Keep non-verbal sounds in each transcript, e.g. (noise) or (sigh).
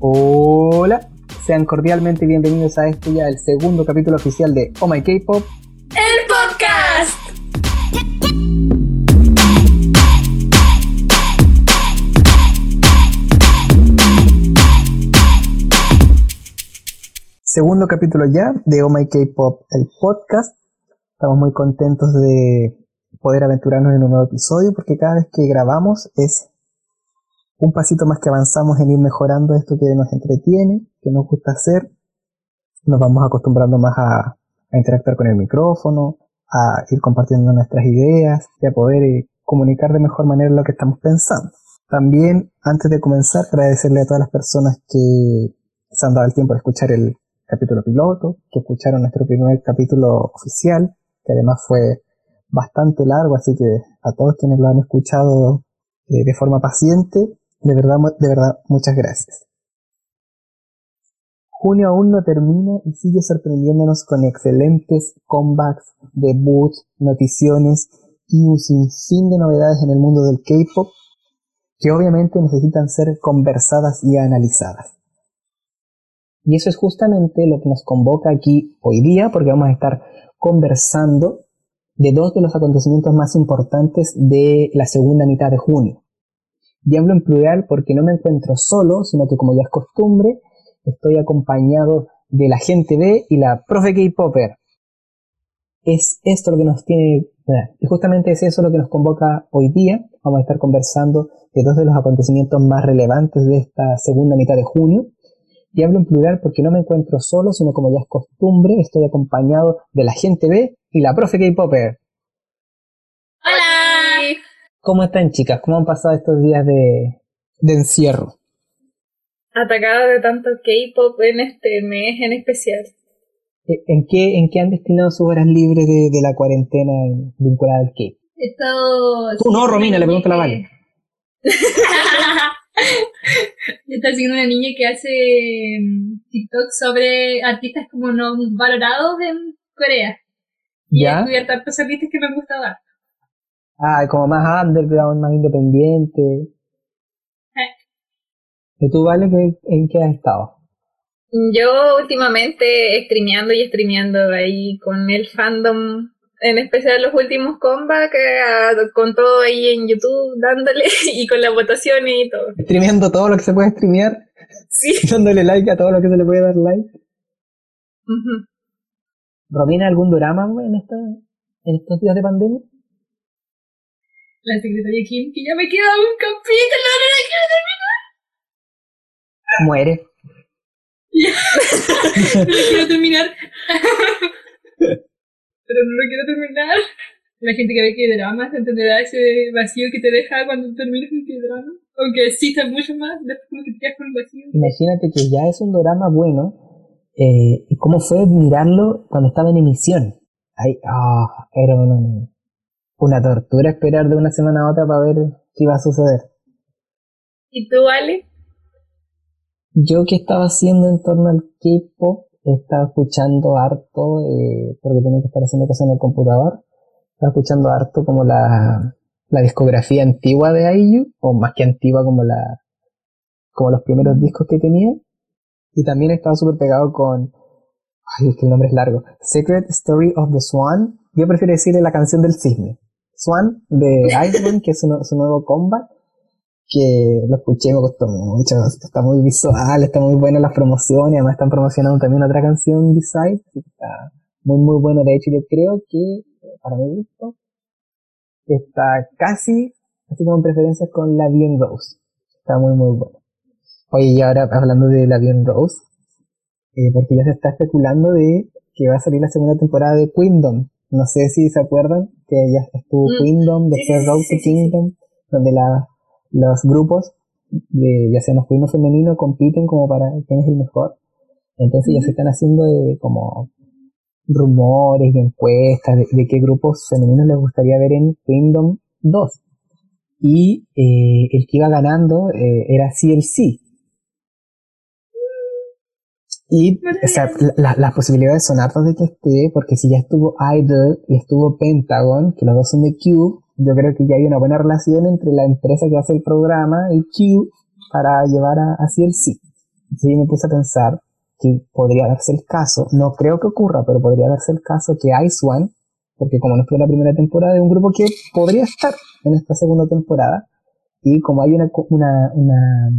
Hola, sean cordialmente bienvenidos a este ya el segundo capítulo oficial de Oh My K-Pop. Segundo capítulo ya de Oh My K-Pop, el podcast. Estamos muy contentos de poder aventurarnos en un nuevo episodio porque cada vez que grabamos es un pasito más que avanzamos en ir mejorando esto que nos entretiene, que nos gusta hacer. Nos vamos acostumbrando más a, interactuar con el micrófono, a ir compartiendo nuestras ideas y a poder eh, comunicar de mejor manera lo que estamos pensando. También, antes de comenzar, agradecerle a todas las personas que se han dado el tiempo de escuchar el capítulo piloto, que escucharon nuestro primer capítulo oficial, que además fue bastante largo, así que a todos quienes lo han escuchado eh, de forma paciente, de verdad, de verdad, muchas gracias. Junio aún no termina y sigue sorprendiéndonos con excelentes comebacks, debuts, noticiones y un sinfín de novedades en el mundo del K-pop que obviamente necesitan ser conversadas y analizadas. Y eso es justamente lo que nos convoca aquí hoy día, porque vamos a estar conversando de dos de los acontecimientos más importantes de la segunda mitad de junio. Y hablo en plural porque no me encuentro solo, sino que como ya es costumbre, estoy acompañado de la gente B y la profe K-Popper. Es esto lo que nos tiene, y justamente es eso lo que nos convoca hoy día. Vamos a estar conversando de dos de los acontecimientos más relevantes de esta segunda mitad de junio. Y hablo en plural porque no me encuentro solo, sino como ya es costumbre, estoy acompañado de la gente B y la profe K-Popper. ¡Hola! ¿Cómo están chicas? ¿Cómo han pasado estos días de, de encierro? Atacada de tanto K-pop en este mes en especial. ¿E, ¿En qué, ¿En qué han destinado sus horas libres de, de la cuarentena vinculada al K? He estado. Tú no, Romina, le pregunto a la Vale. (laughs) (laughs) Está siguiendo una niña que hace mm, TikTok sobre artistas como no valorados en Corea. Y he ¿Ya? descubierto hartos artistas que me han gustado. Ah, como más underground, más independiente. Eh. ¿Y tú, Vale, qué- en qué has estado? Yo últimamente streameando y streameando ahí con el fandom, en especial los últimos comebacks, eh, con todo ahí en YouTube dándole (laughs) y con las votaciones y todo. Streameando todo lo que se puede streamear, Sí. (laughs) dándole like a todo lo que se le puede dar like. Ujú. ¿Romina algún drama en, esta, en estos días de pandemia? La secretaria Kim, que ya me queda un capítulo, (laughs) no la quiero terminar. Muere. Ya. no lo quiero terminar. Pero no lo quiero terminar. La gente que ve que drama se entenderá ese vacío que te deja cuando terminas un drama. Aunque exista mucho más, después como que te quedas con un vacío. Imagínate que ya es un drama bueno. Eh, ¿Y cómo fue mirarlo cuando estaba en emisión? Ay, ah, era una, una tortura esperar de una semana a otra para ver qué iba a suceder. ¿Y tú, Ale? Yo que estaba haciendo en torno al K-pop, estaba escuchando harto, eh, porque tenía que estar haciendo cosas en el computador, estaba escuchando harto como la, la discografía antigua de IU, o más que antigua como la como los primeros discos que tenía, y también estaba súper pegado con, ay, es que el nombre es largo, Secret Story of the Swan, yo prefiero decirle la canción del cisne, Swan de Iceland, que es su, su nuevo comeback, que lo escuché me gustó mucho, está muy visual, está muy buena las promociones, además están promocionando también otra canción Beside, que está muy muy bueno, de hecho yo creo que, eh, para mi gusto, está casi, así como en preferencias con la Bien Rose, está muy muy bueno. Oye, y ahora hablando de la Bien Rose, eh, porque ya se está especulando de que va a salir la segunda temporada de Queendom, no sé si se acuerdan que ya estuvo Mm, sí, después Road to. Kingdom, donde la, los grupos de ya sea masculino o femenino compiten como para quién es el mejor. Entonces ya se están haciendo eh, como rumores y encuestas de, de qué grupos femeninos les gustaría ver en Kingdom 2. y eh, el que iba ganando eh, era CLC. Y o sea, la- las posibilidades son hartas de que esté, porque si ya estuvo Idol y estuvo Pentagon, que los dos son de Cube, yo creo que ya hay una buena relación entre la empresa que hace el programa y Cube para llevar a, a CLC. Entonces yo me puse a pensar que podría darse el caso, no creo que ocurra, pero podría darse el caso que Ice One, porque como no fue la primera temporada, es un grupo que podría estar en esta segunda temporada, y como hay una, una, una,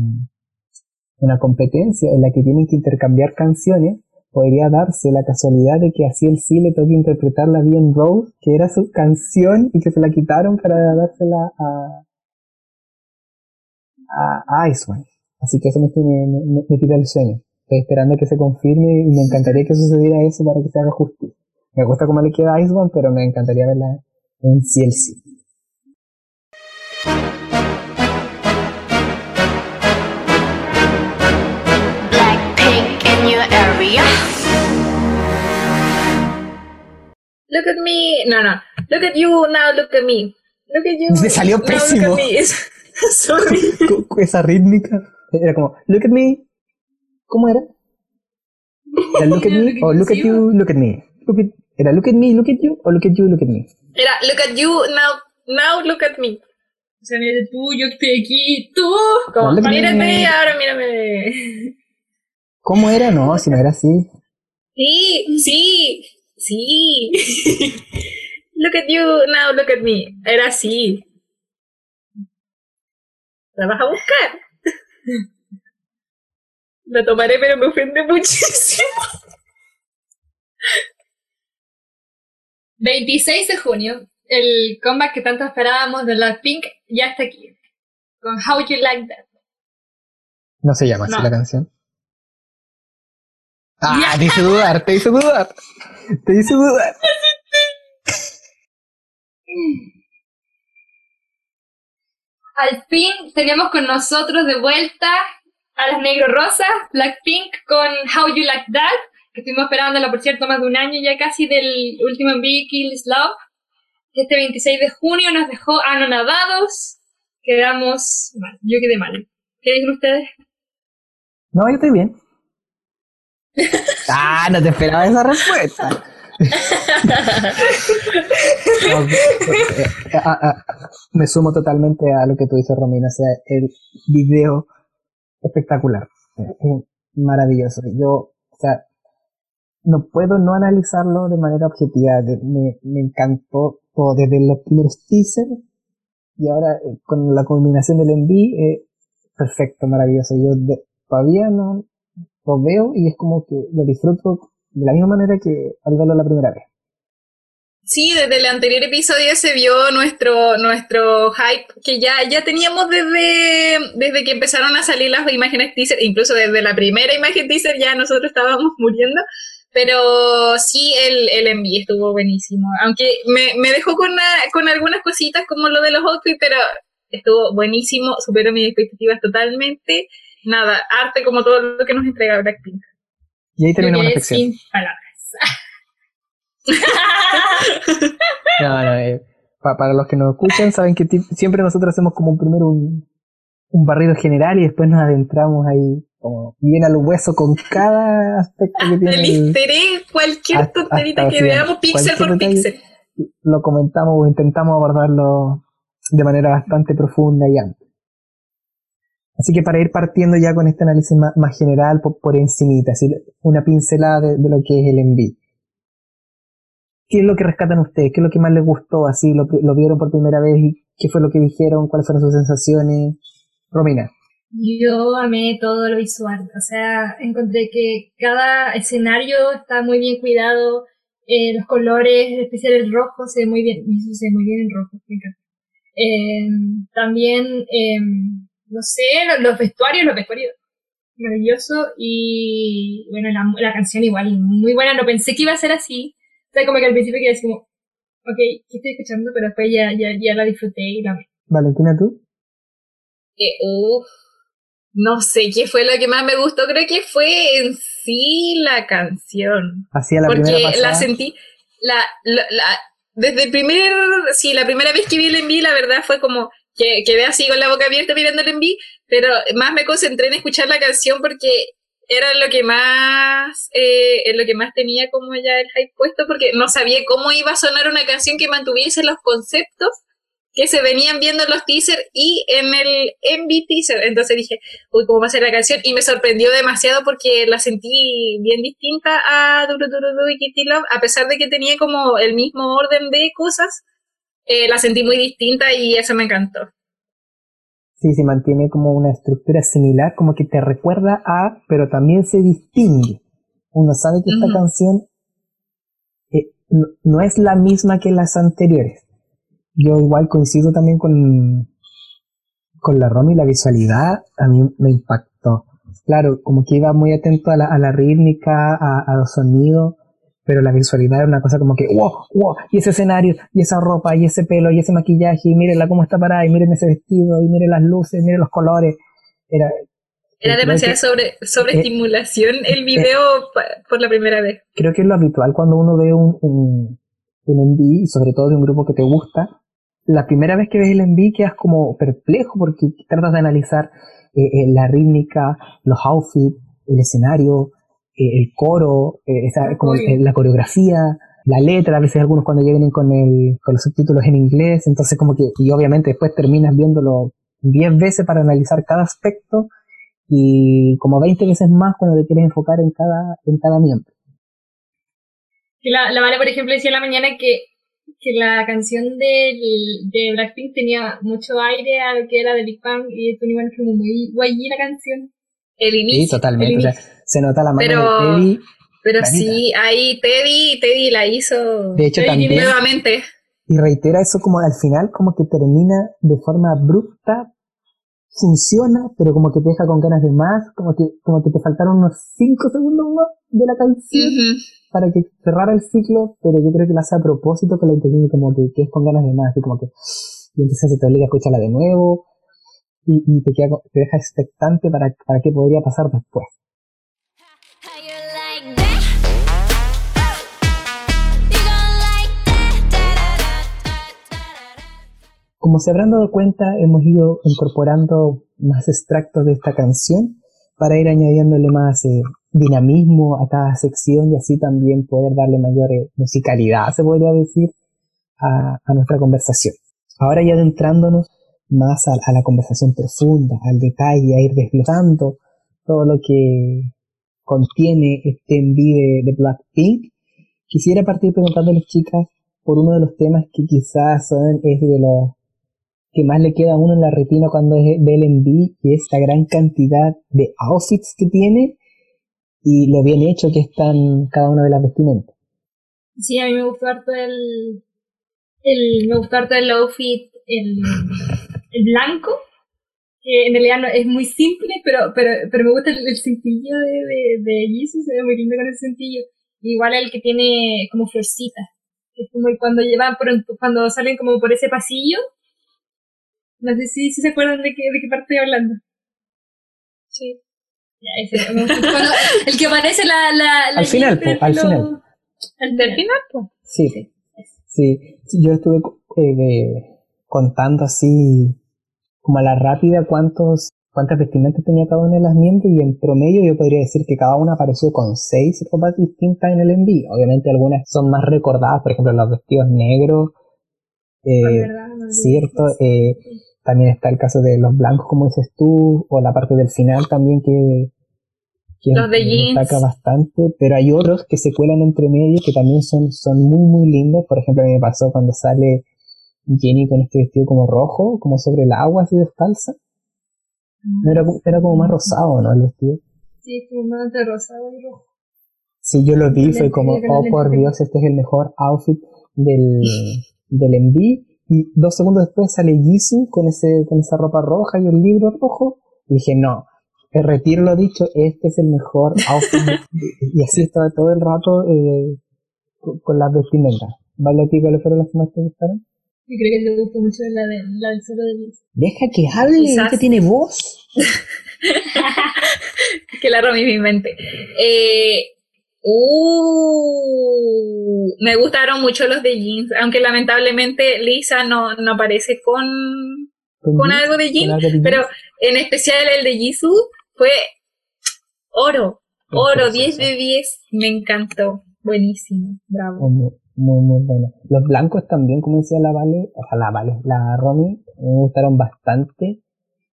una competencia en la que tienen que intercambiar canciones, podría darse la casualidad de que así el sí le toque interpretar la Bien Rose, que era su canción y que se la quitaron para dársela a, a, a Ice One. Así que eso me, tiene, quita el sueño. Estoy esperando que se confirme y me encantaría que sucediera eso para que se haga justicia. Me gusta cómo le queda a Ice One, pero me encantaría verla en CLC. Blackpink Look at me. No, no. Look at you now, look at me. Look at you. Me salió pésimo. Look at me. (laughs) Sorry. (laughs) Esa rítmica. Era como, look at me. ¿Cómo era? Era look at (laughs) me o look at you, look at me. Look at- era look at me, look at you o look at you, look at me. Era, look at you now, now look at me. O sea, mírate tú, yo estoy aquí, tú. Como, me. mírate, ahora mírame. ¿Cómo era? No, si no era así. Sí, sí, sí. (laughs) look at you now, look at me. Era así. ¿La vas a buscar? (laughs) La tomaré, pero me ofende muchísimo. (laughs) 26 de junio, el comeback que tanto esperábamos de Blackpink ya está aquí. Con How You Like That. No se llama así No. la canción. Ah, te hice dudar, te hice dudar. Te hice dudar. Al fin tenemos con nosotros de vuelta a las Negro Rosas, Blackpink con How You Like That, que estuvimos esperándola por cierto más de un año ya casi del último MV Kill Is Love. Este 26 de junio nos dejó anonadados, quedamos mal, yo quedé mal. ¿Qué dicen ustedes? No, yo estoy bien. Ah, no te esperaba esa respuesta. Ah, ah, me sumo totalmente a lo que tú dices, Romina. O sea, el video espectacular. Maravilloso. Yo, o sea, no puedo no analizarlo de manera objetiva. me, me encantó todo, desde los primeros teasers y ahora eh, con la combinación del enví, eh, perfecto, maravilloso. Yo de- todavía no lo veo y es como que lo disfruto de la misma manera que al verlo la primera vez. Sí, desde el anterior episodio se vio nuestro, nuestro hype que ya, ya teníamos desde, desde que empezaron a salir las imágenes teaser, incluso desde la primera imagen teaser ya nosotros estábamos muriendo. Pero sí, el, el envío estuvo buenísimo. Aunque me, me dejó con, una- con algunas cositas como lo de los outfits, pero estuvo buenísimo, superó mis expectativas totalmente. Nada, arte como todo lo que nos entrega Blackpink. Y ahí terminamos la sección. sin palabras. (laughs) No, no, eh, pa- para los que nos escuchan, saben que siempre nosotros hacemos como un primero un, un barrido general y después nos adentramos ahí como bien al hueso con cada aspecto que (laughs) tiene El el- easter egg, cualquier Hasta- tonterita hasta que veamos, pixel cualquier por detalle. pixel. lo comentamos o intentamos abordarlo de manera bastante profunda y amplia. Así que para ir partiendo ya con este análisis más, más general, por, por encimita, así, una pincelada de, de lo que es el envío. ¿Qué es lo que rescatan ustedes? ¿Qué es lo que más les gustó? Así, lo, lo vieron por primera vez y qué fue lo que dijeron, cuáles fueron sus sensaciones. Romina. Yo amé todo lo visual, o sea, encontré que cada escenario está muy bien cuidado, eh, los colores, en especial el rojo, se ve muy bien, se ve muy bien en rojo, me encanta. Eh, también, eh, no sé, lo- los, vestuarios, los vestuarios, maravilloso, y bueno, la, la canción igual, muy buena, no pensé que iba a ser así, o sea, como que al principio quedé así como, ok, ¿qué estoy escuchando? Pero después ya, ya, ya la disfruté y la amé. Valentina, ¿tú? no sé qué fue lo que más me gustó, creo que fue en sí la canción. Hacía la porque primera pasada. la sentí, la, la, la- desde el primer, sí, la primera vez que vi el envío, la verdad fue como, que quedé así con la boca abierta mirando el enví, pero más me concentré en escuchar la canción porque era lo que más eh, lo que más tenía como ya el hype puesto porque no sabía cómo iba a sonar una canción que mantuviese los conceptos que se venían viendo en los teasers y en el MV teaser. Entonces dije, uy, ¿cómo va a ser la canción? Y me sorprendió demasiado porque la sentí bien distinta a Duro Duro Duro y Kitty Love, a pesar de que tenía como el mismo orden de cosas, eh, la sentí muy distinta y eso me encantó. Sí, se mantiene como una estructura similar, como que te recuerda a, pero también se distingue. Uno sabe que esta canción eh, no, no es la misma que las anteriores. Yo igual coincido también con, con la Romy, la visualidad a mí me impactó. Claro, como que iba muy atento a la, a la rítmica, a, a los sonidos, pero la visualidad era una cosa como que, wow, wow, y ese escenario, y esa ropa, y ese pelo, y ese maquillaje, y mírenla cómo está parada, y miren ese vestido, y miren las luces, miren los colores. Era, Era demasiada que- sobre, sobreestimulación el video pa- por la primera vez. creo que es lo habitual cuando uno ve un, un, un MV, y sobre todo de un grupo que te gusta, la primera vez que ves el MV quedas como perplejo porque tratas de analizar eh, eh, la rítmica, los outfits, el escenario, eh, el coro, eh, esa- como el- Obvio. la coreografía, la letra, a veces algunos cuando ya vienen con, el, con los subtítulos en inglés, entonces como que, y obviamente después terminas viéndolo 10 veces para analizar cada aspecto y como 20 veces más cuando te quieres enfocar en cada, en cada miembro. La, la Vale, por ejemplo, decía en la mañana que, que la canción del, de Blackpink tenía mucho aire a lo que era de Big Bang y de Tony One como muy guay la canción. El Sí, inicio. totalmente. el O sea, inicio. Se nota la mano Pero- de Teddy. Pero sí, ahí Teddy, Teddy la hizo De hecho, también. nuevamente. Y reitera eso como al final, como que termina de forma abrupta, funciona, pero como que te deja con ganas de más, como que, como que te faltaron unos 5 segundos más de la canción para que cerrara el ciclo, pero yo creo que lo hace a propósito con la intención como que, que es con ganas de más, así como que, y entonces se te obliga a escucharla de nuevo, y, y te, queda, te deja expectante para, para qué podría pasar después. Como se habrán dado cuenta, hemos ido incorporando más extractos de esta canción para ir añadiéndole más eh, dinamismo a cada sección y así también poder darle mayor eh, musicalidad, se podría decir, a, nuestra conversación. Ahora ya adentrándonos más a, la conversación profunda, al detalle, a ir desglosando todo lo que contiene este envío de, de Blackpink, quisiera partir preguntándoles chicas por uno de los temas que quizás son, es de los que más le queda a uno en la retina cuando es- ve el enví, que es la gran cantidad de outfits que tiene y lo bien hecho que están cada una de las vestimentas. Sí, a mí me gustó harto el, el me gustó harto el outfit, el, el blanco, que en realidad no- es muy simple, pero, pero, pero me gusta el, el cintillo de, de, de Jesus, se ve muy lindo con el cintillo. Igual el que tiene como florcitas, es como cuando llevan cuando salen como por ese pasillo. No sé si, si se acuerdan de qué, de qué parte estoy hablando. Sí. Ya, ese. Cuando- el que aparece la, la, la Al final, po, al lo- final. al Del final, pues. Sí, sí, sí, yo estuve eh, contando así como a la rápida cuántos cuántas vestimentas tenía cada una de las miembros y en promedio yo podría decir que cada una apareció con seis ropas distintas en el envío. Obviamente algunas son más recordadas, por ejemplo los vestidos negros, eh, Es verdad, no cierto, eh, también está el caso de los blancos como dices tú, o la parte del final también que, que Los de destaca bastante, pero hay otros que se cuelan entre medio que también son, son muy muy lindos, por ejemplo a mí me pasó cuando sale Jenny con este vestido como rojo, como sobre el agua así descalza, No era, era como más rosado, ¿no? El vestido. Sí, como más entre rosado y rojo. Sí, yo lo vi, fue como, oh por. Dios, este es el mejor outfit del, del. Y dos segundos después sale Jisoo con, ese, con esa ropa roja y el libro rojo. Y dije, no, retiro lo dicho, este es el mejor outfit. y así estaba todo el rato eh, con, con las vestimentas. ¿Vale a ti cuáles fueron las que más te gustaron? Yo creo que te gustó mucho la, de, la del de Liz. Deja que hable, que tiene voz. (laughs) que la rompí mi mente. Eh, uh, me gustaron mucho los de jeans, aunque lamentablemente Lisa no, no aparece con, Con, algo de jeans. pero en especial el de Jisoo fue oro, oro, precioso. 10 de 10, me encantó, buenísimo, bravo. Muy, muy, muy bueno. Los blancos también, como decía la Vale, o sea, la Vale, la Romy, me gustaron bastante.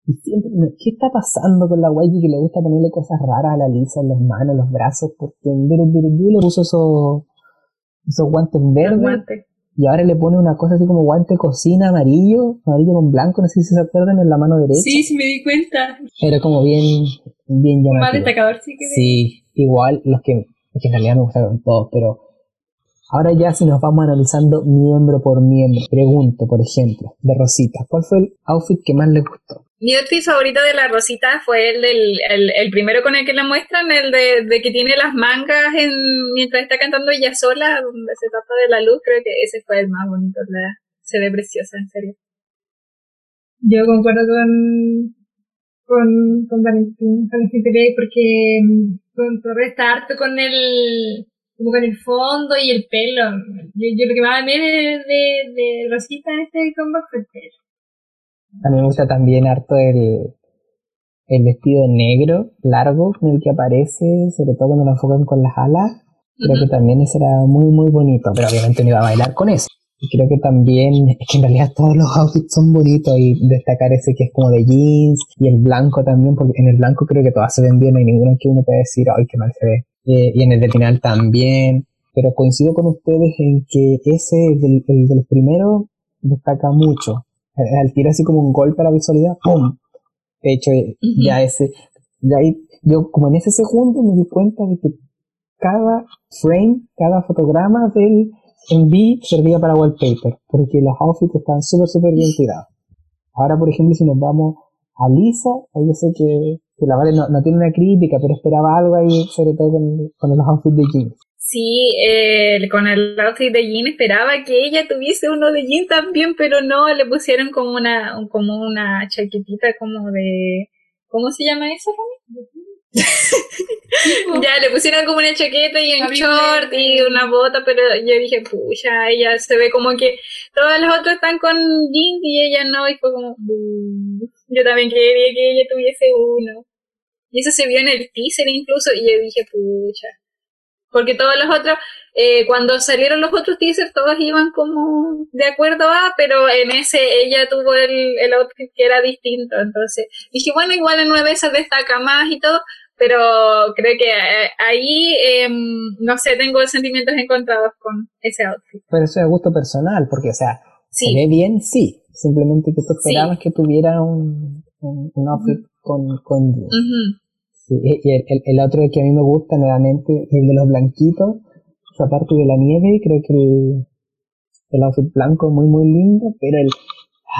Y siempre, ¿qué está pasando con la Waiji que le gusta ponerle cosas raras a la Lisa en las manos, en los brazos? Porque en le puso esos, esos guantes Los verdes y ahora le pone una cosa así como guante cocina amarillo, amarillo con blanco, no sé si se acuerdan, en la mano derecha. Sí, sí me di cuenta. Era como bien, bien Más llamativo. destacador sí que Sí, igual los que, es que en realidad me gustaron todos, pero ahora ya si nos vamos analizando miembro por miembro, pregunto, por ejemplo, de Rosita, ¿cuál fue el outfit que más le gustó? Mi outfit favorito de la Rosita fue el del el, el primero con el que la muestran, el de, de que tiene las mangas en, mientras está cantando ella sola, donde se tapa de la luz, creo que ese fue el más bonito, la, se ve preciosa, en serio. Yo concuerdo con, con, con Valentín, con el GTP, porque mm, contrarresta harto con el, como con el fondo y el pelo. Yo, yo lo que más amé de, de, de Rosita este comeback fue el pelo. A mí me gusta también harto el, el vestido negro, largo, con el que aparece, sobre todo cuando lo enfocan con las alas. Creo que también ese era muy, muy bonito, pero obviamente no iba a bailar con eso. Y creo que también, (laughs) es que en realidad todos los outfits son bonitos y destacar ese que es como de jeans y el blanco también, porque en el blanco creo que todas se ven bien, no hay ninguno que uno pueda decir, ay, qué mal se ve. Eh, y en el de final también. Pero coincido con ustedes en que ese, el del, el del primero, destaca mucho. Al tiro así como un golpe a la visualidad, ¡pum! De hecho, Ujú. ya ese, ya ahí, yo como en ese segundo me di cuenta de que cada frame, cada fotograma del enví servía para wallpaper, porque los outfits estaban súper, súper bien cuidados. Ahora, por ejemplo, si nos vamos a Lisa, ahí yo sé que, que la Vale no, no tiene una crítica, pero esperaba algo ahí, sobre todo con, con los outfits de jeans. Sí, eh, con el outfit de jean esperaba que ella tuviese uno de jean también, pero no, le pusieron como una, como una chaquetita como de, ¿cómo se llama eso, Romy? (laughs) Ya, le pusieron como una chaqueta y un short y una bota, pero yo dije, pucha, ella se ve como que todas las otras están con jeans y ella no, y fue como, "Bu". yo también quería que ella tuviese uno. Y eso se vio en el teaser incluso, y yo dije, pucha. Porque todos los otros, eh, cuando salieron los otros teasers, todos iban como de acuerdo a, pero en ese ella tuvo el, el outfit que era distinto. Entonces dije, bueno, igual en una de esas destaca más y todo, pero creo que eh, ahí, em, no sé, tengo sentimientos encontrados con ese outfit. Pero eso es gusto personal, porque, o sea, se Sí, ve bien, sí. Simplemente que tú Sí. esperabas que tuviera un, un, un outfit con, con ujú, Y el, el, el otro que a mí me gusta nuevamente es el de los blanquitos, esa parte de la nieve, creo que el, el outfit blanco es muy muy lindo, pero el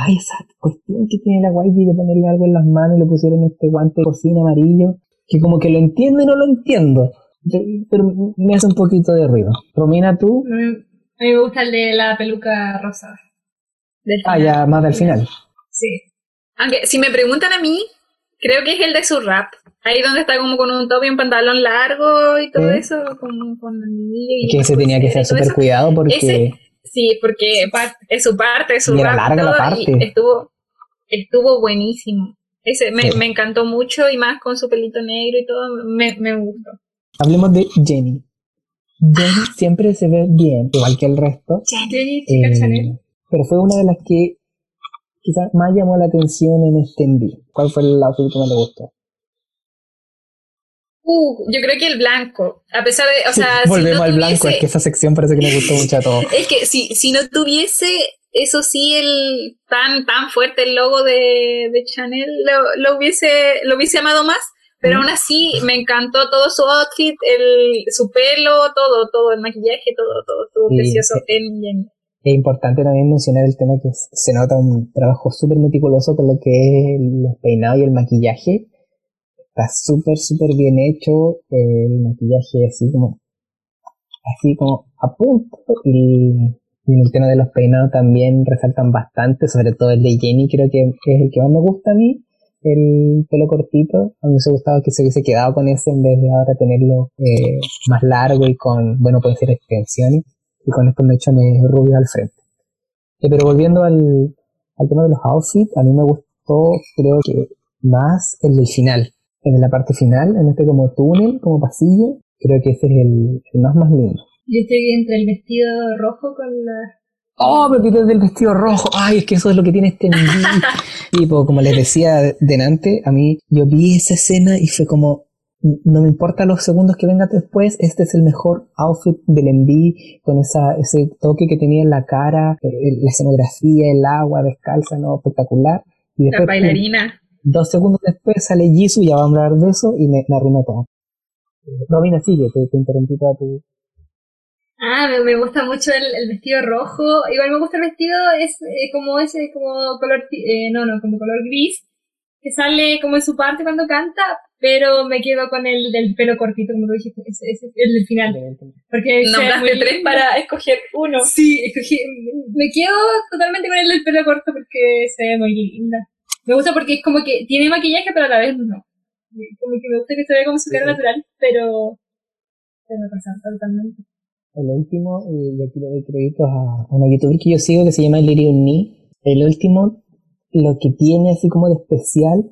ay esa cuestión que tiene la YG de ponerle algo en las manos y le pusieron este guante de cocina amarillo, que como que lo entiendo y no lo entiendo, pero, me hace un poquito de ruido. Romina, tú, A mí, me gusta el de la peluca rosada. ah ya más del final. Sí. Aunque si me preguntan a mí, creo que es el de su rap. Ahí donde está como con un top y un pantalón largo y todo ¿Eh? eso, como con anillo y Es que ese tenía que ser y súper cuidado porque Ese- Sí, porque es su parte, es su Y era larga la parte. y estuvo, estuvo buenísimo. Ese me, Sí. me encantó mucho y más con su pelito negro y todo, me, me gustó. hablemos de Jenny. Jenny siempre se ve bien, igual que el resto. Jenny, chica Eh, Chanel. pero fue una de las que quizás más llamó la atención en este envío. ¿Cuál fue el outfit que más le gustó? Uh, yo creo que el blanco, a pesar de, o sea, si Volvemos no al blanco, tuviese- es que esa sección parece que le gustó mucho a todos. (laughs) Es que si, si no tuviese, eso sí, el tan, tan fuerte el logo de, de Chanel, lo, lo hubiese, lo hubiese amado más. Pero Mm. aún así me encantó todo su outfit, el, su pelo, todo, todo, el maquillaje, todo, todo, estuvo Sí, precioso en. Es importante también mencionar el tema que se nota un trabajo súper meticuloso con lo que es el peinado y el maquillaje. Está súper, súper bien hecho. El maquillaje así como, así como a punto. Y, y el tema de los peinados también resaltan bastante, sobre todo el de Jenny, creo que es el que más me gusta a mí. El pelo cortito, a mí me hubiese gustado que se hubiese quedado con ese en vez de ahora tenerlo eh, más largo y con, bueno, pueden ser extensiones y con estos mechones rubios al frente. Eh, pero volviendo al, al tema de los outfits, a mí me gustó, creo que más el del final. El de la parte final, en este como túnel, como pasillo, creo que ese es el, el más más lindo. Yo estoy entre el vestido rojo con la... Oh, me pide del vestido rojo. Ay, es que eso es lo que tiene este enví. tipo, (laughs) como les decía delante, a mí yo vi esa escena y fue como, no me importa los segundos que vengan después, este es el mejor outfit del enví, con esa, ese toque que tenía en la cara, eh, la escenografía, el agua descalza, no, espectacular. Y La después, pum, bailarina. Dos segundos después sale Jisoo, ya vamos a hablar de eso, y me, me arruinó todo. Robina, sigue, te, te interrumpí toda tu... Ah, me, me gusta mucho el, el vestido rojo. Igual me gusta el vestido, es eh, como ese, como color, eh, no, no, como color gris, que sale como en su parte cuando canta, pero me quedo con el del pelo cortito, como tú dijiste, ese, ese es el del final. Porque Nombraste tres lindo. para escoger uno. Sí, escogí, me quedo totalmente con el del pelo corto porque se ve muy linda. Me gusta porque es como que tiene maquillaje, pero a la vez no. Como que me gusta que se vea como su cara Sí. natural, pero se me resalta totalmente. El último, eh, y aquí le doy créditos a una youtuber que yo sigo que se llama Liri. El último, lo que tiene así como de especial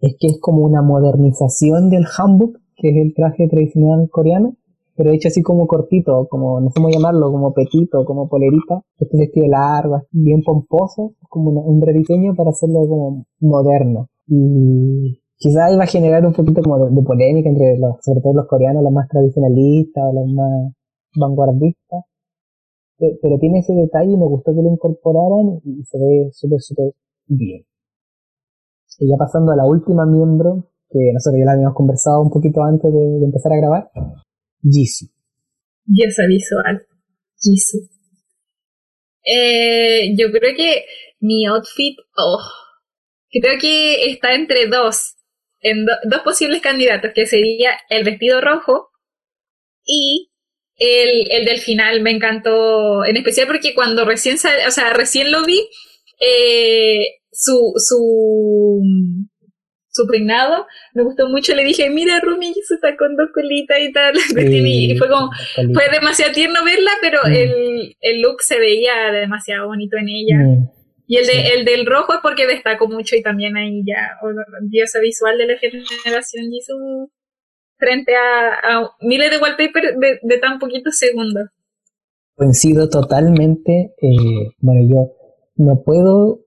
es que es como una modernización del hanbok, que es el traje tradicional coreano, pero hecho así como cortito, como no sé cómo llamarlo, como petito, como polerita. Este vestido largo, bien pomposo, como un rediseño para hacerlo como moderno. Y quizás iba a generar un poquito como de, polémica entre los, sobre todo los coreanos, los más tradicionalistas, los más vanguardista, pe- pero tiene ese detalle y me gustó que lo incorporaran y se ve súper, súper bien. Y ya pasando a la última miembro, que nosotros ya la habíamos conversado un poquito antes de empezar a grabar, Jisoo. Diosa visual. Jisoo. Eh, yo creo que mi outfit, oh, creo que está entre dos, en do- dos posibles candidatos, que sería el vestido rojo y el, el del final. Me encantó, en especial porque cuando recién, sal- o sea, recién lo vi, eh, su, su, su peinado, me gustó mucho. Le dije, mira, Rumi, Jisoo está con dos colitas y tal. (laughs) y fue como, fue demasiado tierno verla, pero Mm. el, el look se veía demasiado bonito en ella. Mm, Y el, de, Sí. el del rojo es porque destacó mucho y también ahí ya, o- diosa visual de la generación Jisoo frente a, a miles de wallpaper de, de tan poquitos segundos. Coincido totalmente. eh, bueno, yo no puedo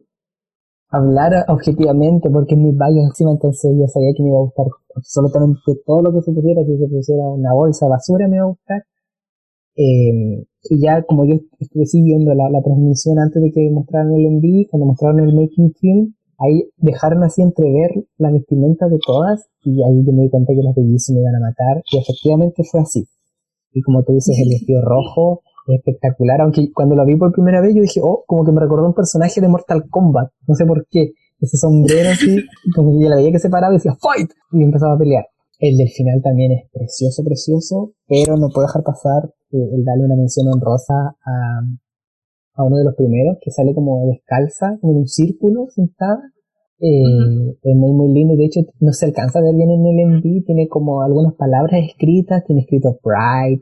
hablar objetivamente porque es mi bias encima, entonces yo sabía que me iba a gustar absolutamente todo lo que se pusiera. Si se pusiera una bolsa basura me iba a gustar. Eh, y ya como yo estuve siguiendo la, transmisión antes de que mostraran el envío, cuando mostraron el making film, ahí dejaron así entrever la vestimenta de todas y ahí yo me di cuenta que las Jisoo me iban a matar y efectivamente fue así. Y como tú dices, el vestido rojo espectacular, aunque cuando lo vi por primera vez yo dije, oh, como que me recordó un personaje de Mortal Kombat, no sé por qué, ese sombrero así, (laughs) como que yo la veía que se paraba y decía, fight, y empezaba a pelear. El del final también es precioso, precioso, pero no puedo dejar pasar el darle una mención honrosa a, a uno de los primeros, que sale como descalza, como en un círculo, sentada. Eh, Es muy, muy lindo. y De hecho, no se alcanza a ver bien en el MV. Tiene como algunas palabras escritas. Tiene escrito Pride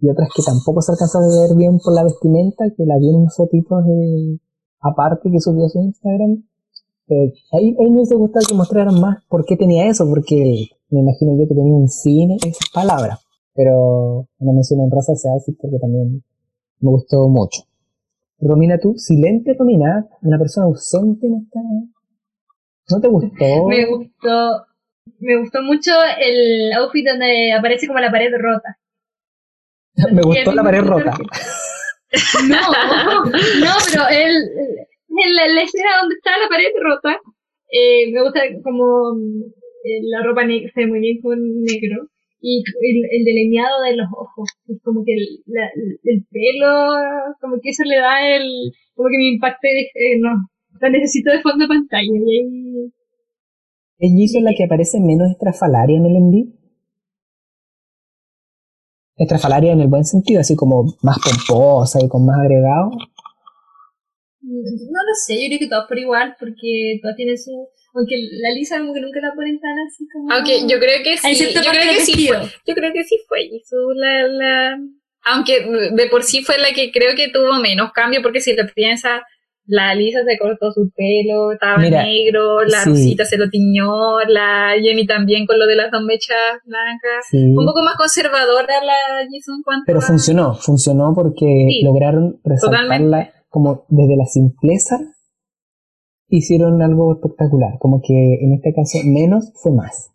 y otras que tampoco se alcanza a ver bien por la vestimenta, que la vi en unos fotitos de, aparte que subió su Instagram. Eh, ahí, ahí me hubiese gustado que mostraran más por qué tenía eso, porque me imagino yo que tenía un cine esas palabras. Pero una mención honrosa se hace porque también me gustó mucho. Romina, tú, silente Romina, una persona ausente en esta... ¿No te gustó? Me gustó, me gustó mucho el outfit donde aparece como la pared rota. (laughs) Me gustó la pared rota. (laughs) No, (laughs) no, pero el, en la, la escena donde está la pared rota, eh, me gusta como eh, la ropa negra, se ve muy bien con negro, y el, el delineado de los ojos, es como que el, la- el pelo, como que eso le da el, como que me impacte, eh, no, la necesito de fondo de pantalla, y ahí, ¿Es Jisoo la que aparece menos estrafalaria en el envío? Estrafalaria en el buen sentido, así como más pomposa y con más agregado. no lo sé, yo creo que todas por igual, porque todas tienen su, aunque la Lisa como que nunca la ponen tan así como... Aunque yo creo que sí, yo creo que sí fue, yo creo que sí fue Jisoo la, la, aunque de por sí fue la que creo que tuvo menos cambio, porque si lo piensas, La Lisa se cortó su pelo, estaba Mira, negro, la sí. Rosita se lo tiñó, la Jenny también con lo de las dos mechas blancas. Sí. Un poco más conservadora la Jisoo en cuanto Pero a- funcionó, funcionó porque Sí, lograron resaltarla como desde la simpleza, hicieron algo espectacular, como que en este caso menos fue más.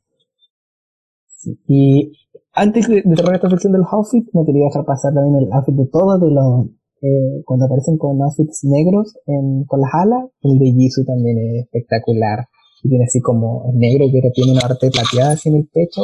Y antes de, de cerrar esta sección de los outfits, me quería dejar pasar también el outfit de todos, de los eh, cuando aparecen con outfits negros en- con las alas, el de Jisoo también es espectacular. Y tiene así como es negro, pero tiene una parte plateada así en el pecho,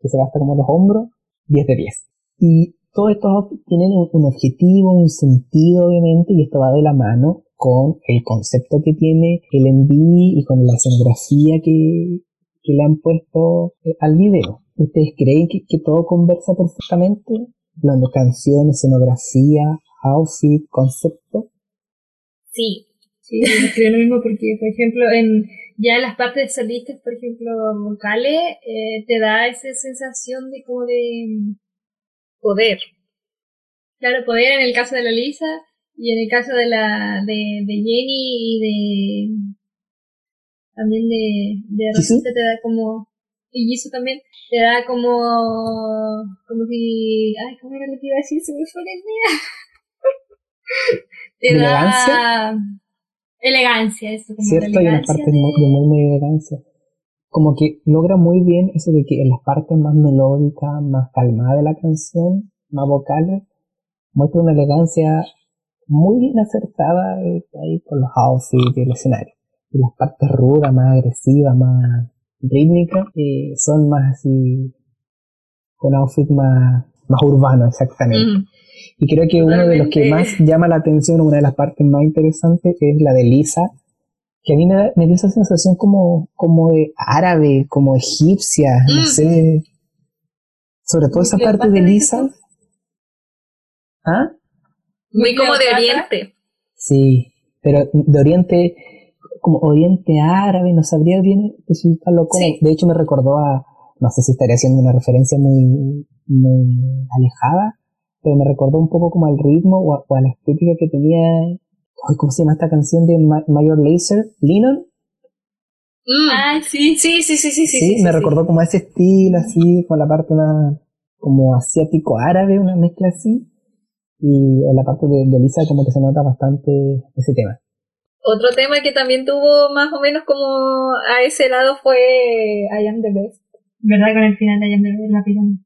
que se gasta como los hombros, 10 de 10. Y todos estos outfits tienen un, un objetivo, un sentido, obviamente, y esto va de la mano con el concepto que tiene el MV y con la escenografía que, que le han puesto eh, al video. ¿Ustedes creen que, que todo conversa perfectamente? Hablando canción, escenografía, outfit, concepto. Sí, Sí, creo lo mismo porque, por ejemplo, en ya en las partes solistas, por ejemplo, vocales, eh, te da esa sensación de como de, poder. claro, poder en el caso de la Lisa y en el caso de la de, de Jenny y de también de, de. Rosita te da como y Jisoo también te da como como si ay cómo era lo que iba a decir se me fue la idea te da elegancia eso como ¿Cierto? Hay elegancia de muy, muy elegancia. Como que logra muy bien eso de que en las partes más melódicas, más calmadas de la canción, más vocales, muestra una elegancia muy bien acertada eh, ahí con los outfits y el escenario. Y las partes rudas, más agresivas, más rítmicas, eh, son más así, con outfit más, más urbano exactamente. Mm. Y creo que uno de los que más llama la atención, una de las partes más interesantes, es la de Lisa, que a mí me, da- me dio esa sensación como, como de árabe, como egipcia, no Mm. sé. Sobre todo esa parte de Lisa. ¿Ah? Muy como de oriente. Sí, pero de Oriente, como Oriente árabe, no sabría bien especificarlo como. Sí. De hecho, me recordó a, no sé si estaría haciendo una referencia muy, muy alejada, pero me recordó un poco como al ritmo o a, o a la estética que tenía. ¿Cómo se llama esta canción de Ma- Mayor Lazer? ¿Lennon? Mm. Ay, sí. Sí, sí, sí, sí, sí. Sí, sí, me sí. recordó como a ese estilo, así, con la parte más como asiático-árabe, una mezcla así. Y en la parte de, de Lisa como que se nota bastante ese tema. Otro tema que también tuvo más o menos como a ese lado fue I Am the Best. ¿Verdad? Con el final de Ayam la pirámide.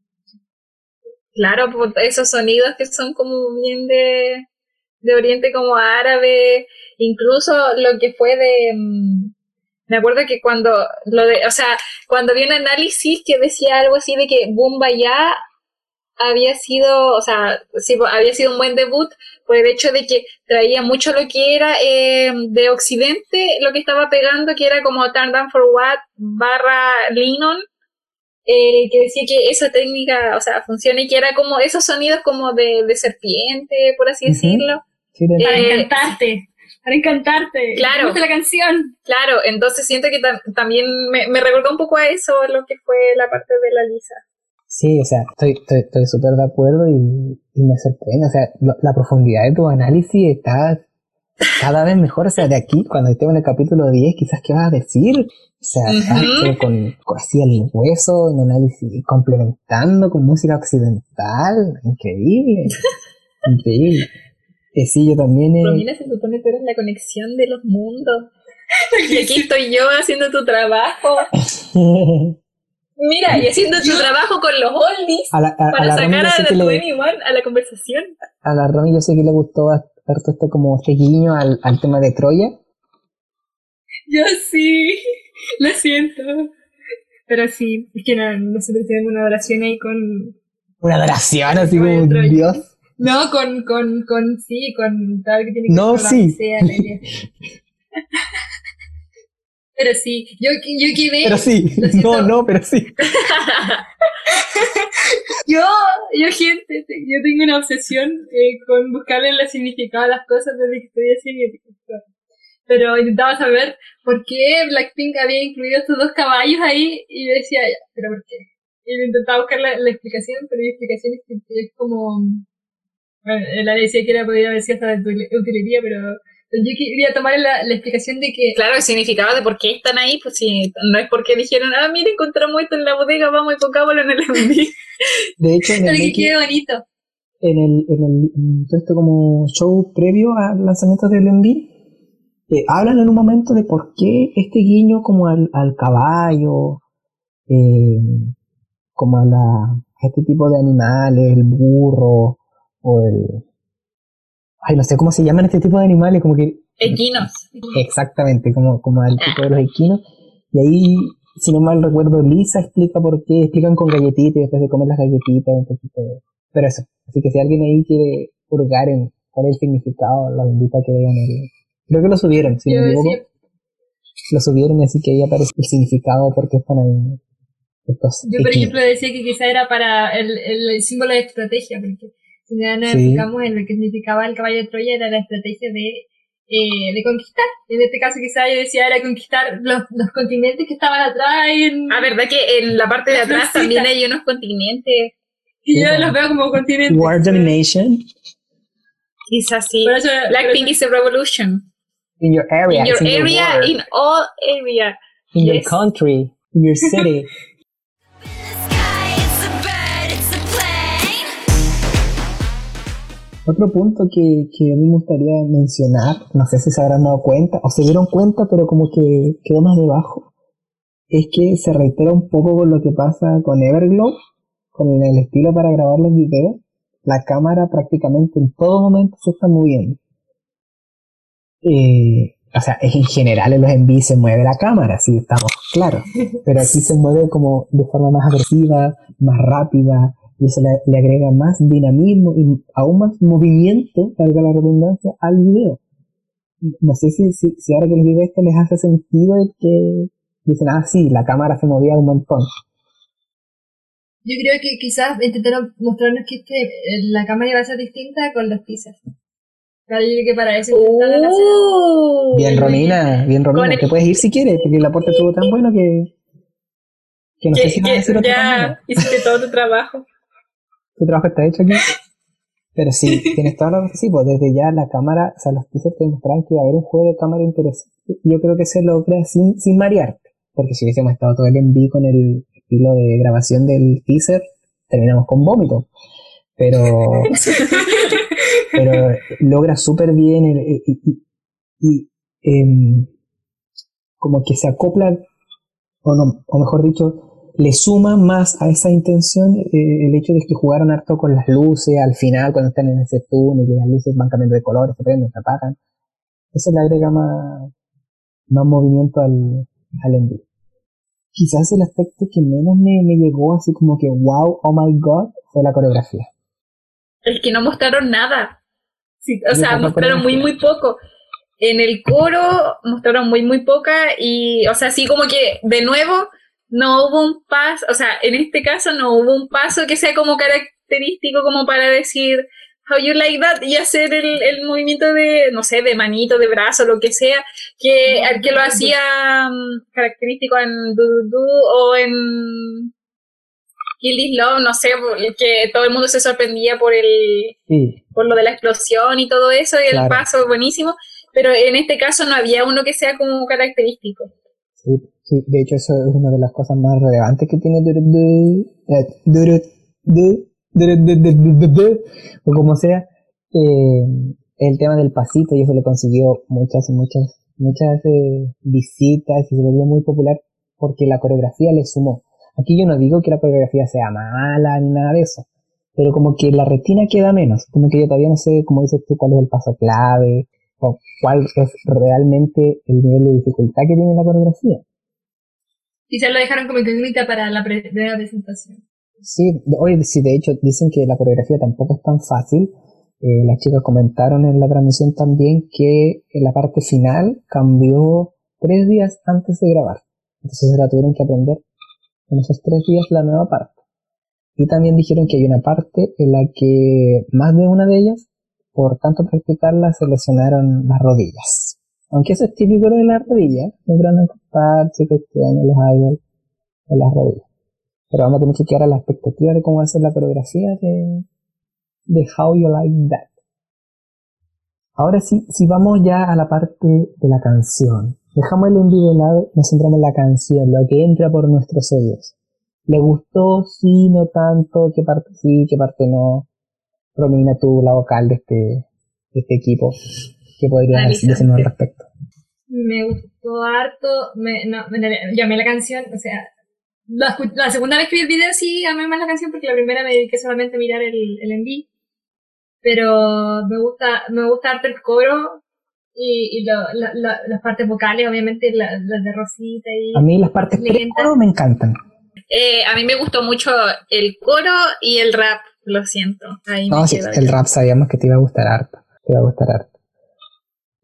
Claro, por esos sonidos que son como bien de, de Oriente como árabe, incluso lo que fue de... mm, Me acuerdo que cuando lo de, o sea, cuando vi un análisis que decía algo así de que Bumba ya había sido, o sea, sí, había sido un buen debut por el hecho de que traía mucho lo que era eh, de Occidente, lo que estaba pegando, que era como Turn Down for What barra Lennon, eh, que decía que esa técnica, o sea, funciona y que era como esos sonidos como de, de serpiente, por así decirlo. Sí, de- Para Eh, encantarte. Para encantarte. Claro. Gusta la canción. Claro, entonces siento que tam- también me, me recordó un poco a eso lo que fue la parte de la Lisa. Sí, o sea, estoy estoy estoy súper de acuerdo y, y me sorprende. O sea, lo- la profundidad de tu análisis está cada vez mejor. O sea, de aquí, cuando estemos en el capítulo 10, quizás, ¿qué vas a decir? O sea, con, con así el hueso, en análisis, complementando con música occidental. Increíble. (laughs) Increíble. Eh, sí, yo también. eh, Romina se supone que eres la conexión de los mundos. (laughs) Y aquí estoy yo haciendo tu trabajo. Mira, y haciendo tu trabajo con los oldies a la, a, a para la sacar a la que le, 21 a la conversación. a la Romy yo sé que le gustó harto este como este guiño al, al tema de Troya. Yo sí. (laughs) Lo siento. Pero sí, es que no, nosotros tenemos una oración ahí con. Una adoración así como. Dios. No, con, con, con, sí, con lo que tiene que No, ver con sí. La. (laughs) Pero sí, yo, yo quedé. Pero sí, (laughs) no, no, pero sí. (laughs) Yo, yo gente, te- yo tengo una obsesión eh, con buscarle el significado a las cosas desde que estoy así. Pero intentaba saber por qué Blackpink había incluido estos dos caballos ahí y yo decía, ya, pero ¿por qué? Y intentaba buscar la, la explicación, pero la explicación es, que es como... Bueno, él decía que era podría haber sido hasta de util- utilería, Pero yo quería tomar la, la explicación de que Claro, el significado de por qué están ahí, pues si no es porque dijeron, ah, mira, encontramos esto en la bodega, vamos y pongámoslo en el (laughs) MV. De hecho, en el, Pero que Mickey- quede bonito. en el, en el en todo este como show previo al lanzamiento del Envy, eh, hablan en un momento de por qué este guiño como al, al caballo, eh, como a, la, a este tipo de animales, el burro o el... Ay, no sé cómo se llaman este tipo de animales, como que Equinos. Exactamente, como, como al tipo de los equinos. Y ahí, si no mal recuerdo, Lisa explica por qué, explican con galletitas y después de comer las galletitas, un poquito de... Pero eso, así que si alguien ahí quiere hurgar en cuál es el significado, los invito a que vean el... Creo que lo subieron, si no equivoco. Lo subieron, así que ahí aparece el significado por qué están ahí estos Yo, por equinos. ejemplo, decía que quizá era para el, el símbolo de estrategia, porque si ya nos Sí. enfocamos en lo que significaba el caballo de Troya, era la estrategia de, eh, de conquistar. En este caso, quizá yo decía era conquistar los, los continentes que estaban atrás en- Ah, ¿verdad que en la parte de La atrás florcita. también hay unos continentes? y yo Sí. los veo como continentes. War Domination Quizás sí. Blackpink is a revolution. in your area, In your in your area, world, in all area. in your yes. country, in your city. (laughs) Otro punto que, que a mí me gustaría mencionar, no sé si se habrán dado cuenta o se dieron cuenta, pero como que quedó más debajo, es que se reitera un poco con lo que pasa con Everglow, con el estilo para grabar los videos. La cámara prácticamente en todo momento se está moviendo. Eh, o sea, en general en los envíos se mueve la cámara, si estamos claros. (laughs) Pero aquí se mueve como de forma más agresiva, más rápida, y eso le, le agrega más dinamismo y aún más movimiento, valga la redundancia, al video. No sé si, si, si ahora que les digo esto les hace sentido el que dicen, ah, sí, la cámara se movía un montón. Yo creo que quizás intentaron mostrarnos que este, la cámara iba a ser distinta con los teasers. Claro, yo creo que para eso. Uh, Bien, Romina, bien, Romina, el- te puedes ir si quieres, porque el aporte estuvo tan bueno que, que no sé que, si vas a que decir otra cosa. ya hiciste todo tu trabajo. Tu trabajo está hecho aquí. (laughs) Pero sí, tienes toda la. Sí, pues desde ya la cámara, o sea, los teasers te mostraban que iba a haber un juego de cámara interesante. Yo creo que se logra sin, sin marearte. Porque si hubiésemos estado todo el envío con el estilo de grabación del teaser, terminamos con vómito. Pero, (laughs) pero logra súper bien el- y, y- y, em, como que se acopla, o, no, o mejor dicho, le suma más a esa intención eh, el hecho de que jugaron harto con las luces al final cuando están en ese túnel y las luces van cambiando de colores, se prenden, se apagan. Eso le agrega más, más movimiento al, al envío. Quizás el aspecto que menos me, me llegó así como que wow, oh my god, fue la coreografía. El que no mostraron nada. Sí, o sea, mostraron muy, muy poco. En el coro mostraron muy, muy poca y, o sea, sí como que de nuevo no hubo un paso, o sea, en este caso no hubo un paso que sea como característico como para decir how you like that y hacer el, el movimiento de, no sé, de manito, de brazo, lo que sea, que, al que lo hacía mm, característico en Do o en Kill This Love, no sé, que todo el mundo se sorprendía por el, Sí, por lo de la explosión y todo eso, y el paso buenísimo, pero en este caso no había uno que sea como característico. sí, sí, de hecho eso es una de las cosas más relevantes que tiene o como sea, eh, el tema del pasito y eso le consiguió muchas y muchas, muchas eh, visitas y se volvió muy popular porque la coreografía le sumó. Aquí yo no digo que la coreografía sea mala ni nada de eso, pero como que la retina queda menos, como que yo todavía no sé, como dices tú, cuál es el paso clave, o cuál es realmente el nivel de dificultad que tiene la coreografía. Quizás lo dejaron como incógnita para la primera presentación. Sí, oye, sí, de hecho dicen que la coreografía tampoco es tan fácil. Eh, las chicas comentaron en la transmisión también que en la parte final cambió tres días antes de grabar. Entonces se la tuvieron que aprender en esos tres días la nueva parte. Y también dijeron que hay una parte en la que más de una de ellas, por tanto practicarla, se lesionaron las rodillas. Aunque eso es típico de las rodillas, siempre andan con parches, cuestiones, los idols, en las rodillas. Pero vamos a tener que quedar a la expectativa de cómo va a ser la coreografía de, de How You Like That. Ahora sí, si vamos ya a la parte de la canción. Dejamos el envío de lado, nos centramos en la canción, lo que entra por nuestros oídos. ¿Le gustó? Sí, no tanto, qué parte sí, qué parte no. Romina, tú, la vocal de este, de este equipo, ¿qué podrías decirnos al respecto? Me gustó harto, me, no, me, llamé la canción, o sea, la, la segunda vez que vi el video sí amé más la canción porque la primera me dediqué solamente a mirar el, el MV. Pero me gusta, me gusta harto el coro y, y lo- la- la- las partes vocales, obviamente la- las de Rosita y... A mí las partes encanta. pre-coro me encantan. Eh, a mí me gustó mucho el coro y el rap, lo siento. Ahí No, me sí, el yo. rap sabíamos que te iba a gustar harto. Te iba a gustar harto.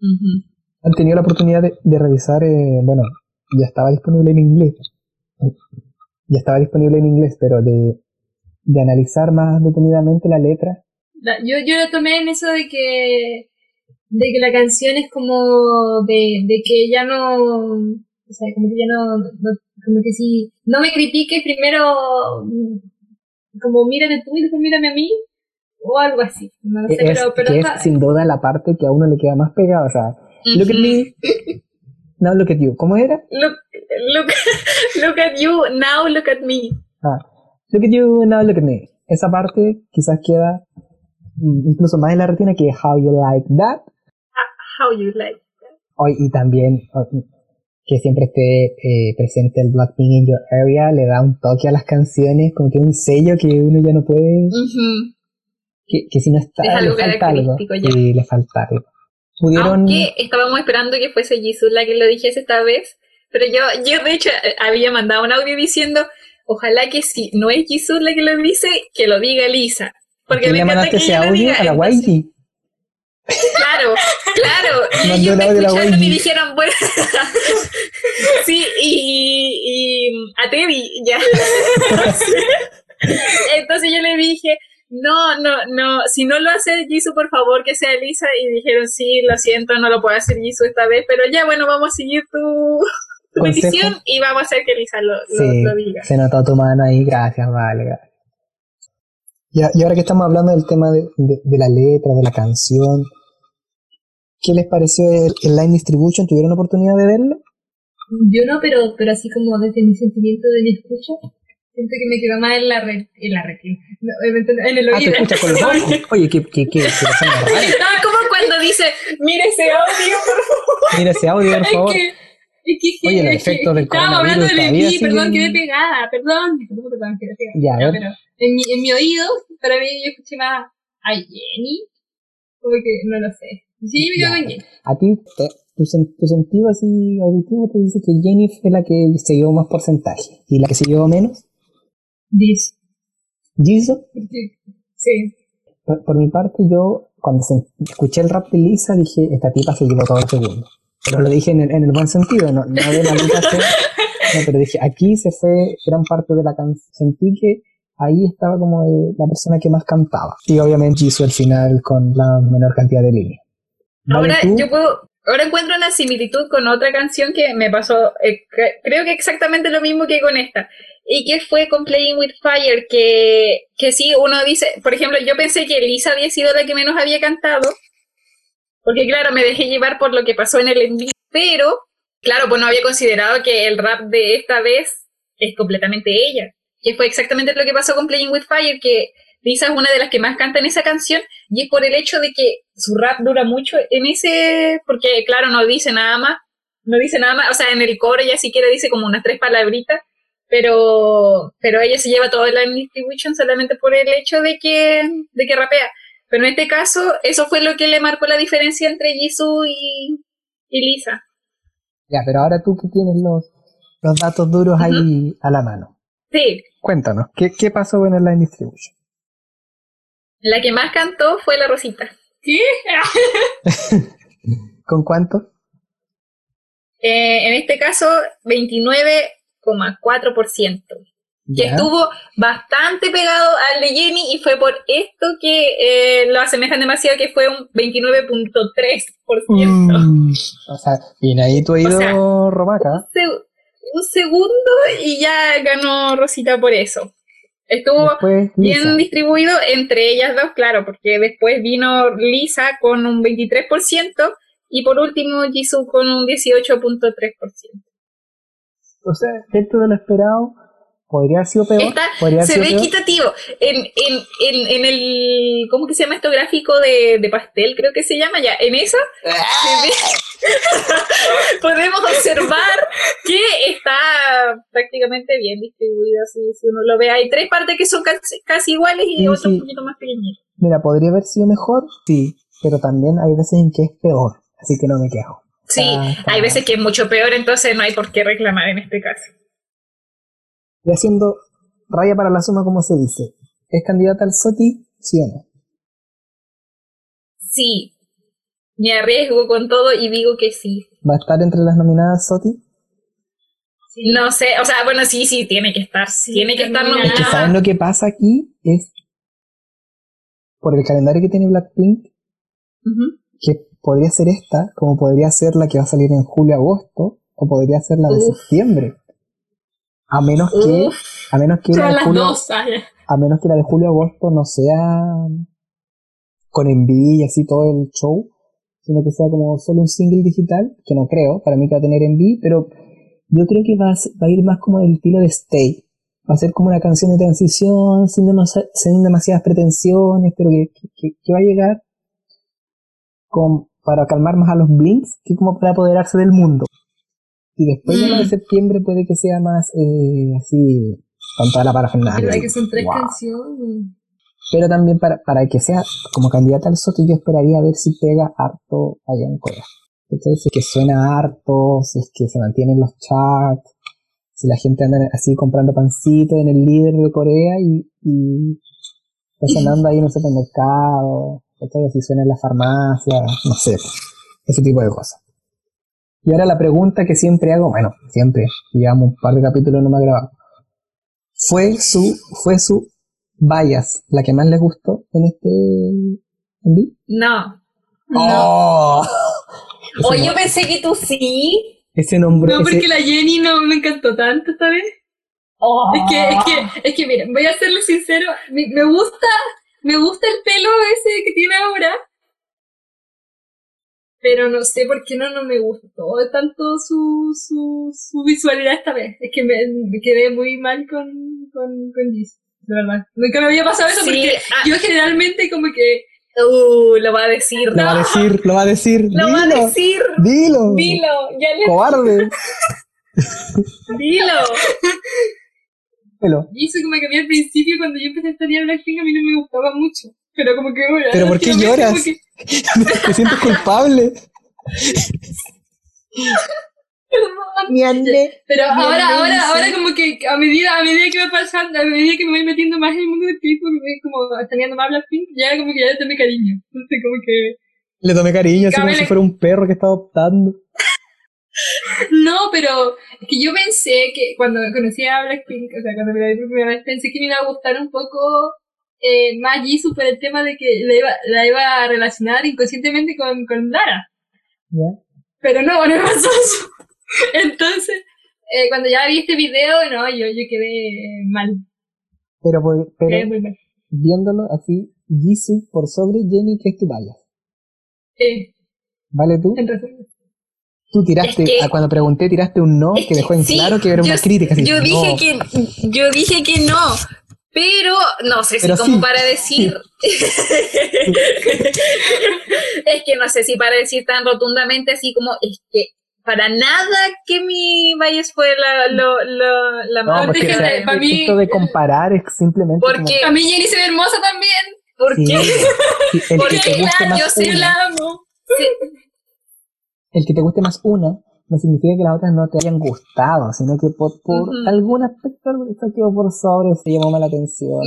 Ujú. ¿Han tenido la oportunidad de, de revisar? eh, bueno, ya estaba disponible en inglés. Ya estaba disponible en inglés, pero de, de analizar más detenidamente la letra. La- yo, yo lo tomé en eso de que, de que la canción es como de, de que ya no, o sea, como que ya no, no- como que si no me critiques primero, como mírate tú y después mírame a mí, o algo así, no lo sé, es, pero, pero que está- es sin duda la parte que a uno le queda más pegada. O sea, look at me, now look at you. ¿Cómo era? Look, look, (laughs) look at you, now look at me. Ah, look at you, now look at me. Esa parte quizás queda mm, incluso más en la retina que How You Like That. How you like. Hoy, y también oh, que siempre esté eh, presente el Blackpink in Your Area le da un toque a las canciones, como que un sello que uno ya no puede. Que, que si no está, Es algo le falta algo. Sí, le falta algo. Pudieron, Aunque estábamos esperando que fuese Jisoo la que lo dijese esta vez, pero yo, yo de hecho eh, había mandado un audio diciendo, ojalá que si no es Jisoo la que lo dice, que lo diga Lisa. Porque ¿quién me encanta que ese audio? diga. A la YG. Claro, claro. (laughs) Y ellos el me escucharon y dijeron, bueno, (laughs) sí, y, y a Teddy, ya. (laughs) Entonces yo le dije, no, no, no, si no lo hace Jisoo, por favor que sea Lisa. Y dijeron, sí, lo siento, no lo puedo hacer Jisoo esta vez, pero ya, bueno, vamos a seguir tu, (laughs) tu Consejo. petición y vamos a hacer que Lisa lo, lo- Sí, lo diga. se notó tu mano ahí, gracias, vale, gracias. Y, ahora que estamos hablando del tema de, de- de la letra, de la canción, ¿qué les pareció el, el Line Distribution? ¿Tuvieron oportunidad de verlo? yo no, pero, pero así como desde mi sentimiento de mi escucha, siento que me quedó más en la red, en la no, obviamente en el Ah, te oído. escuchas con los (laughs) ojos. Oye, qué, qué, qué, qué persona rara. No, como cuando dice, mire ese audio, por favor. Mira ese audio, por Es favor. que, es que, Oye, es que- efectos del estábamos hablando todavía MV, perdón, quedé pegada, perdón, perdón, perdón, quedé pegada. Ya, a ver. pero en mi, en mi oído, para mí yo escuché más a Jenny, como que no lo sé. Sí, me quedo Ya. con Jenny. A ti, te- tu, sen- tu sentido así auditivo te dice que Jenny fue la que se llevó más porcentaje. ¿Y la que se llevó menos? Dice. ¿Jisoo? Sí. Por, por mi parte, yo cuando se- escuché el rap de Lisa dije, esta tipa se llevó todo el segundo. Pero lo dije en el, en el buen sentido, no, no de la se- (laughs) no, pero dije, aquí se fue gran parte de la canción. Sentí que ahí estaba como eh, la persona que más cantaba. Y obviamente Jisoo al final con la menor cantidad de líneas. ¿Vale Ahora tú? yo puedo, ahora encuentro una similitud con otra canción que me pasó, eh, cre- creo que exactamente lo mismo que con esta, y que fue con Playing with Fire, que, que sí, uno dice, por ejemplo, yo pensé que Lisa había sido la que menos había cantado, porque claro, me dejé llevar por lo que pasó en el envío, pero claro, pues no había considerado que el rap de esta vez es completamente ella, que fue exactamente lo que pasó con Playing with Fire, que Lisa es una de las que más canta en esa canción, y es por el hecho de que su rap dura mucho en ese, porque claro, no dice nada más, no dice nada más, o sea, en el coro ya siquiera dice como unas tres palabritas, pero, pero ella se lleva todo el distribution solamente por el hecho de que, de que rapea. Pero en este caso, eso fue lo que le marcó la diferencia entre Jisoo y, y Lisa. Ya, pero ahora tú que tienes los, los datos duros ahí a la mano. Sí, Cuéntanos, ¿qué, qué pasó en el Line Distribution? la que más cantó fue la Rosita. ¿Qué? (laughs) ¿Con cuánto? Eh, en este caso, 29,4%. que estuvo bastante pegado al de Jenny y fue por esto que eh, lo asemejan demasiado que fue un 29.3%. Mm, o sea, viene ahí tu oído, sea, Romaca. Se- un segundo y ya ganó Rosita por eso. Estuvo Después, bien distribuido entre ellas dos, claro, porque después vino Lisa con un 23% y por último Jisoo con un 18.3%. O sea, dentro de lo esperado, podría haber sido peor. Está- podría se ve peor. equitativo. En, en, en, en el. ¿Cómo que se llama esto? Gráfico de, de pastel, creo que se llama ya. En ve- (laughs) podemos observar que está prácticamente bien distribuido. Si, si uno lo ve, hay tres partes que son casi, casi iguales y otras sí. un poquito más pequeñitas. Mira, podría haber sido mejor, sí, pero también hay veces en que es peor, así que no me quejo. Sí, está- hay veces que es mucho peor, entonces no hay por qué reclamar en este caso. Y haciendo raya para la suma, como se dice. ¿Es candidata al SOTI? ¿Sí o no? Sí, me arriesgo con todo y digo que sí. ¿Va a estar entre las nominadas SOTI? No sé, o sea, bueno, sí, sí, tiene que estar, tiene que estar nominada. Es que. ¿saben lo que pasa aquí? Es por el calendario que tiene Blackpink, que podría ser esta, como podría ser la que va a salir en julio-agosto, o podría ser la de Uf. septiembre. A menos que, Uf. a menos que la de julio, dos, a menos que la de julio-agosto no sea con envío y así todo el show, sino que sea como solo un single digital, que no creo, para mí que va a tener envío, pero yo creo que va a, ser- va a ir más como el estilo de Stay. Va a ser como una canción de transición, sin, demasi- sin demasiadas pretensiones, pero que, que- que va a llegar con, para calmar más a los blinks que como para apoderarse del mundo. Y después de la de Mm. septiembre puede que sea más eh, así, con toda la parafernalia. ¿Verdad que son tres Wow. canciones? Pero también para, para que sea como candidata al SOTI, yo esperaría ver si pega harto allá en Corea. ¿Cachai? Si es que suena harto, si es que se mantienen los charts, si la gente anda así comprando pancito en el líder de Corea y, y está sonando ahí en el supermercado, Si suena en la farmacia, no sé, ese tipo de cosas. Y ahora la pregunta que siempre hago, bueno, siempre, llevamos un par de capítulos no me ha grabado. ¿Fue su, fue su Bias la que más les gustó en este en? No. ¡Oh! (laughs) Ese, Oye, no- yo pensé que tú sí. ese nombre, No, ese- porque la Jenny no me encantó tanto esta vez. Es que, es que, es que, mira, voy a serle sincero, me, me gusta, me gusta el pelo ese que tiene ahora, pero no sé por qué no, no me gustó tanto su, su, su visualidad esta vez. Es que me, me quedé muy mal con, con, con Jis, de verdad. Nunca me había pasado eso Sí, porque ah. yo generalmente como que, Uh, lo va a decir. lo va a decir, lo va a decir, (laughs) Lo va a dilo, decir. dilo, Dilo, ya le cobarde, (laughs) dilo. Dilo. Jis como que a mí al principio cuando yo empecé a estudiar Blackpink a mí no me gustaba mucho. Pero como que ahora, ¿Pero por qué lloras? que- (laughs) te sientes culpable. (laughs) Pero ahora, ahora, ahora como que a medida, a medida que va pasando, a medida que me voy metiendo más en el mundo del K-pop, me voy como teniendo más Blackpink, ya como que ya le tomé cariño. Entonces como que... Le tomé cariño, así como si fuera un perro que está adoptando. (laughs) No, pero que yo pensé que cuando conocí a Blackpink, o sea, cuando me la vi por primera vez, pensé que me iba a gustar un poco eh, más Jisoo por el tema de que la iba, la iba a relacionar inconscientemente con, con Lara. ¿Ya? Pero no, no pasó eso. (laughs) Entonces, eh, cuando ya vi este video, no, yo, yo quedé mal. Pero, Quedé pero muy mal. viéndolo así, Jisoo por sobre Jenny, que es tu vaya. Eh, ¿Vale tú? en resumen. Tú tiraste, Es que- a cuando pregunté, tiraste un no que dejó en sí, claro que era una yo- crítica. así, Yo no. dije que yo dije que no, pero no sé si como sí. para decir (laughs) es que no sé si para decir tan rotundamente así como es que para nada que mi Valles fue la lo, lo- la No, más porque o sea, (laughs) para mí- esto de comparar es simplemente como- porque A mí Jenny se ve hermosa también. porque Sí, sí, el, Porque que te guste Claro, más yo sí una, la amo. El que te guste más una no significa que las otras no te hayan gustado, sino que por, por Ujú. algún aspecto quedó por sobre, se llamó más la atención.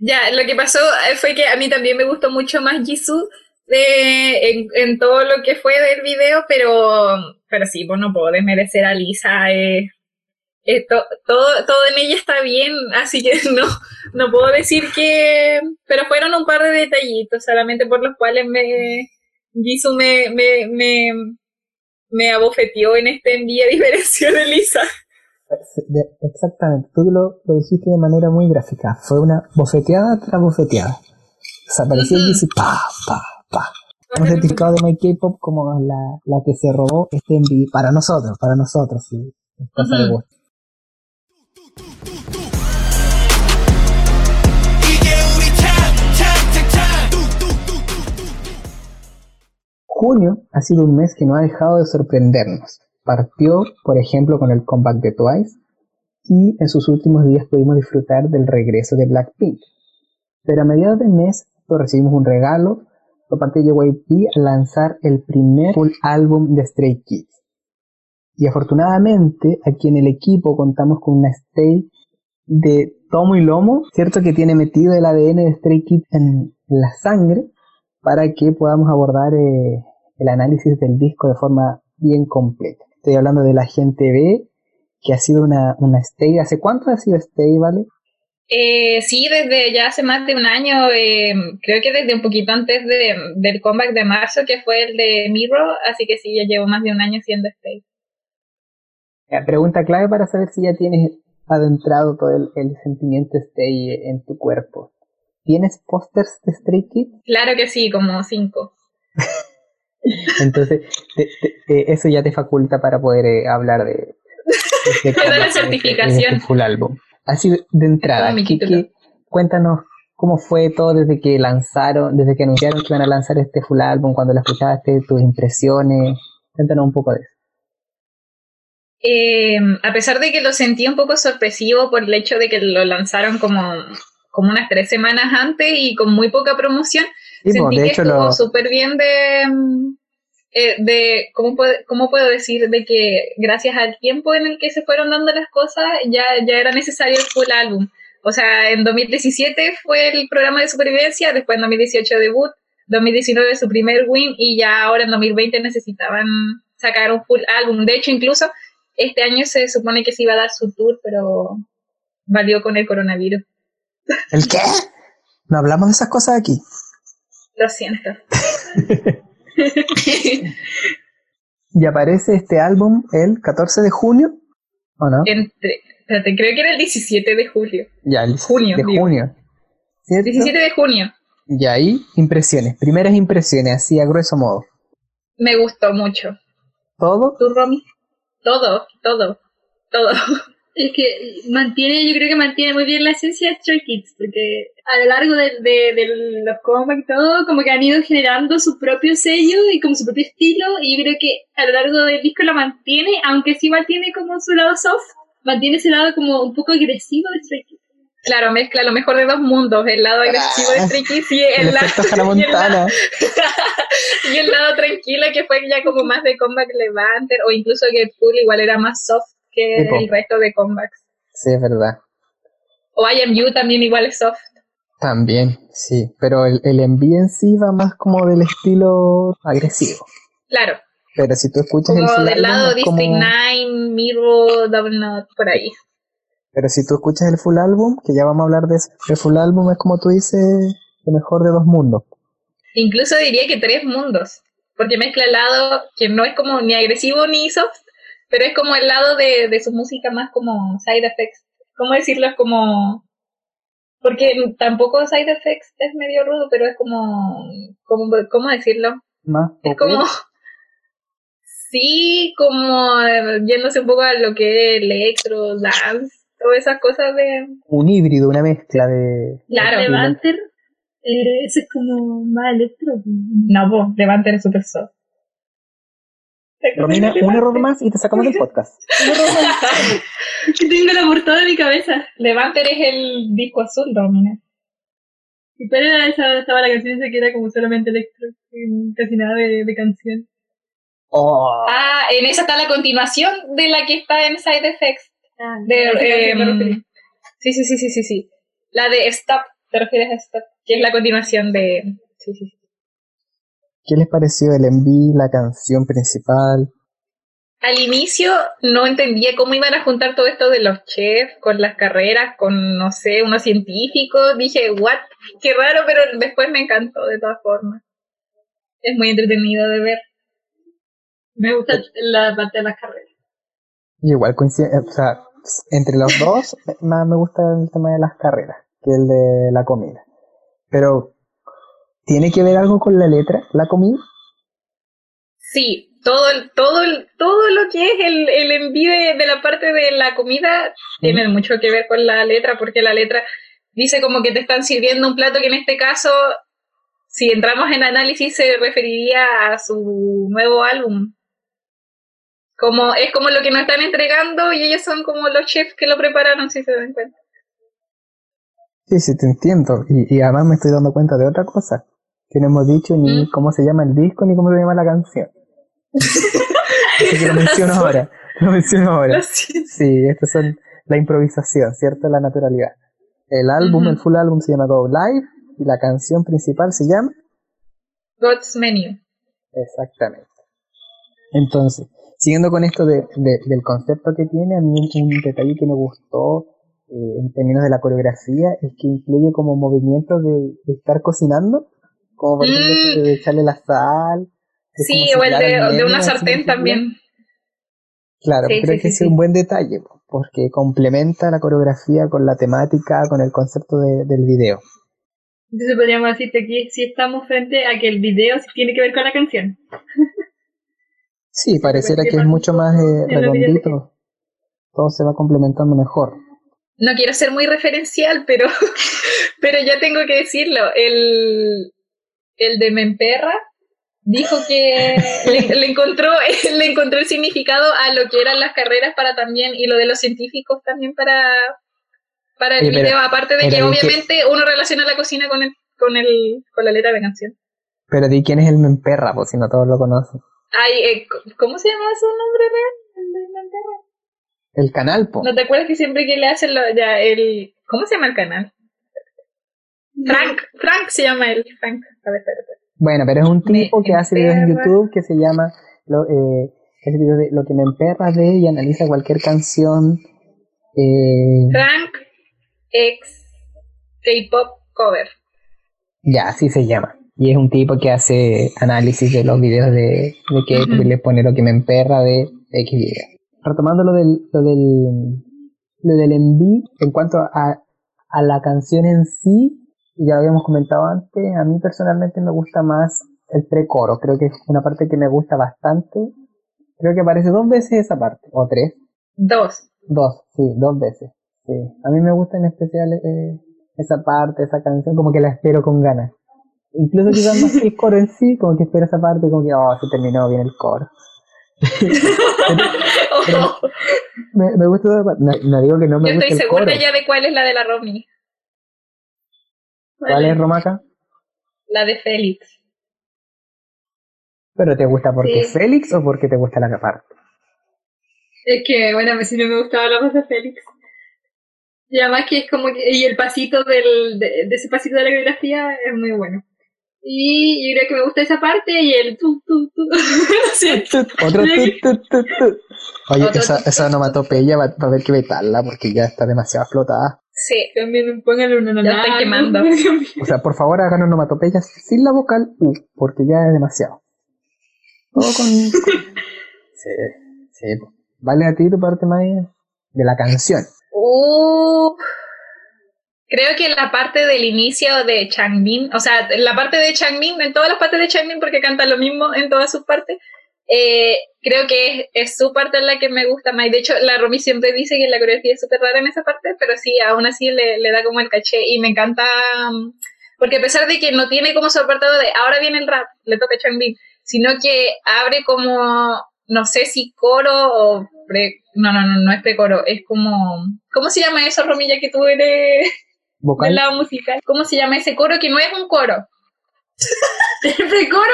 Ya, lo que pasó eh, fue que a mí también me gustó mucho más Jisoo de, en, en todo lo que fue del video, pero, pero sí, pues no puedo desmerecer a Lisa. eh, eh, to- todo, todo en ella está bien, así que (laughs) no, no puedo decir que... Pero fueron un par de detallitos solamente por los cuales me Jisoo me, me, me, me abofeteó en este envío a diferencia de (laughs) Lisa. De- exactamente, tú lo, lo dijiste de manera muy gráfica. Fue una bofeteada tras bofeteada. Desapareció el Ujú. DC, pa, pa, pa. Hemos certificado de My K-Pop como la, la que se robó este envío para nosotros, para nosotros, sí. Es cosa de Ujú. gusto. Junio ha sido un mes que no ha dejado de sorprendernos. Partió, por ejemplo, con el comeback de Twice y en sus últimos días pudimos disfrutar del regreso de Blackpink. Pero a mediados del mes pues, recibimos un regalo por parte de JYP al lanzar el primer full álbum de Stray Kids. Y afortunadamente aquí en el equipo contamos con una Stay de tomo y lomo, cierto que tiene metido el ADN de Stray Kids en la sangre para que podamos abordar eh, el análisis del disco de forma bien completa. Estoy hablando de la gente B, que ha sido una, una stay. ¿Hace cuánto ha sido stay, vale? Eh, sí, desde ya hace más de un año, eh, creo que desde un poquito antes de, del comeback de marzo, que fue el de Mirror, así que sí, ya llevo más de un año siendo Stay. La pregunta clave para saber si ya tienes adentrado todo el, el sentimiento stay en tu cuerpo. ¿Tienes pósters de Stray Kids? Claro que sí, como cinco. Entonces, te- te- eso ya te faculta para poder eh, hablar de, de (laughs) da la de de certificación. este full álbum. Así de- entrada, como mi ¿qué- título. qué- cuéntanos cómo fue todo desde que lanzaron, desde que anunciaron que iban a lanzar este full álbum, cuando lo escuchaste, tus impresiones. Cuéntanos un poco de eso. Eh, a pesar de que lo sentí un poco sorpresivo por el hecho de que lo lanzaron como, como unas tres semanas antes y con muy poca promoción, Sí, sentí pues, de que hecho, estuvo lo, súper bien de, mm, eh, de ¿cómo, puedo, ¿cómo puedo decir? De que gracias al tiempo en el que se fueron dando las cosas, ya, ya era necesario el full álbum. O sea, en 2017 fue el programa de supervivencia, después en 2018 debut, 2019 su primer win y ya ahora en 2020 necesitaban sacar un full álbum. De hecho, incluso este año se supone que se iba a dar su tour, pero valió con el coronavirus. ¿El qué? No hablamos de esas cosas aquí. Lo siento. (laughs) Y aparece este álbum el 14 de junio, ¿o no? Entre, espérate, creo que era el 17 de julio. Ya, el junio, de digo. junio. ¿Cierto? 17 de junio. Y ahí, impresiones, primeras impresiones, así a grueso modo. Me gustó mucho. ¿Todo? ¿Tú, Romy? Todo, todo, todo. Es que mantiene, yo creo que mantiene muy bien la esencia de Stray Kids, porque a lo largo de, de, de los todo, como que han ido generando su propio sello y como su propio estilo, y yo creo que a lo largo del disco lo mantiene, aunque sí igual tiene como su lado soft, mantiene ese lado como un poco agresivo de Stray Kids. Claro, mezcla lo mejor de dos mundos, el lado agresivo de Stray Kids y El el, lado, (laughs) y el lado- Montana. (laughs) y el lado tranquilo que fue ya como más de comeback levanter o incluso que Full igual era más soft que el resto de comebacks. Sí, es verdad. O I Am You también igual es soft. También, sí. Pero el, el envío en sí va más como del estilo agresivo. Claro, Pero si tú escuchas el como full del álbum, lado District como- 9, Mirror, Double Knot, por ahí. Pero si tú escuchas el full álbum, que ya vamos a hablar de eso, el full álbum es como tú dices, el mejor de dos mundos. Incluso diría que tres mundos, porque mezcla el lado que no es como ni agresivo ni soft, pero es como el lado de, de su música más como side effects. ¿Cómo decirlo? Es como... Porque tampoco side effects es medio rudo, pero es como... como ¿Cómo decirlo? Más Es como... Sí, como eh, yéndose un poco a lo que es electro, dance, todas esas cosas de... un híbrido, una mezcla de... Claro. de- Levanter, eh, ese es como más electro. No, vos, Levanter es super soft. Romina, un error más y te sacamos del podcast. (laughs) Que tengo la portada de mi cabeza. Levanter es el disco azul, Romina. ¿Y cuál era esa? Estaba la canción esa que era como solamente electro, casi nada de, de canción. Oh, Ah, en esa está la continuación de la que está en Side Effects. Ah, De, referí. sí, sí, sí, sí, sí, sí. La de Stop, te refieres a Stop, que es la continuación de... Sí, sí, sí. ¿Qué les pareció el enví, la canción principal? Al inicio no entendía cómo iban a juntar todo esto de los chefs con las carreras, con, no sé, unos científicos. Dije, what? Qué raro, pero después me encantó de todas formas. Es muy entretenido de ver. Me gusta la parte de las carreras. Y igual coincide, o sea, entre los dos, (laughs) más me gusta el tema de las carreras que el de la comida. Pero, ¿tiene que ver algo con la letra, la comida? Sí, todo, el- todo, el- todo lo que es el, el envío de, la parte de la comida tiene mucho que ver con la letra, porque la letra dice como que te están sirviendo un plato que en este caso, si entramos en análisis, se referiría a su nuevo álbum. Como, es como lo que nos están entregando y ellos son como los chefs que lo prepararon, si se dan cuenta. Sí, sí, te entiendo. Y, y además me estoy dando cuenta de otra cosa. Que no hemos dicho ni ¿Mm? cómo se llama el disco ni cómo se llama la canción. Así que lo menciono (laughs) ahora. Lo menciono ahora. Sí, estas son la improvisación, ¿cierto? La naturalidad. El álbum, Ujú. el full álbum se llama Go Live y la canción principal se llama God's Menu. Exactamente. Entonces, siguiendo con esto de, de- del concepto que tiene, a mí un, un detalle que me gustó eh, en términos de la coreografía es que incluye como movimientos de, de estar cocinando, como por ejemplo Mm. este de echarle la sal. de Sí, o el de, una sartén también. Claro, Sí, creo sí, que sí, es un buen detalle, po, porque complementa la coreografía con la temática, con el concepto de- del video. Entonces podríamos decirte que si estamos frente a que el video tiene que ver con la canción. Sí, (laughs) pareciera que es mucho más eh, redondito. Todo se va complementando mejor. no quiero ser muy referencial, pero, (laughs) pero ya tengo que decirlo. El, el de Memperra dijo que (laughs) le, le encontró, (laughs) le encontró el significado a lo que eran las carreras para también, y lo de los científicos también para, para el video, aparte de que obviamente uno relaciona la cocina con el, con el, con la letra de canción. Pero di quién es el Memperra, pues si no todos lo conocen. Ay, eh, ¿cómo se llama su nombre real? El de Memperra. El canal, po. ¿No te acuerdas que siempre que le hacen lo, ya el... ¿Cómo se llama el canal? Frank, Frank se llama él, Frank. A ver, espérate. Bueno, pero es un tipo Me que hace videos en. YouTube que se llama lo, eh, ese video de lo que me emperra de y analiza cualquier canción. Eh, Frank ex K-pop cover. ya, así se llama. Y es un tipo que hace análisis de los videos de, de que Ujú. le pone lo que me emperra de X video. Retomando lo del, lo del, lo del enví, en cuanto a, a la canción en sí, ya habíamos comentado antes, a mí personalmente me gusta más el precoro, creo que es una parte que me gusta bastante. Creo que aparece dos veces esa parte, o tres. Dos. Dos, sí, dos veces. Sí. A mí me gusta en especial eh, esa parte, esa canción, como que la espero con ganas. Incluso quizás más que el coro en sí, como que espero esa parte, como que, oh, se terminó bien el coro. (laughs) Me, me gusta esa parte. No, no digo que no me yo guste estoy el coro. segura ya de cuál es la de la Romy. ¿Cuál es, Romaca? La de Félix. ¿Pero te gusta porque Sí. Félix o porque te gusta la parte? Es que, bueno, a mí sí no me gustaba la voz de Félix. Y además que es como que, y el pasito del, de, de ese pasito de la coreografía es muy bueno. Y yo creo que me gusta esa parte y el tu, tu, tu. (laughs) Otro tut. Oye, Otro esa, esa onomatopeya va, va a haber que vetarla porque ya está demasiado explotada. Sí. También pónganle una Ya estoy quemando. (laughs) O sea, por favor hagan onomatopeyas sin la vocal U, porque ya es demasiado. Todo con... (laughs) Sí, sí. po. Vale a ti tu parte, Maya, de la canción. Uh, creo que la parte del inicio de Changbin, o sea, la parte de Changbin, en todas las partes de Changbin, porque canta lo mismo en todas sus partes, eh, creo que es, es su parte la que me gusta más. De hecho, la Romy siempre dice que la coreografía es súper rara en esa parte, pero sí, aún así le, le da como el caché y me encanta. um, Porque a pesar de que no tiene como su apartado de ahora viene el rap, le toca a Changbin, sino que abre como, no sé si coro o pre, no, no, no, no es precoro, es como, ¿cómo se llama eso, Romilla, que tú eres Vocal. del lado musical? ¿Cómo se llama ese coro que no es un coro? (laughs) ¿El precoro?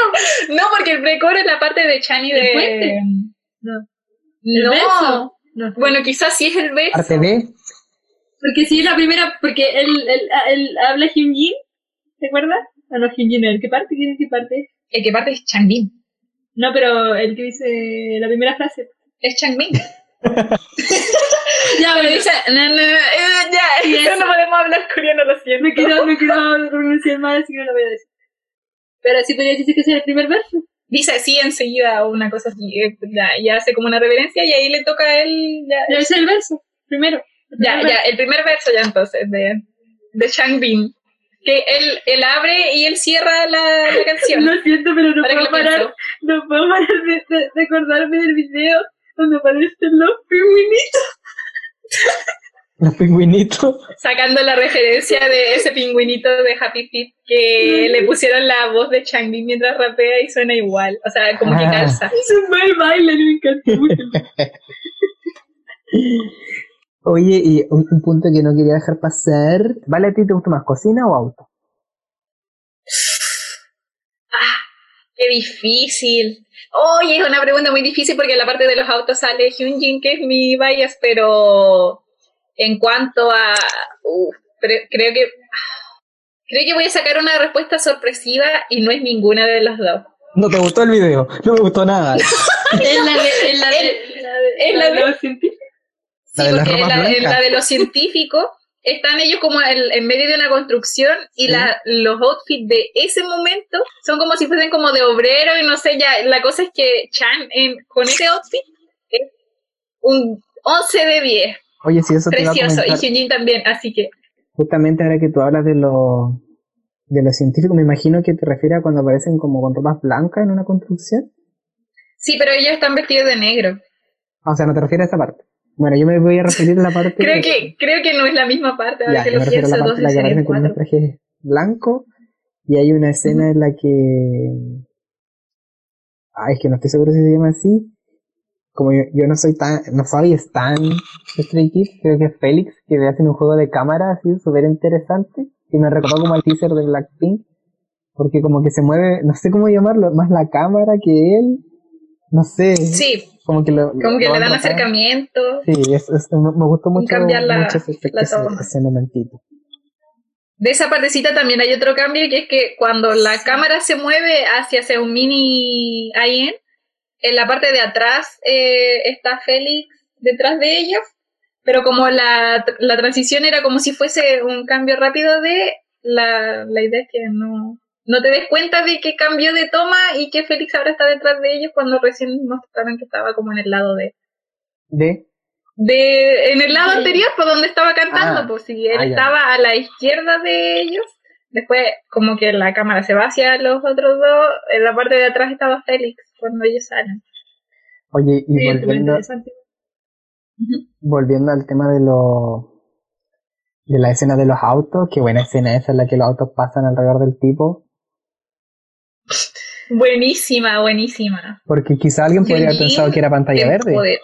No, porque el precoro es la parte de Chani ¿El de... puente? No. ¿El No. verso? No. Bueno, quizás sí es el verso. Parte B. Porque sí es la primera, porque él, él, él habla Hyunjin, ¿te acuerdas? Ah, no, Hyunjin, ¿el qué parte? ¿Quién es qué parte? El que parte es Changbin. No, pero el que dice la primera frase. Es Changbin. (laughs) Ya, Pero dice, no, no, no, eh, ya, (laughs) no podemos hablar coreano, lo siento. no quiero, no quiero pronunciar mal, así que no lo voy a decir. Pero sí podría decirse que es el primer verso. Dice así enseguida una cosa así, eh, ya, y hace como una reverencia y ahí le toca a él, ya, es el verso. Primero. Ya, ya, el primer verso ya entonces, de, de Changbin. Que él, él abre y él cierra la, la (laughs) canción. Lo siento, pero no puedo parar, no puedo parar de, de- de acordarme del video donde aparecen los pingüinitos. (laughs) Los pingüinitos. Sacando la referencia de ese pingüinito de Happy Feet que le pusieron la voz de Changbin mientras rapea y suena igual. O sea, como que Ah. calza. Es un buen baile, me encantó mucho. (laughs) Oye, y un, un punto que no quería dejar pasar. ¿Vale a ti te gusta más cocina o auto? Ah, qué difícil. Oye, es una pregunta muy difícil porque en la parte de los autos sale Hyunjin, que es mi bias, pero en cuanto a... uf, pre- creo que... Creo que voy a sacar una respuesta sorpresiva y no es ninguna de las dos. No te gustó el video, no me gustó nada. (laughs) Es la de, es la de, la de, es la de- los científicos. Sí, La de las porque en la, en blancas. la de los científicos están ellos como en, en medio de una construcción y Sí. la, los outfits de ese momento son como si fuesen como de obrero y no sé, ya la cosa es que Chan en, con ese outfit es un 11 de 10, Oye, si eso te iba a precioso, y. Hyunjin también, así que Justamente ahora que tú hablas de lo de los científicos, me imagino que te refieres a cuando aparecen como con ropas blancas en una construcción. sí, pero ellos están vestidos de negro. Ah, O sea, no te refieres a esa parte. Bueno, yo me voy a referir a la parte Creo de- que, creo que no es la misma parte, ahora Ya, que lo pienso, la dos la que aparecen con unos cuatro. trajes blancos y hay una escena en la que... Ay, es que no estoy seguro si se llama así. Como yo, yo no soy tan, no soy tan Stray Kids, creo que es Félix, que le hacen un juego de cámara así súper interesante, y me recordó como al teaser de Blackpink, porque como que se mueve, no sé cómo llamarlo, más la cámara que él, no sé, Sí, como que lo, como que le dan acercamiento. Sí, es, es- me gustó mucho, cambiar la- mucho ese, efecto, la ese, toma. ese momentito. De esa partecita también hay otro cambio que es que cuando la cámara se mueve hacia, hacia un mini IN, en la parte de atrás eh, está Félix detrás de ellos, pero como la, la transición era como si fuese un cambio rápido de la, la idea es que no, no te des cuenta de que cambió de toma y que Félix ahora está detrás de ellos cuando recién mostraron que estaba como en el lado de De, de en el lado anterior por donde estaba cantando Ah. pues si él Ah, ya. estaba a la izquierda de ellos después como que la cámara se va hacia los otros dos en la parte de atrás estaba Félix cuando ellos salen. Oye, y Sí, volviendo, volviendo al tema de los de la escena de los autos, qué buena escena esa en la que los autos pasan alrededor del tipo, buenísima buenísima. Porque quizá alguien podría haber pensado que era pantalla verde. poder.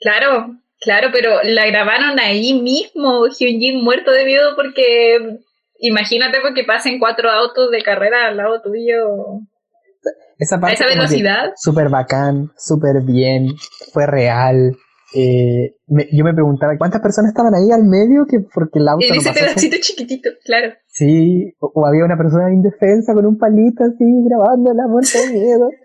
claro claro pero la grabaron ahí mismo Hyunjin muerto de miedo porque imagínate porque pasen cuatro autos de carrera al lado tuyo Esa parte esa velocidad súper bacán, súper bien, fue real. Eh, me- yo me preguntaba cuántas personas estaban ahí al medio que porque el auto en ese pedacito chiquitito claro Sí, o, o había una persona indefensa con un palito así grabando la muerte de miedo. (laughs)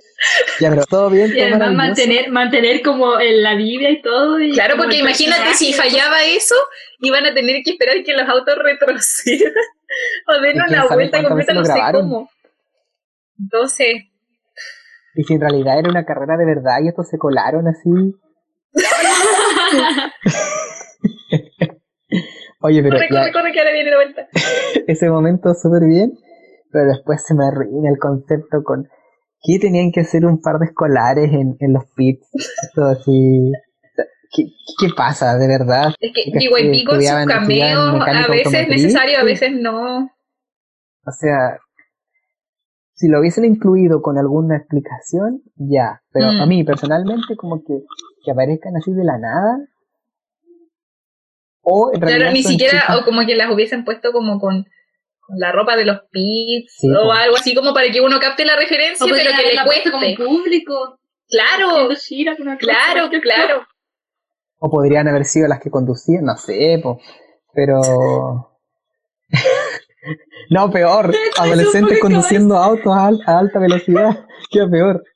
Ya, pero todo bien, Y además mantener, mantener como en la Biblia y todo. Y Claro, porque imagínate si fallaba eso, iban a tener que esperar que los autos retrocedan (laughs) o den ¿Y quién una vuelta completa, no sé cómo. Entonces, Y si en realidad era una carrera de verdad y estos se colaron así. (laughs) Oye, pero corre, corre, corre, que ahora viene la vuelta. (laughs) ese momento súper bien, pero después se me arruina el concepto con que tenían que hacer un par de escolares en, en los pits. Todo así. ¿Qué, ¿Qué pasa, de verdad? Es que pico sus cameos a veces es necesario, a veces no. O sea, si lo hubiesen incluido con alguna explicación, ya. Pero Mm. a mí personalmente, como que, que aparezcan así de la nada. O en realidad Claro, ni siquiera, chicas- o como que las hubiesen puesto como con, con la ropa de los pits Sí, o algo así como para que uno capte la referencia, O pero que le cueste. como público. Claro, haciendo gira con una cosa, claro, claro. O podrían haber sido las que conducían, no sé, po. pero... no, peor, (laughs) adolescentes conduciendo autos a, al- a alta velocidad, (laughs) qué peor. (laughs)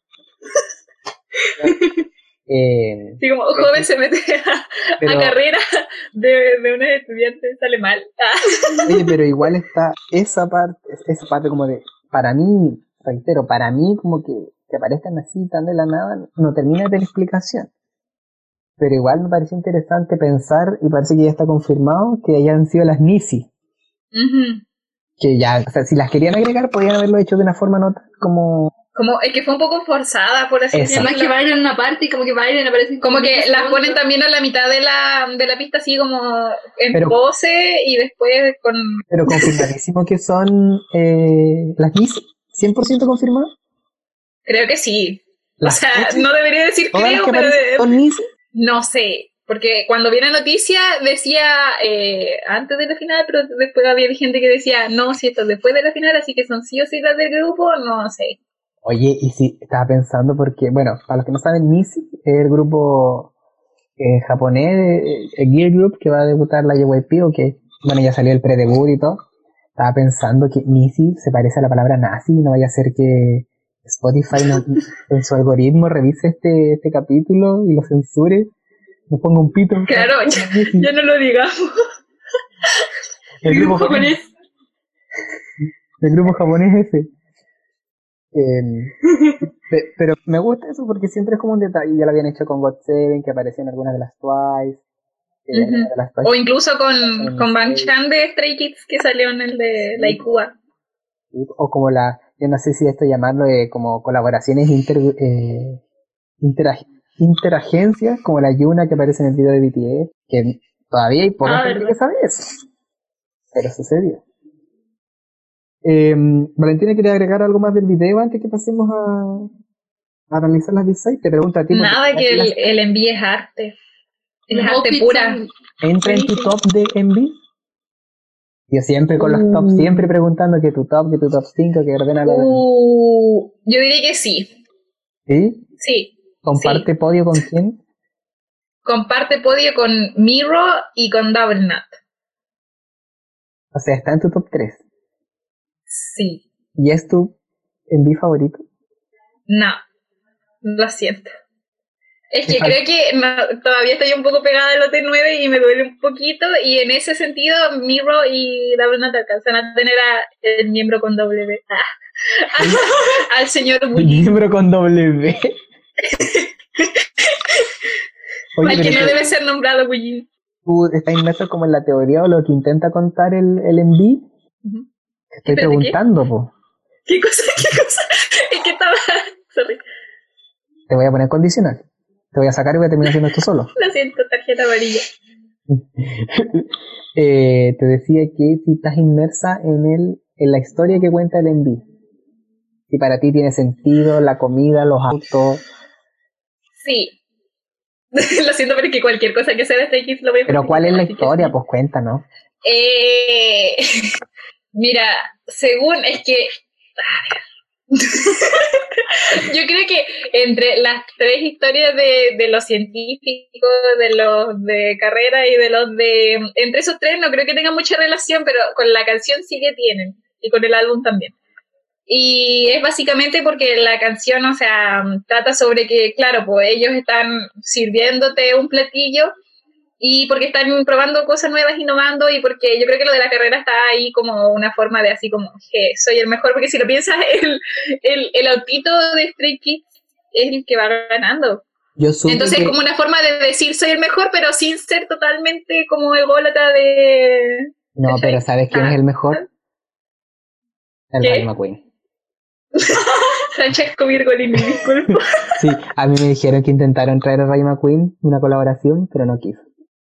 Eh, Sí, como joven se mete a, pero, a carrera de, de un estudiante, sale mal. Oye, pero igual está esa parte, esa parte como de, para mí, reitero, para mí como que, que aparezcan así tan de la nada, no termina de tener explicación. Pero igual me pareció interesante pensar, y parece que ya está confirmado, que hayan sido las Nisi. Que ya, o sea, si las querían agregar, podían haberlo hecho de una forma no como... Como es que fue un poco forzada, por así Eso. Además que decirlo. bailan en una parte y como que bailan aparecen Como que las segundos. ponen también a la mitad de la, de la pista así como en Pero- pose y después con... Pero confirmadísimo que son eh, las Nisi. 100% confirmado. Creo que sí. O sea, no debería decir creo, pero de- son no sé. Porque cuando vi la noticia decía eh, antes de la final, pero después había gente que decía, no, si esto es después de la final, así que son sí o sí las del grupo, no sé. Oye, y si estaba pensando porque, bueno, para los que no saben, Nisi es el grupo eh, japonés, eh, el Gear Group, que va a debutar la JYP, o que, bueno, ya salió el pre-debut y todo. Estaba pensando que Nisi se parece a la palabra nazi, no vaya a ser que Spotify no- (laughs) en su algoritmo revise este, este capítulo y lo censure, nos ponga un pito. Claro, ya, no lo digamos. el grupo japonés. El grupo japonés ese. Em, pe- pero me gusta eso porque siempre es como un detalle. Ya lo habían hecho con God7, que aparecían algunas de las Twice. que Ujú. algunas de las Twice O incluso con, con Bang. Chan de Stray Kids que salió en el de la. Sí, O como la, yo no sé si esto llamarlo de como colaboraciones inter, eh, interag- interagencias, como la Yuna que aparece en el video de BTS, que todavía hay poca Ah, gente verdad. que sabe eso. Pero sucedió. Eh, Valentina, ¿quería agregar algo más del video antes que pasemos a, a analizar las designs? Te pregunto a ti. Nada que el, el envíe es arte. Es arte pura. ¿Entra en tu top de Envy? Yo siempre con los tops, Uh. siempre preguntando que tu top, que tu top 5, que ordena la... Uh, yo diría que sí. ¿Sí? Sí. ¿Comparte podio con quién? (laughs) Comparte podio con Miro y con Double Nut. O sea, está en tu top 3. Sí. ¿Y es tu Envy favorito? No. Lo siento. Es que creo que no- todavía estoy un poco pegada al lote 9 y me duele un poquito. Y en ese sentido, Miro y Double Nut alcanzan a tener a el miembro con W. Ah. (laughs) al señor Bully. Miembro con W. (laughs) Oye, Al que no debe ser nombrado Bully. tú estás inmerso como en la teoría o lo que intenta contar el, el. Te estoy ¿Pero de qué? preguntando, po. ¿Qué cosa? (laughs) ¿Qué cosa? Es que estaba. (laughs) Sorry. Te voy a poner condicional. Te voy a sacar y voy a terminar haciendo esto solo. Lo siento, tarjeta amarilla. Eh, te decía que si estás inmersa en el, en la historia que cuenta el Envy. Si para ti tiene sentido la comida, los autos. Sí. (laughs) lo siento, pero es que cualquier cosa que sea de Stray Kids lo voy a Pero ¿cuál es la que historia? Pues cuéntanos. Eh, (laughs) mira, según es que. a ver. (laughs) Yo creo que entre las tres historias de, de los científicos, de los de carrera y de los de. Entre esos tres no creo que tengan mucha relación, pero con la canción sí que tienen. Y con el álbum también. Y es básicamente porque la canción, o sea, trata sobre que, claro, pues ellos están sirviéndote un platillo y porque están probando cosas nuevas, innovando y porque yo creo que lo de la carrera está ahí como una forma de así como que soy el mejor, porque si lo piensas, (laughs) el, el, el autito de Stray Kids es el que va ganando. Yo Entonces es como una forma de decir soy el mejor, pero sin ser totalmente como ególatra de... No, pero ¿sabes quién Ah. es el mejor? El ¿Qué? Rayo McQueen. (laughs) Francesco Virgolini, disculpa. (laughs) Sí, a mí me dijeron que intentaron traer a Rayo McQueen una colaboración, pero no quiso.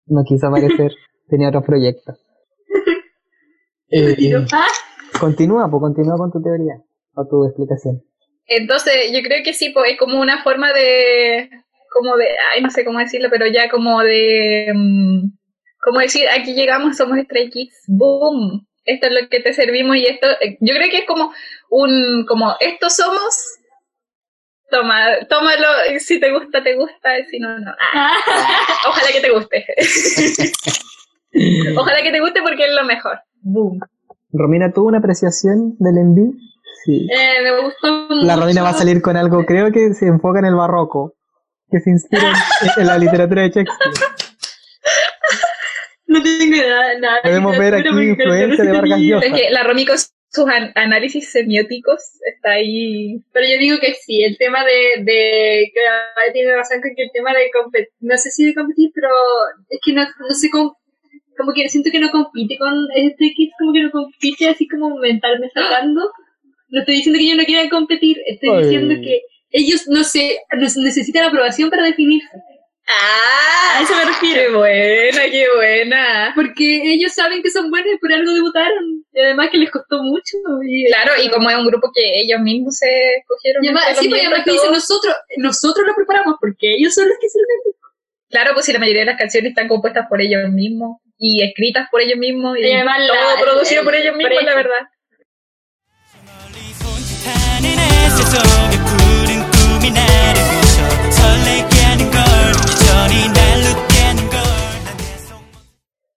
No quiso aparecer, (laughs) tenía otros proyectos. Eh, Ah, continúa, pues continúa con tu teoría o tu explicación. Entonces, yo creo que sí, pues es como una forma de, como de, ay, no sé cómo decirlo, pero ya como de, mm, como decir, aquí llegamos, somos Stray Kids, boom, esto es lo que te servimos y esto, eh, yo creo que es como un, como, esto somos, toma, tómalo, y si te gusta, te gusta, y si no, no. Ah, (laughs) ojalá que te guste. (laughs) ojalá que te guste porque es lo mejor. Boom. Romina, ¿tuvo una apreciación del enví? Sí. eh, me gustó mucho. La Romina va a salir con algo, creo que se enfoca en el barroco, que se inspira en, (laughs) en la literatura de Shakespeare. No tengo nada. nada Podemos ver aquí influencia de Vargas ni- Llosa. Es que la Romy con sus an- análisis semióticos está ahí. Pero yo digo que sí, el tema de, de que Abad tiene razón con que el tema de competir, no sé si de competir, pero es que no, no sé cómo, como que siento que no compite con este kit, como que no compite así como mentalmente hablando. No estoy diciendo que ellos no quieran competir, estoy Ay. diciendo que ellos no se no se necesitan aprobación para definirse. ¡Ah! A eso me refiero. ¡Qué buena, qué buena! Porque ellos saben que son buenos y por algo debutaron. Y además que les costó mucho. Y, Claro, y como es un grupo que ellos mismos se escogieron. Y además, sí, pues, miembros además que dicen nosotros, nosotros lo preparamos porque ellos son los que hicieron el Claro, pues si la mayoría de las canciones están compuestas por ellos mismos y escritas por ellos mismos y, Y además todo la- producido el- por ellos mismos, por la verdad.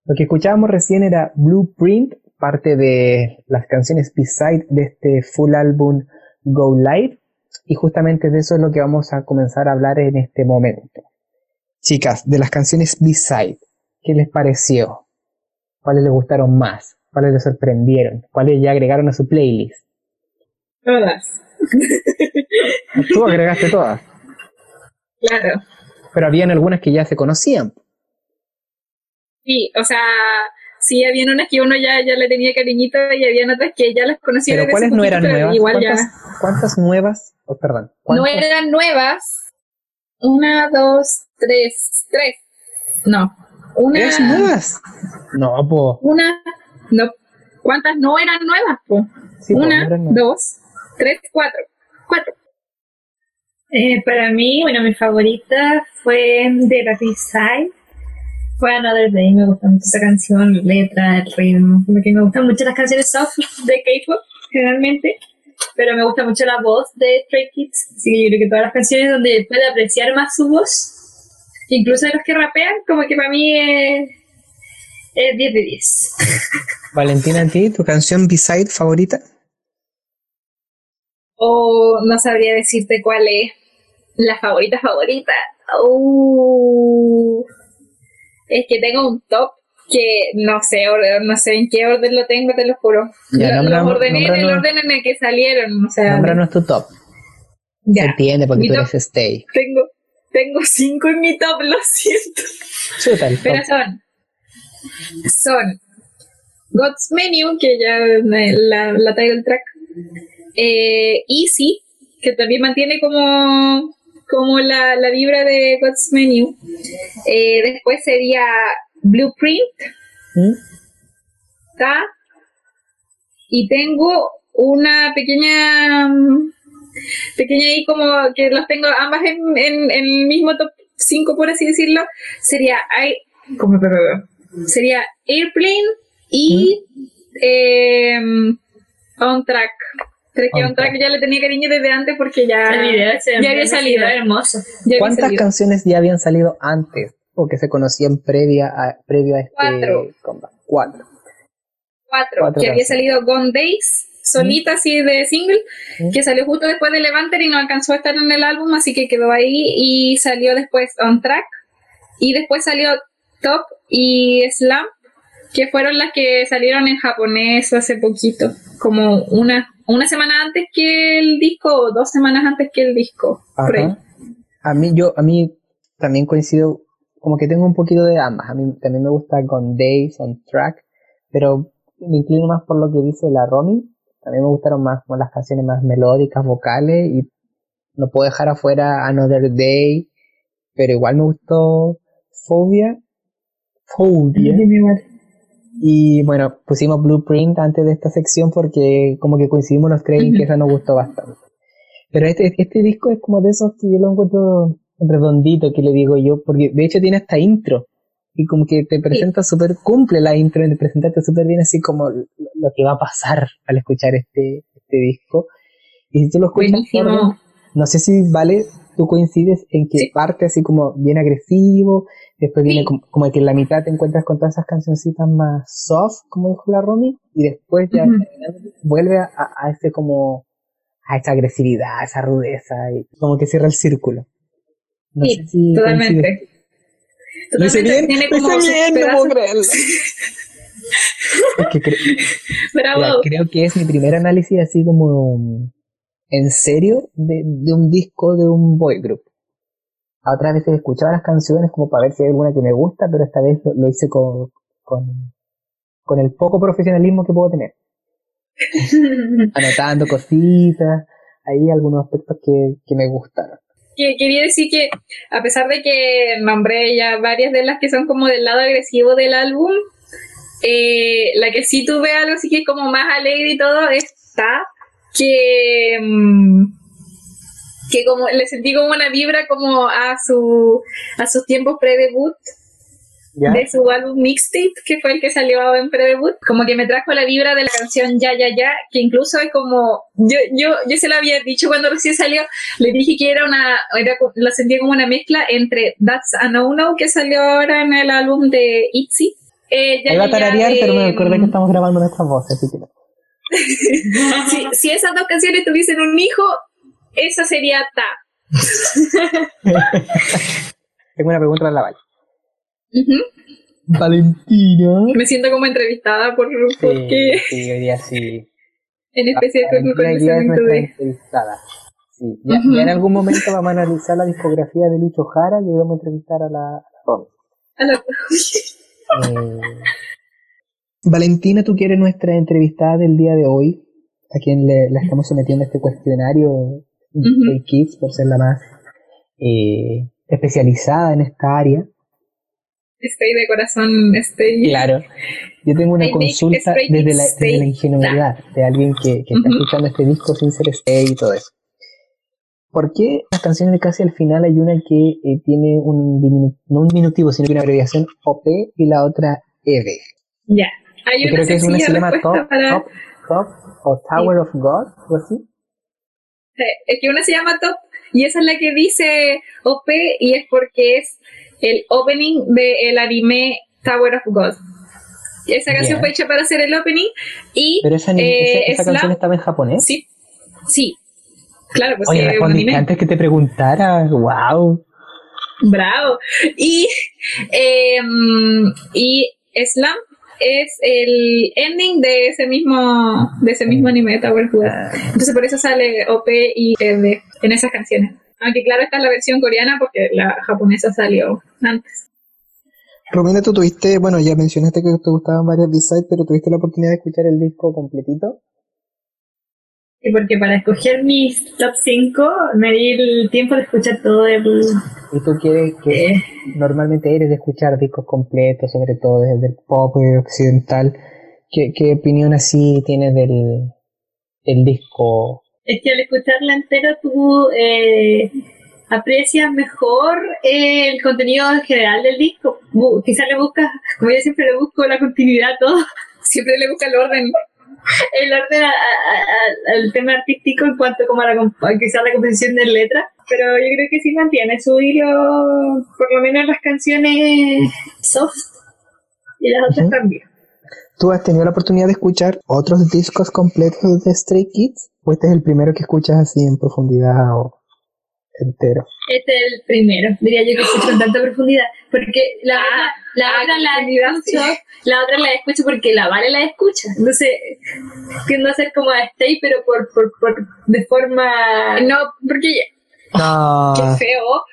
Lo que escuchábamos recién era Blueprint, parte de las canciones B-side de este full álbum Go Live. Y justamente de eso es lo que vamos a comenzar a hablar en este momento. Chicas, de las canciones B-side, ¿qué les pareció? ¿Cuáles les gustaron más? ¿Cuáles les sorprendieron? ¿Cuáles ya agregaron a su playlist? Todas. Tú agregaste todas, (laughs) Claro. pero habían algunas que ya se conocían. Sí, o sea, sí, habían unas que uno ya, ya le tenía cariñito y habían otras que ya las conocía Pero ¿cuáles no eran nuevas? Igual ¿Cuántas, ya. cuántas nuevas? Oh, perdón. No ¿cuántas- eran nuevas. Una, dos, tres. Tres. No. Una. ¿Tres nuevas? No, po. Una. No. ¿Cuántas no eran nuevas, po? Sí, po, no Una, eran nuevas. dos, tres, cuatro. Cuatro. Eh, para mí, bueno, mi favorita fue de la B-Side. Fue Another Day, me gusta mucho esa canción, la letra, el ritmo. Como que me gustan mucho las canciones soft (laughs) de K-pop, generalmente. Pero me gusta mucho la voz de Stray Kids. Así que yo creo que todas las canciones donde puede apreciar más su voz, incluso de los que rapean, como que para mí es, es 10 de 10. (laughs) Valentina, ¿a ti tu canción B-side favorita? O no sabría decirte cuál es la favorita favorita. Uh, es que tengo un top que no sé, no sé en qué orden lo tengo, te lo juro. Ya, Lo- nombra- los ordené en el orden en el que salieron. O sea, Nómbranos tu top. ya. Se entiende porque Mi tú top- eres Stay. Tengo, tengo cinco en mi top, lo siento. Chuta el top. Pero son, son God's Menu, que ya la, la title track, eh, Easy, que también mantiene como, como la, la vibra de God's Menu. Eh, después sería Blueprint, ¿Mm? Ta, y tengo una pequeña, mm, pequeña ahí como que los tengo ambas en, en- en el mismo top 5, por así decirlo, sería, ¿cómo te sería Airplane y em, On Track. Creo que On On Track Track. ya le tenía cariño desde antes porque ya, El video ese ya había salido. hermoso. ya ¿Cuántas salido. canciones ya habían salido antes o que se conocían previa a, previo a este Cuatro. combat? Cuatro. Cuatro, Cuatro que había salido Gone Days, solita así de single, Mm. que salió justo después de Levanter y no alcanzó a estar en el álbum, así que quedó ahí y salió después On Track y después salió Top y Slam, que fueron las que salieron en japonés hace poquito, como una, una semana antes que el disco o dos semanas antes que el disco. por ahí. Ajá. A mí, yo, a mí también coincido, como que tengo un poquito de ambas. A mí también me gusta con Days, on track, pero me inclino más por lo que dice la Romy. Mí me gustaron más como las canciones más melódicas, vocales, y no puedo dejar afuera Another Day, pero igual me gustó Phobia. Phobia. Y bueno, pusimos Blueprint antes de esta sección porque como que coincidimos los tres en que esa nos gustó bastante. Pero este, este disco es como de esos que yo lo encuentro redondito, que le digo yo, porque de hecho tiene hasta intro. Y como que te presenta súper, cumple la intro de presentarte súper bien así como lo que va a pasar al escuchar este, este disco. Y si tú lo escuchas, no sé si vale, tú coincides en que Sí. parte así como bien agresivo, después viene Sí. como, como que en la mitad te encuentras con todas esas cancioncitas más soft, como dijo la Romy, y después ya vuelve a, a ese como, a esa agresividad, a esa rudeza, y como que cierra el círculo. No Sí, sé si coincides. Totalmente. Lo hice bien, tiene lo hice bien, no puedo creerlo. Es que cre- (laughs) Bravo. ya, creo que es mi primer análisis así como en serio de, de un disco de un boy group. A otras veces escuchaba las canciones como para ver si hay alguna que me gusta, pero esta vez lo, lo hice con, con, con el poco profesionalismo que puedo tener. (laughs) Anotando cositas, ahí algunos aspectos que, que me gustaron. que quería decir que a pesar de que nombré ya varias de las que son como del lado agresivo del álbum, eh, la que sí tuve algo así que como más alegre y todo está que mm, que como le sentí como una vibra como a su a sus tiempos pre-debut de su álbum Mixtape, que fue el que salió en pre-debut, como que me trajo la vibra de la canción Ya Ya Ya, que incluso es como, yo, yo, yo se lo había dicho cuando recién salió, le dije que era una, era, la sentía como una mezcla entre That's a No No, que salió ahora en el álbum de ITZY. Eh, Ya Iba a Ya tararear, pero me acordé que estamos grabando nuestras voces, así que no. Si, si esas dos canciones tuviesen un hijo, esa sería Ta. Tengo una pregunta para la Val. Valentina. Me siento como entrevistada por, porque Sí, sí, hoy día sí. en especial con el conocimiento nuestra de... entrevistada. Sí. Ya, en algún momento vamos a analizar la discografía de Lucho Jara y vamos a entrevistar a la, a la a la- Eh, Valentina, tú que eres nuestra entrevistada del día de hoy, a quien le, la estamos sometiendo a este cuestionario de Kids por ser la más eh, especializada en esta área. Estoy de corazón, estoy... Claro. Yo tengo una I consulta desde la, desde la ingenuidad de alguien que, que está Ujú. escuchando este disco sin ser stay y todo eso. ¿Por qué las canciones de casi al final hay una que eh, tiene un no un diminutivo, sino que una abreviación OP y la otra EV? Ya. Hay Yo una creo que es una que se llama Top, para... Top, Top o Tower of God, o así. Sí, Es que una se llama Top y esa es la que dice OP y es porque es el opening del anime Tower of God. Esa canción fue hecha para hacer el opening y... Pero esa, eh, esa, canción estaba en japonés. Sí, sí. Claro, pues Oye, sí, un anime. antes que te preguntara. ¡Wow! Bravo. Y, eh, y Slam es el ending de ese mismo de ese mismo anime Tower of God. Entonces por eso sale OP y ED en esas canciones. Aunque claro, esta es la versión coreana porque la japonesa salió antes. Romina, tú tuviste, bueno, ya mencionaste que te gustaban varias B-sides, pero tuviste la oportunidad de escuchar el disco completito. Y porque para escoger mis top 5 me di el tiempo de escuchar todo el... Y tú quieres que eh, normalmente eres de escuchar discos completos, sobre todo desde el pop occidental. ¿Qué, qué opinión así tienes del, del disco? es que al escucharla entera tú eh, aprecias mejor el contenido en general del disco. Quizás le buscas, como yo siempre le busco la continuidad a todo, (laughs) Siempre le busca el orden. (laughs) el orden a- a- a- al tema artístico en cuanto como a la, quizás la composición de letras, pero yo creo que sí mantiene su hilo, por lo menos las canciones soft y las otras también. ¿Tú has tenido la oportunidad de escuchar otros discos completos de Stray Kids? ¿O este es el primero que escuchas así en profundidad o entero? Este es el primero, diría yo que escucho con tanta profundidad, porque la, Ah, otra, la ah, otra la profundidad, escucho, sí. la otra la escucho porque la Vale la escucha, entonces tiendo a hacer como a Stay, pero por, por, por de forma No, porque No. qué feo.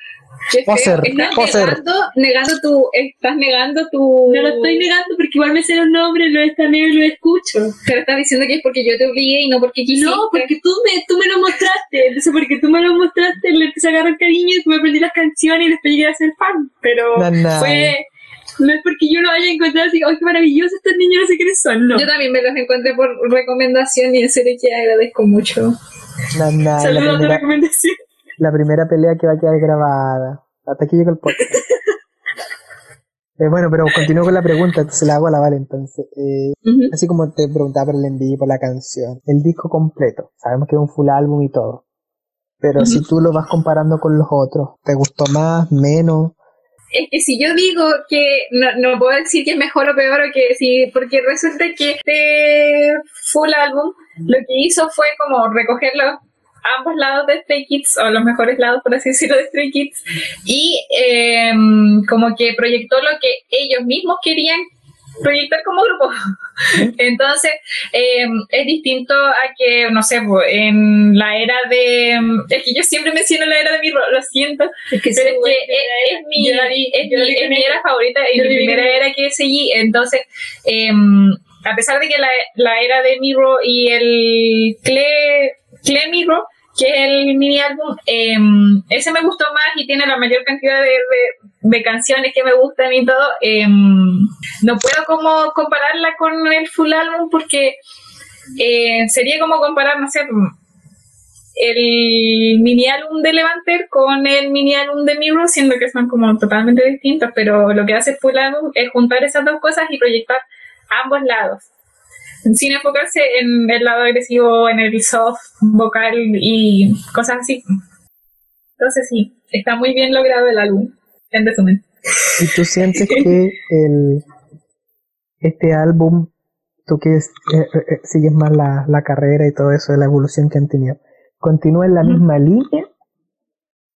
Poser, Estás poser. negando, negando tu, estás negando tu. no lo estoy negando porque igual me sé los nombres, lo escaneo y lo escucho. Pero estás diciendo que es porque yo te obligué y no porque quisiste. No, porque tú me, tú me lo mostraste, entonces porque tú me lo mostraste, le empecé a agarrar cariño y me aprendí las canciones y después llegué a ser fan, pero Na, na. fue, no es porque yo lo haya encontrado así, ¡ay, qué maravilloso estos niños, no sé quiénes son! No. Yo también me los encontré por recomendación y en serio que agradezco mucho. Na, la, Saludos a tu recomendación. La primera pelea que va a quedar grabada. Hasta aquí llega el podcast. (laughs) Eh, bueno, pero continúo con la pregunta, se la hago a la Vale entonces. Eh, así como te preguntaba por el envío, por la canción. El disco completo, sabemos que es un full álbum y todo. Pero si tú lo vas comparando con los otros, ¿te gustó más, menos? Es que si yo digo que no, no puedo decir que es mejor o peor o que sí, porque resulta que este full álbum lo que hizo fue como recoger los ambos lados de Stray Kids, o los mejores lados, por así decirlo, de Stray Kids, y em, como que proyectó lo que ellos mismos querían proyectar como grupo. (laughs) Entonces, eh, es distinto a que, no sé, en la era de... Es que yo siempre menciono la era de mi... Lo siento, Es que pero es que es, es mi, vi- es mi, es era favorita y mi vi primera era que seguí. Entonces, em, a pesar de que la, la era de Miro y el Cle, Cle Miro, que es el mini álbum, em, ese me gustó más y tiene la mayor cantidad de, de- canciones que me gustan y todo. em, no puedo como compararla con el full álbum porque eh, sería como comparar, no sé, el mini álbum de Levanter con el mini álbum de Mirror, siendo que son como totalmente distintos, pero lo que hace Full Álbum es juntar esas dos cosas y proyectar ambos lados, sin enfocarse en el lado agresivo, en el soft, vocal y cosas así. Entonces sí, está muy bien logrado el álbum, en resumen. ¿Y tú sientes que el, este álbum, tú que es- eh, eh, eh, sigues más la, la carrera y todo eso, la evolución que han tenido, continúa en la misma línea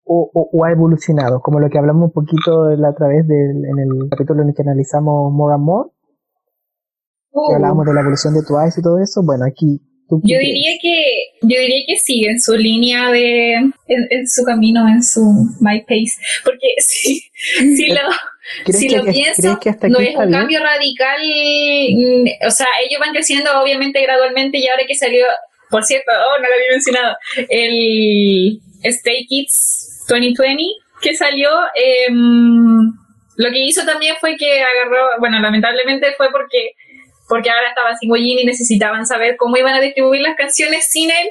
o, o- o ha evolucionado? Como lo que hablamos un poquito la otra vez del, en el capítulo en el que analizamos More and More, que hablábamos de la evolución de Twice y todo eso. Bueno, aquí Yo diría que yo diría que sigue en su línea de en, en su camino, en su my pace, porque (laughs) si, si lo ¿Crees si que- lo que- pienso, crees que hasta no es un bien? cambio radical. mm, O sea, ellos van creciendo obviamente gradualmente y ahora que salió, por cierto, oh, no lo había mencionado, el Stay Kids 2020 que salió, em, lo que hizo también fue que agarró, bueno, lamentablemente fue porque porque ahora estaban sin Wojin y necesitaban saber cómo iban a distribuir las canciones sin él.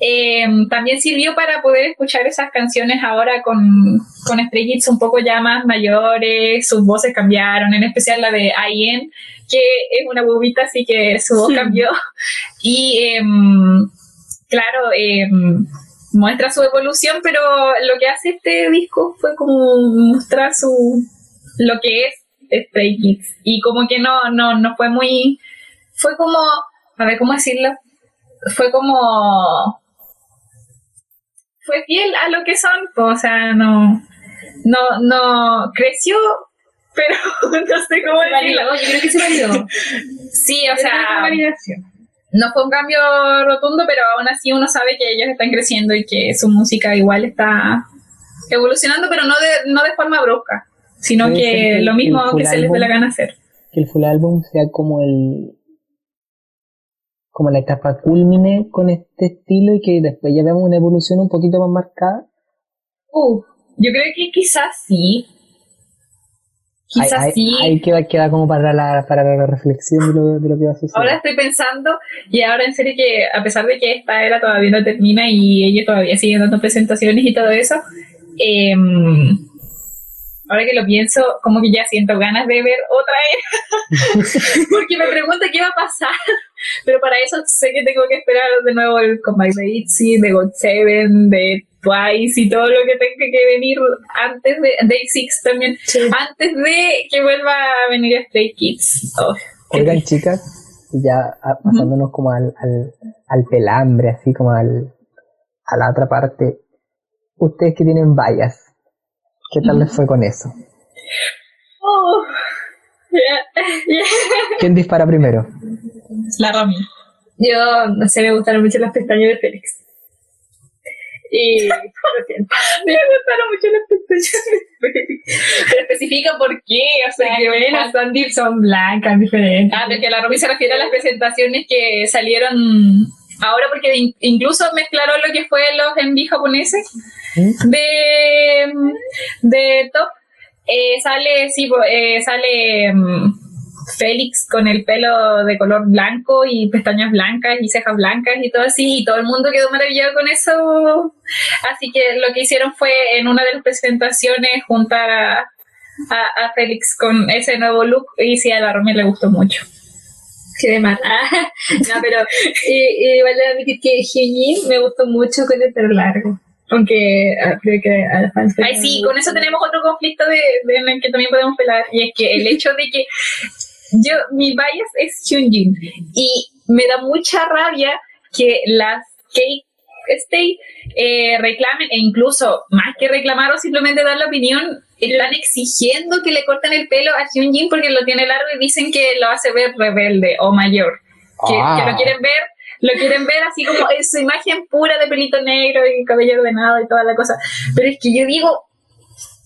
Eh, también sirvió para poder escuchar esas canciones ahora con, con Kids un poco ya más mayores, sus voces cambiaron, en especial la de IN, que es una bobita, así que su voz cambió. Y em, claro, em, muestra su evolución, pero lo que hace este disco fue como mostrar su lo que es Stray Kids. Y como que no, no, no fue muy, fue como, a ver cómo decirlo, fue como, fue fiel a lo que son, o sea, no, no, no, creció, (laughs) pero no sé cómo Se decirlo. validó, yo creo que se validó. (laughs) Sí, o sea, no fue un cambio rotundo, pero aún así uno sabe que ellos están creciendo y que su música igual está evolucionando, pero no de, no de forma brusca, sino Puede que que lo mismo que se les dé la gana hacer. que el full álbum sea como el como la etapa culmine con este estilo y que después ya veamos una evolución un poquito más marcada. Uh, yo creo que quizás sí. Quizás ahí, sí. ahí queda, queda como para la, para la reflexión de lo, de lo que va a suceder. Ahora estoy pensando, y ahora en serio que a pesar de que esta era todavía no termina y ellos todavía siguen dando presentaciones y todo eso, em, ahora que lo pienso, como que ya siento ganas de ver otra era, (laughs) porque me pregunto qué va a pasar, pero para eso sé que tengo que esperar de nuevo el Combine de ITZY, de God Seven, de Twice y todo lo que tenga que venir antes de Day Six también, antes de que vuelva a venir Stray Kids. Oh, Oigan, chicas, ya pasándonos como al, al, al pelambre, así como al, a la otra parte, ustedes que tienen vallas, ¿qué tal les fue con eso? Oh. (laughs) ¿Quién dispara primero? La Rami. Yo, no sé, me gustaron mucho las pestañas de Félix. Y lo siento. (laughs) Me gustaron mucho las pestañas. Pero especifica por qué, o sea, que ven, ah, son, blancas, diferentes. Ah, porque la Romy se refiere a las presentaciones que salieron ahora, porque in- incluso mezclaron lo que fue los enví japoneses de, de Top. Eh, sale, sí, eh, sale mm, Félix con el pelo de color blanco y pestañas blancas y cejas blancas y todo así, y todo el mundo quedó maravillado con eso. Así que lo que hicieron fue en una de las presentaciones juntar a, a, a Félix con ese nuevo look y sí, a la Romy le gustó mucho. Mal. (laughs) Ah, no, pero y, y de admitir que Hyunjin me gustó mucho con el pelo largo. Aunque ah, creo que a la fans Ay, sí, con eso tenemos otro conflicto de- en el que también podemos pelar, y es que el hecho de que yo, mi bias es Hyunjin, y me da mucha rabia que las K Stay eh, reclamen, e incluso más que reclamar o simplemente dar la opinión, están exigiendo que le corten el pelo a Hyunjin porque lo tiene largo y dicen que lo hace ver rebelde o mayor. Que, Ah. que lo quieren ver, lo quieren ver así como en su imagen pura de pelito negro y cabello ordenado y toda la cosa. Pero es que yo digo,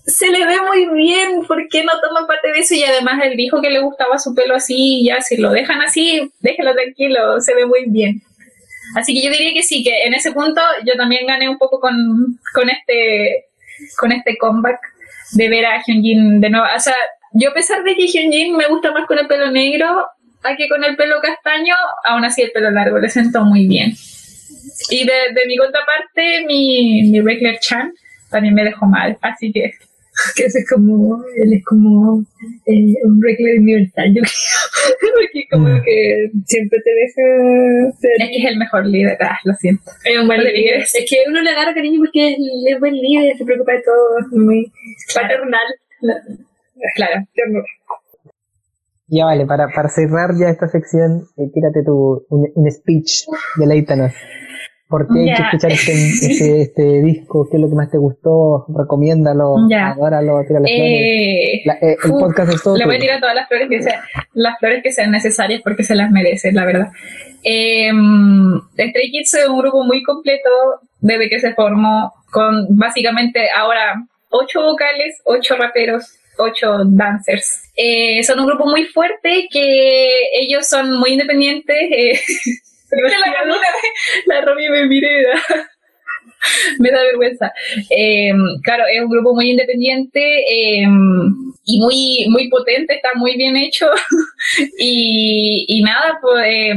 se le ve muy bien, ¿por qué no toma parte de eso? Y además él dijo que le gustaba su pelo así, y ya si lo dejan así, déjelo tranquilo, se ve muy bien. Así que yo diría que sí, que en ese punto yo también gané un poco con, con este con este comeback de ver a Hyunjin de nuevo. O sea, yo a pesar de que Hyunjin me gusta más con el pelo negro a que con el pelo castaño, aún así el pelo largo le sentó muy bien. Y de, de mi contraparte, mi, mi Regular Chan también me dejó mal, así que (laughs) Que ese es como, él es como eh, un reclamo universal, yo (laughs) creo. Porque como Mm. que siempre te deja ser es que es el mejor líder, ah, lo siento. Es un buen líder. es- que uno le agarra cariño porque es, es buen líder, se preocupa de todo, es muy paternal. La- Claro. ternura. Ya vale, para, para cerrar ya esta sección, eh, tírate tu, un, un speech, deleítanos. ¿Por qué hay que escuchar este, (laughs) este, este disco? ¿Qué es lo que más te gustó? Recomiéndalo, Ya. adóralo, tírale flores. Eh, La- eh, el podcast es todo Le voy a tirar todas las flores que sean, las flores que sean necesarias porque se las merecen, la verdad. Eh, Stray Kids es un grupo muy completo desde que se formó, con básicamente ahora ocho vocales, ocho raperos, ocho dancers. Eh, son un grupo muy fuerte que ellos son muy independientes. (laughs) la, la, la Romy me mire, me da- me da vergüenza. Eh, claro, es un grupo muy independiente eh, y muy, muy potente, está muy bien hecho. (laughs) y, y nada, pues eh,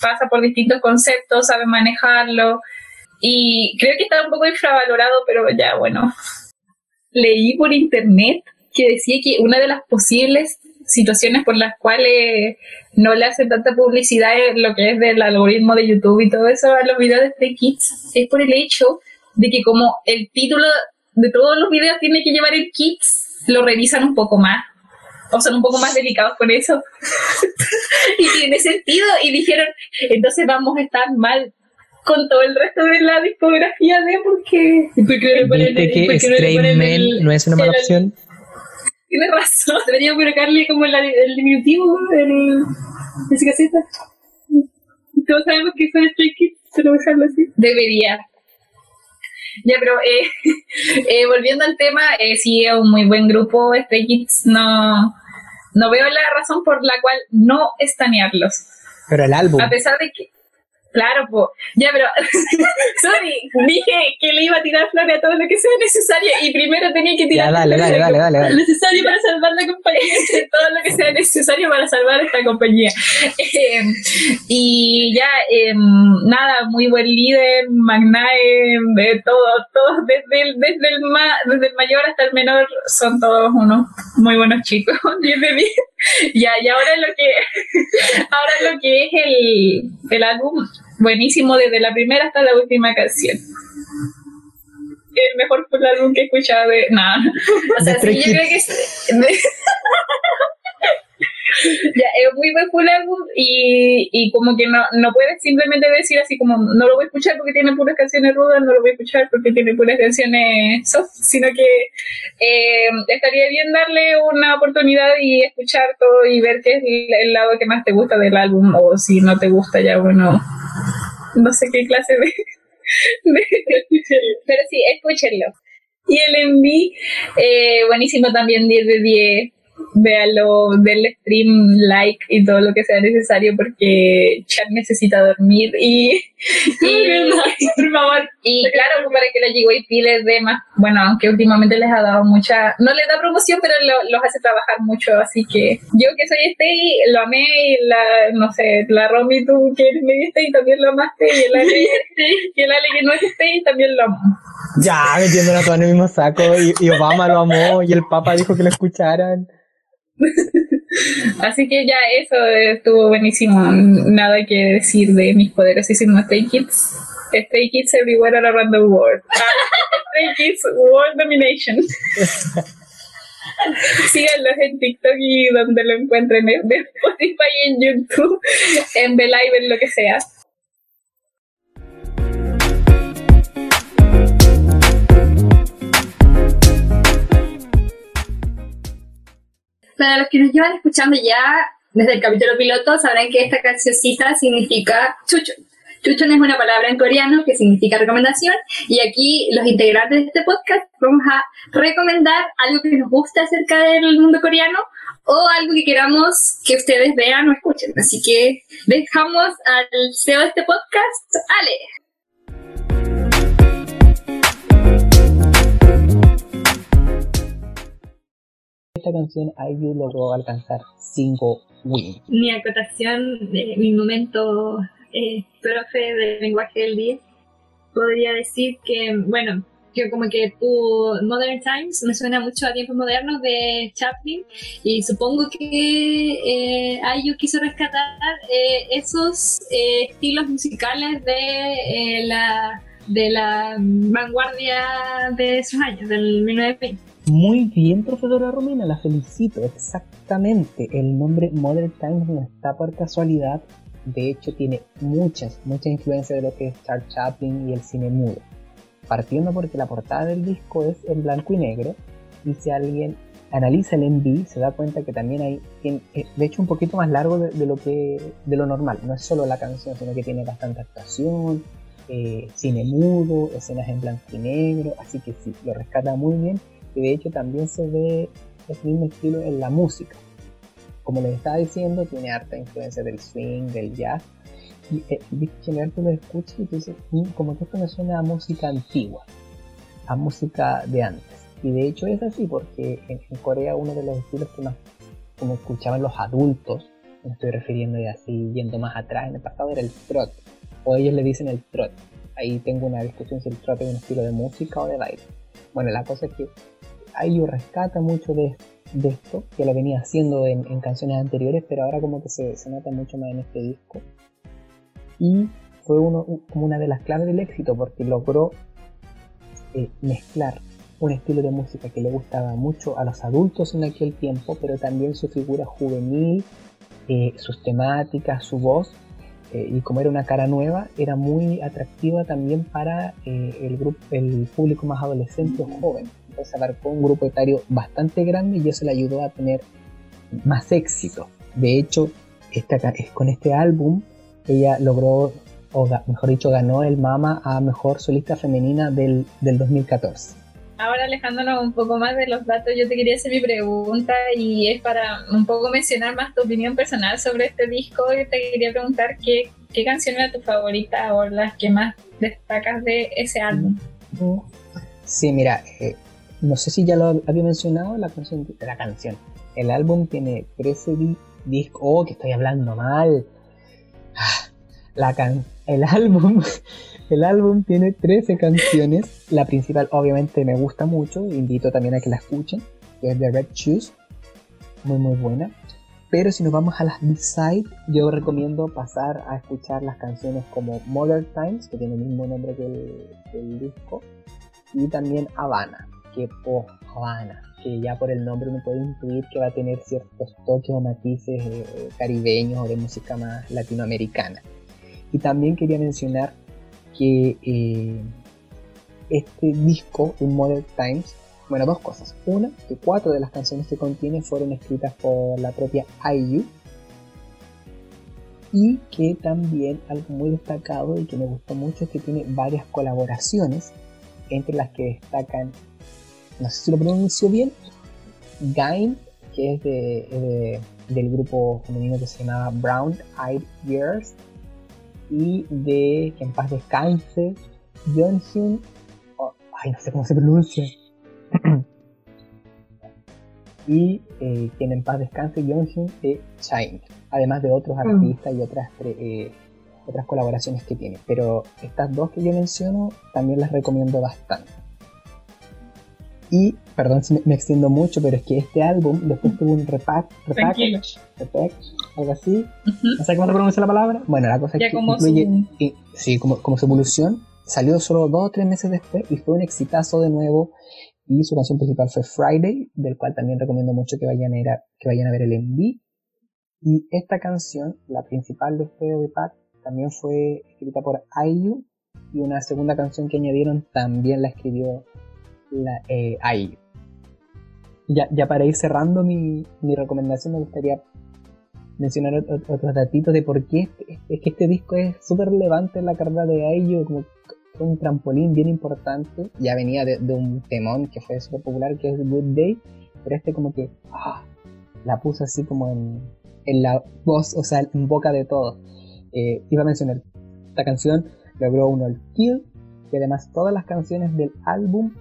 pasa por distintos conceptos, sabe manejarlo. Y creo que está un poco infravalorado, pero ya bueno. Leí por internet que decía que una de las posibles situaciones por las cuales no le hacen tanta publicidad en lo que es del algoritmo de YouTube y todo eso a los videos de Stray Kids es por el hecho de que como el título de todos los videos tiene que llevar el Kids, lo revisan un poco más o son un poco más delicados con eso. (laughs) y tiene sentido y dijeron, entonces vamos a estar mal con todo el resto de la discografía de porque ¿Y por qué no le ponen ¿Viste el- que por qué no es una mala opción? Tiene razón. Debería colocarle como el diminutivo el, esa caseta. Todos sabemos que son Stray Kids, pero dejarlo así. Debería. Ya, pero eh, (laughs) eh, volviendo al tema, eh, sí es un muy buen grupo, Stray Kids. No, no veo la razón por la cual no estanearlos. Pero el álbum. A pesar de que, claro, po, ya, pero, (laughs) sorry, dije que le iba a tirar flores a todo lo que sea necesario y primero tenía que tirar Ya, dale, dale, dale, dale, dale. necesario para salvar la compañía, (laughs) todo lo que sea necesario para salvar esta compañía. Eh, y ya, eh, nada, muy buen líder, Magnae, de todo, todos, desde el, desde, el ma- desde el mayor hasta el menor, son todos unos muy buenos chicos, (laughs) 10 de 10. Ya, y ahora lo que, ahora lo que es el, el álbum, buenísimo desde la primera hasta la última canción. El mejor full álbum que he escuchado de. Nada. O sea, sí, yo creo que es. (laughs) ya, es muy buen álbum y, y como que no, no puedes simplemente decir así como no lo voy a escuchar porque tiene puras canciones rudas, no lo voy a escuchar porque tiene puras canciones soft, sino que eh, estaría bien darle una oportunidad y escuchar todo y ver qué es el, lado que más te gusta del álbum o si no te gusta ya, bueno, no sé qué clase de... (laughs) de- pero sí, escúchenlo. Y el MV, eh, buenísimo también, 10 de 10. Véalo, denle stream, like y todo lo que sea necesario porque Chan necesita dormir y, (laughs) y, Por favor. y claro, pues, para que la GYP les dé más, bueno, aunque últimamente les ha dado mucha, no les da promoción, pero lo- los hace trabajar mucho, así que yo que soy Stay, lo amé y la, no sé, la Romy tú que eres medio Stay también lo amaste y el Ale, (laughs) y el Ale que no es Stay también lo amó. Ya, metiéndola todo en el mismo saco. Y, y Obama lo amó y el Papa dijo que lo escucharan. (laughs) Así que ya eso estuvo buenísimo. Nada que decir de mis poderosísimos Stray Kids. Stray Kids everywhere all around the world. Ah, (laughs) Stray Kids World Domination. (laughs) Síganlos en TikTok y donde lo encuentren, en Spotify, en YouTube, en The Live, en lo que sea. Para los que nos llevan escuchando ya desde el capítulo piloto, sabrán que esta cancioncita significa chucho. Chuchon es una palabra en coreano que significa recomendación y aquí los integrantes de este podcast vamos a recomendar algo que nos guste acerca del mundo coreano o algo que queramos que ustedes vean o escuchen. Así que dejamos al CEO de este podcast, Ale. Canción IU logró alcanzar 5 wins. Mi acotación de mi momento eh, profe de lenguaje del día, podría decir que, bueno, que como que tu Modern Times me suena mucho a tiempos modernos de Chaplin y supongo que eh, Ayu quiso rescatar eh, esos eh, estilos musicales de eh, la de la vanguardia de esos años, del 1920. Muy bien, profesora Romina, la felicito. Exactamente. El nombre Modern Times no está por casualidad. De hecho, tiene muchas, muchas influencias de lo que es Charles Chaplin y el cine mudo. Partiendo porque la portada del disco es en blanco y negro. Y si alguien analiza el MV, se da cuenta que también hay, eh, de hecho, un poquito más largo de, de lo que de lo normal. No es solo la canción, sino que tiene bastante actuación, eh, cine mudo, escenas en blanco y negro. Así que sí, lo rescata muy bien y de hecho también se ve el mismo estilo en la música. Como les estaba diciendo, tiene harta influencia del swing, del jazz. Y eh, en general tú lo escuchas y tú dices, "Mm, como que esto me suena a música antigua, a música de antes. Y de hecho es así porque en, en Corea uno de los estilos que más como escuchaban los adultos, me estoy refiriendo ya así yendo más atrás en el pasado, era el trot. O ellos le dicen el trot. Ahí tengo una discusión si el trot es un estilo de música o de baile. Bueno, la cosa es que IU rescata mucho de, esto, que lo venía haciendo en, canciones anteriores, pero ahora como que se, nota mucho más en este disco. Y fue uno, un- como una de las claves del éxito, porque logró eh, mezclar un estilo de música que le gustaba mucho a los adultos en aquel tiempo, pero también su figura juvenil, eh, sus temáticas, su voz, eh, y como era una cara nueva, era muy atractiva también para eh, el, grupo, el público más adolescente o joven. Entonces abarcó un grupo etario bastante grande y eso le ayudó a tener más éxito. De hecho, esta, con este álbum ella logró, o mejor dicho, ganó el MAMA a Mejor Solista Femenina del, del 2014. Ahora alejándonos un poco más de los datos, yo te quería hacer mi pregunta y es para un poco mencionar más tu opinión personal sobre este disco. Yo te quería preguntar qué, qué canción era tu favorita o las que más destacas de ese álbum. Sí, mira, eh, no sé si ya lo había mencionado, la canción, la canción. El álbum tiene 13 di- discos. Oh, que estoy hablando mal. Ah, La can el álbum, (laughs) el álbum tiene 13 canciones. La principal, obviamente, me gusta mucho. Invito también a que la escuchen. Es The Red Shoes. Muy, muy buena. Pero si nos vamos a las B-side, yo recomiendo pasar a escuchar las canciones como Modern Times, que tiene el mismo nombre que el, que el disco y también Habana, que Habana, que ya por el nombre uno puede intuir que va a tener ciertos toques o matices eh, eh, caribeños o de música más latinoamericana. Y también quería mencionar que eh, este disco, Un Modern Times, bueno, dos cosas. Una, que cuatro de las canciones que contiene fueron escritas por la propia IU. Y que también algo muy destacado y que me gustó mucho es que tiene varias colaboraciones entre las que destacan, no sé si lo pronuncio bien, Gain, que es de, de- del grupo femenino que se llamaba Brown Eyed Girls, y de que en paz descanse, Yeonhyun, oh, ay, no sé cómo se pronuncia, (clears throat) y eh, quien en paz descanse, Yeonhyun de Shine, además de otros Mm. artistas y otras eh, otras colaboraciones que tiene. Pero estas dos que yo menciono también las recomiendo bastante. Y, perdón si me, me extiendo mucho, pero es que este álbum después tuvo un repack, repack, repack, algo así. No sé cómo se pronuncia la palabra. Bueno, la cosa Ya es que como incluye, su- y- sí, como, como su evolución. Salió solo dos o tres meses después y fue un exitazo de nuevo. Y su canción principal fue Friday, del cual también recomiendo mucho que vayan a, ir a- que vayan a ver el MV. Y esta canción, la principal de este repack, también fue escrita por IU. Y una segunda canción que añadieron también la escribió la, eh, ya, ya para ir cerrando mi, mi recomendación, me gustaría mencionar ot- ot- otros datitos de por qué este- es que este disco es súper relevante en la carrera de Ayo, como un trampolín bien importante. Ya venía de, un temón que fue súper popular, que es Good Day, pero este como que ah, la puso así como en, en la voz, o sea, en boca de todos. Eh, iba a mencionar, esta canción logró uno el Kill, y además todas las canciones del álbum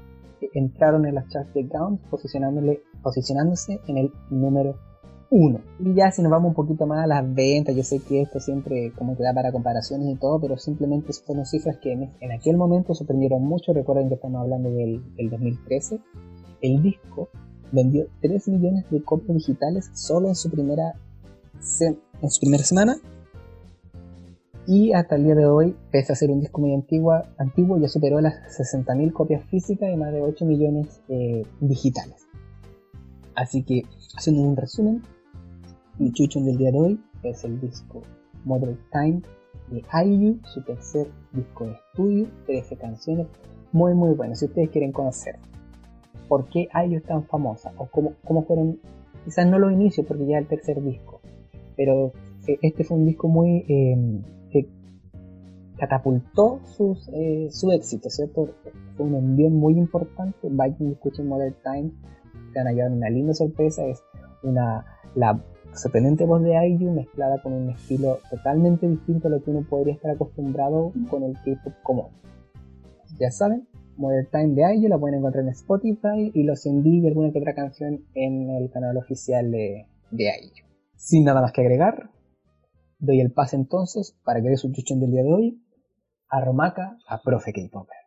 entraron en las charts de Gaunt, posicionándole, posicionándose en el número uno. Y ya si nos vamos un poquito más a las ventas, yo sé que esto siempre como que da para comparaciones y todo, pero simplemente fueron cifras que en, en aquel momento sorprendieron mucho. Recuerden que estamos hablando del, del 2013. El disco vendió 3 millones de copias digitales solo en su primera, en su primera semana. Y hasta el día de hoy, pese a ser un disco muy antigua, antiguo, ya superó las 60.000 copias físicas y más de 8 millones eh, digitales. Así que, haciendo un resumen, mi chuchón del día de hoy es el disco Modern Time de IU, su tercer disco de estudio, 13 canciones, muy muy bueno. Si ustedes quieren conocer por qué IU es tan famosa o cómo, cómo fueron, quizás no los inicios porque ya es el tercer disco, pero eh, este fue un disco muy eh, catapultó sus, eh, su éxito, ¿cierto? Fue un envío muy importante. Y escuchen Modern Time, se a llevar una linda sorpresa. Es una la sorprendente voz de IU mezclada con un estilo totalmente distinto a lo que uno podría estar acostumbrado con el K-pop común. Ya saben, Modern Time de IU la pueden encontrar en Spotify y los envío y alguna que otra canción en el canal oficial de, de IU. Sin nada más que agregar, doy el pase entonces para que dé su chuchón del día de hoy a Romaka, a Profe K-Popper.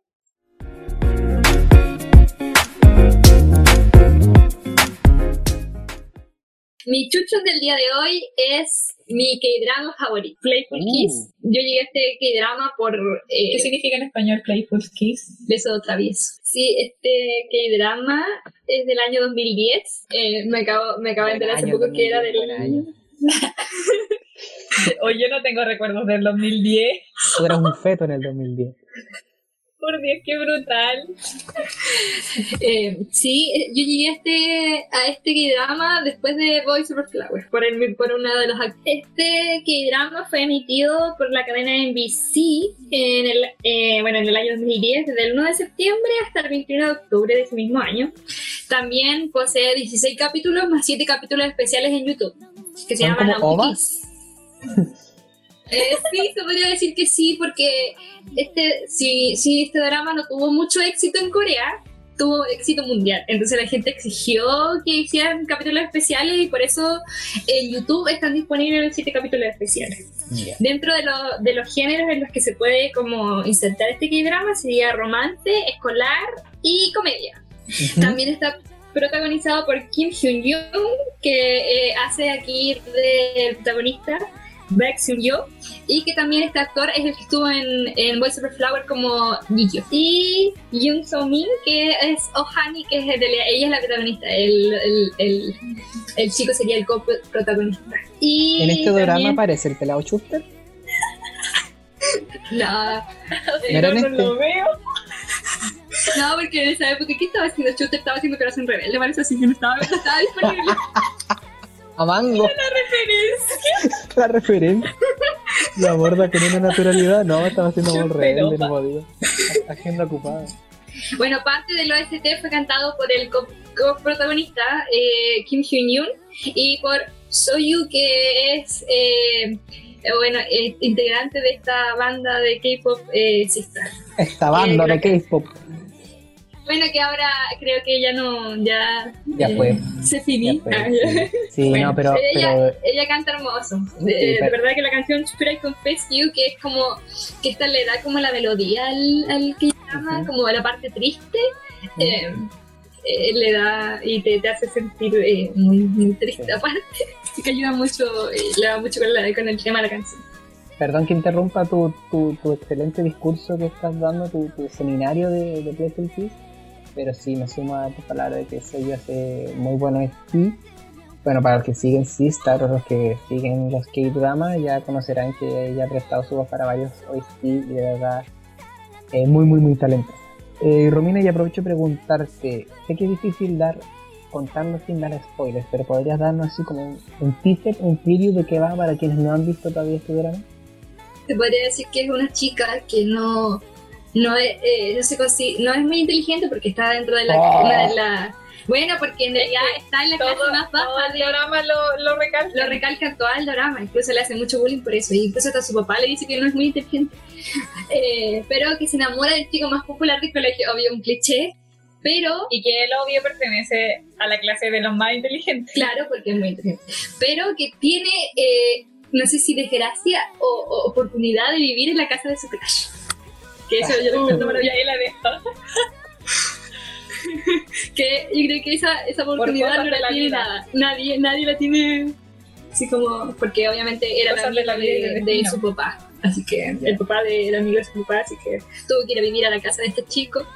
Mi chucho del día de hoy es mi K-drama favorito, Playful Uh. Kiss. Yo llegué a este K-drama por eh, ¿Qué significa en español Playful Kiss? Beso Travieso. Sí, este K-drama es del año 2010. Eh, me acabo, me acabo de enterar hace poco que era del... 2010, buen año. (laughs) (laughs) O yo no tengo recuerdos del 2010. Tú eras un feto en el 2010. Por Dios, qué brutal. Eh, sí, eh, yo llegué a este, a este K-drama después de Voice Over Flowers, por, el, por uno de los act- Este K-drama fue emitido por la cadena NBC en el, eh, bueno, en el año 2010, desde el 1 de septiembre hasta el 21 de octubre de ese mismo año. También posee 16 capítulos más 7 capítulos especiales en YouTube, que se ¿Son llaman ovas? (laughs) Eh, sí, se podría decir que sí, porque este, si, si este drama no tuvo mucho éxito en Corea, tuvo éxito mundial. Entonces la gente exigió que hicieran capítulos especiales y por eso en YouTube están disponibles siete capítulos especiales. Dentro de, lo- de los géneros en los que se puede como insertar este K-drama sería romance, escolar y comedia. También está protagonizado por Kim Hyun-young, que eh, hace aquí del protagonista, Baek Seung-yo, y que también este actor es el que estuvo en, en Voice Over Flower como Gikyo. Y Yoon So-min, que es Ohani, que es de la- ella es la protagonista, el, el, el, el chico sería el coprotagonista. Y En este drama aparece el pelado Schuster. (laughs) No, ¿No este? lo veo. no, porque en esa época, ¿qué estaba haciendo? Chuter estaba haciendo Corazón Rebelde, parece así que no estaba, no estaba disponible. (laughs) A mango. (laughs) La referencia. La aborda con una naturalidad. No, estaba haciendo muy rebelde, no podía. Agenda ocupada. Bueno, parte del OST fue cantado por el co- coprotagonista eh, Kim Hyun-yoon y por Soyu, que es eh, eh, bueno, eh, integrante de esta banda de K-pop eh. Esta banda de K-pop. Bueno, que ahora creo que ya no, ya, Ya eh, fue. se Ya finí. fue, (laughs) sí. Sí, Bueno, no, pero, ella, pero ella canta hermoso. De, Sí, de pero- verdad que la canción Should I Confess You, que es como que esta le da como la melodía al, al que llama, Ujú. como la parte triste, eh, eh, le da y te, te hace sentir eh, muy, muy triste Sí. aparte. (laughs) Así que ayuda mucho, eh, le da mucho con, la- con el tema de la canción. perdón que interrumpa tu, tu, tu excelente discurso que estás dando, tu, tu seminario de, de Kiss, pero sí me sumo a tus palabras de que soy hace muy bueno sí. Bueno, para los que siguen Sistar o los que siguen los K-Drama ya conocerán que ella ha prestado su voz para varios OST y de verdad es muy, muy, muy talentosa. Eh, Romina, y aprovecho preguntarte, sé que es difícil dar contarnos sin dar spoilers, pero podrías darnos así como un, un teaser, un preview de qué va para quienes no han visto todavía este drama. Te podría decir que es una chica que no, no, es, eh, no, se no es muy inteligente porque está dentro de la, Oh. una de la- Bueno, porque en realidad está en la clase más todo baja el de, lo, lo recalca. lo recalca todo el drama, incluso le hace mucho bullying por eso, y incluso hasta su papá le dice que no es muy inteligente, (laughs) Eh, pero que se enamora del chico más popular del colegio, obvio, un cliché, pero, Y que el obvio pertenece a la clase de los más inteligentes. claro, porque es muy inteligente, pero que tiene, eh, no sé si desgracia o, o oportunidad de vivir en la casa de su crush. Que eso yo lo encuentro Y maravilloso. ahí la dejo. (laughs) que yo creo que esa, esa oportunidad no la la tiene nada. Nadie, nadie la tiene así como, porque obviamente era la de amiga la y de, su papá. Así que el papá de, era amigo de su papá, así que tuvo que ir a vivir a la casa de este chico.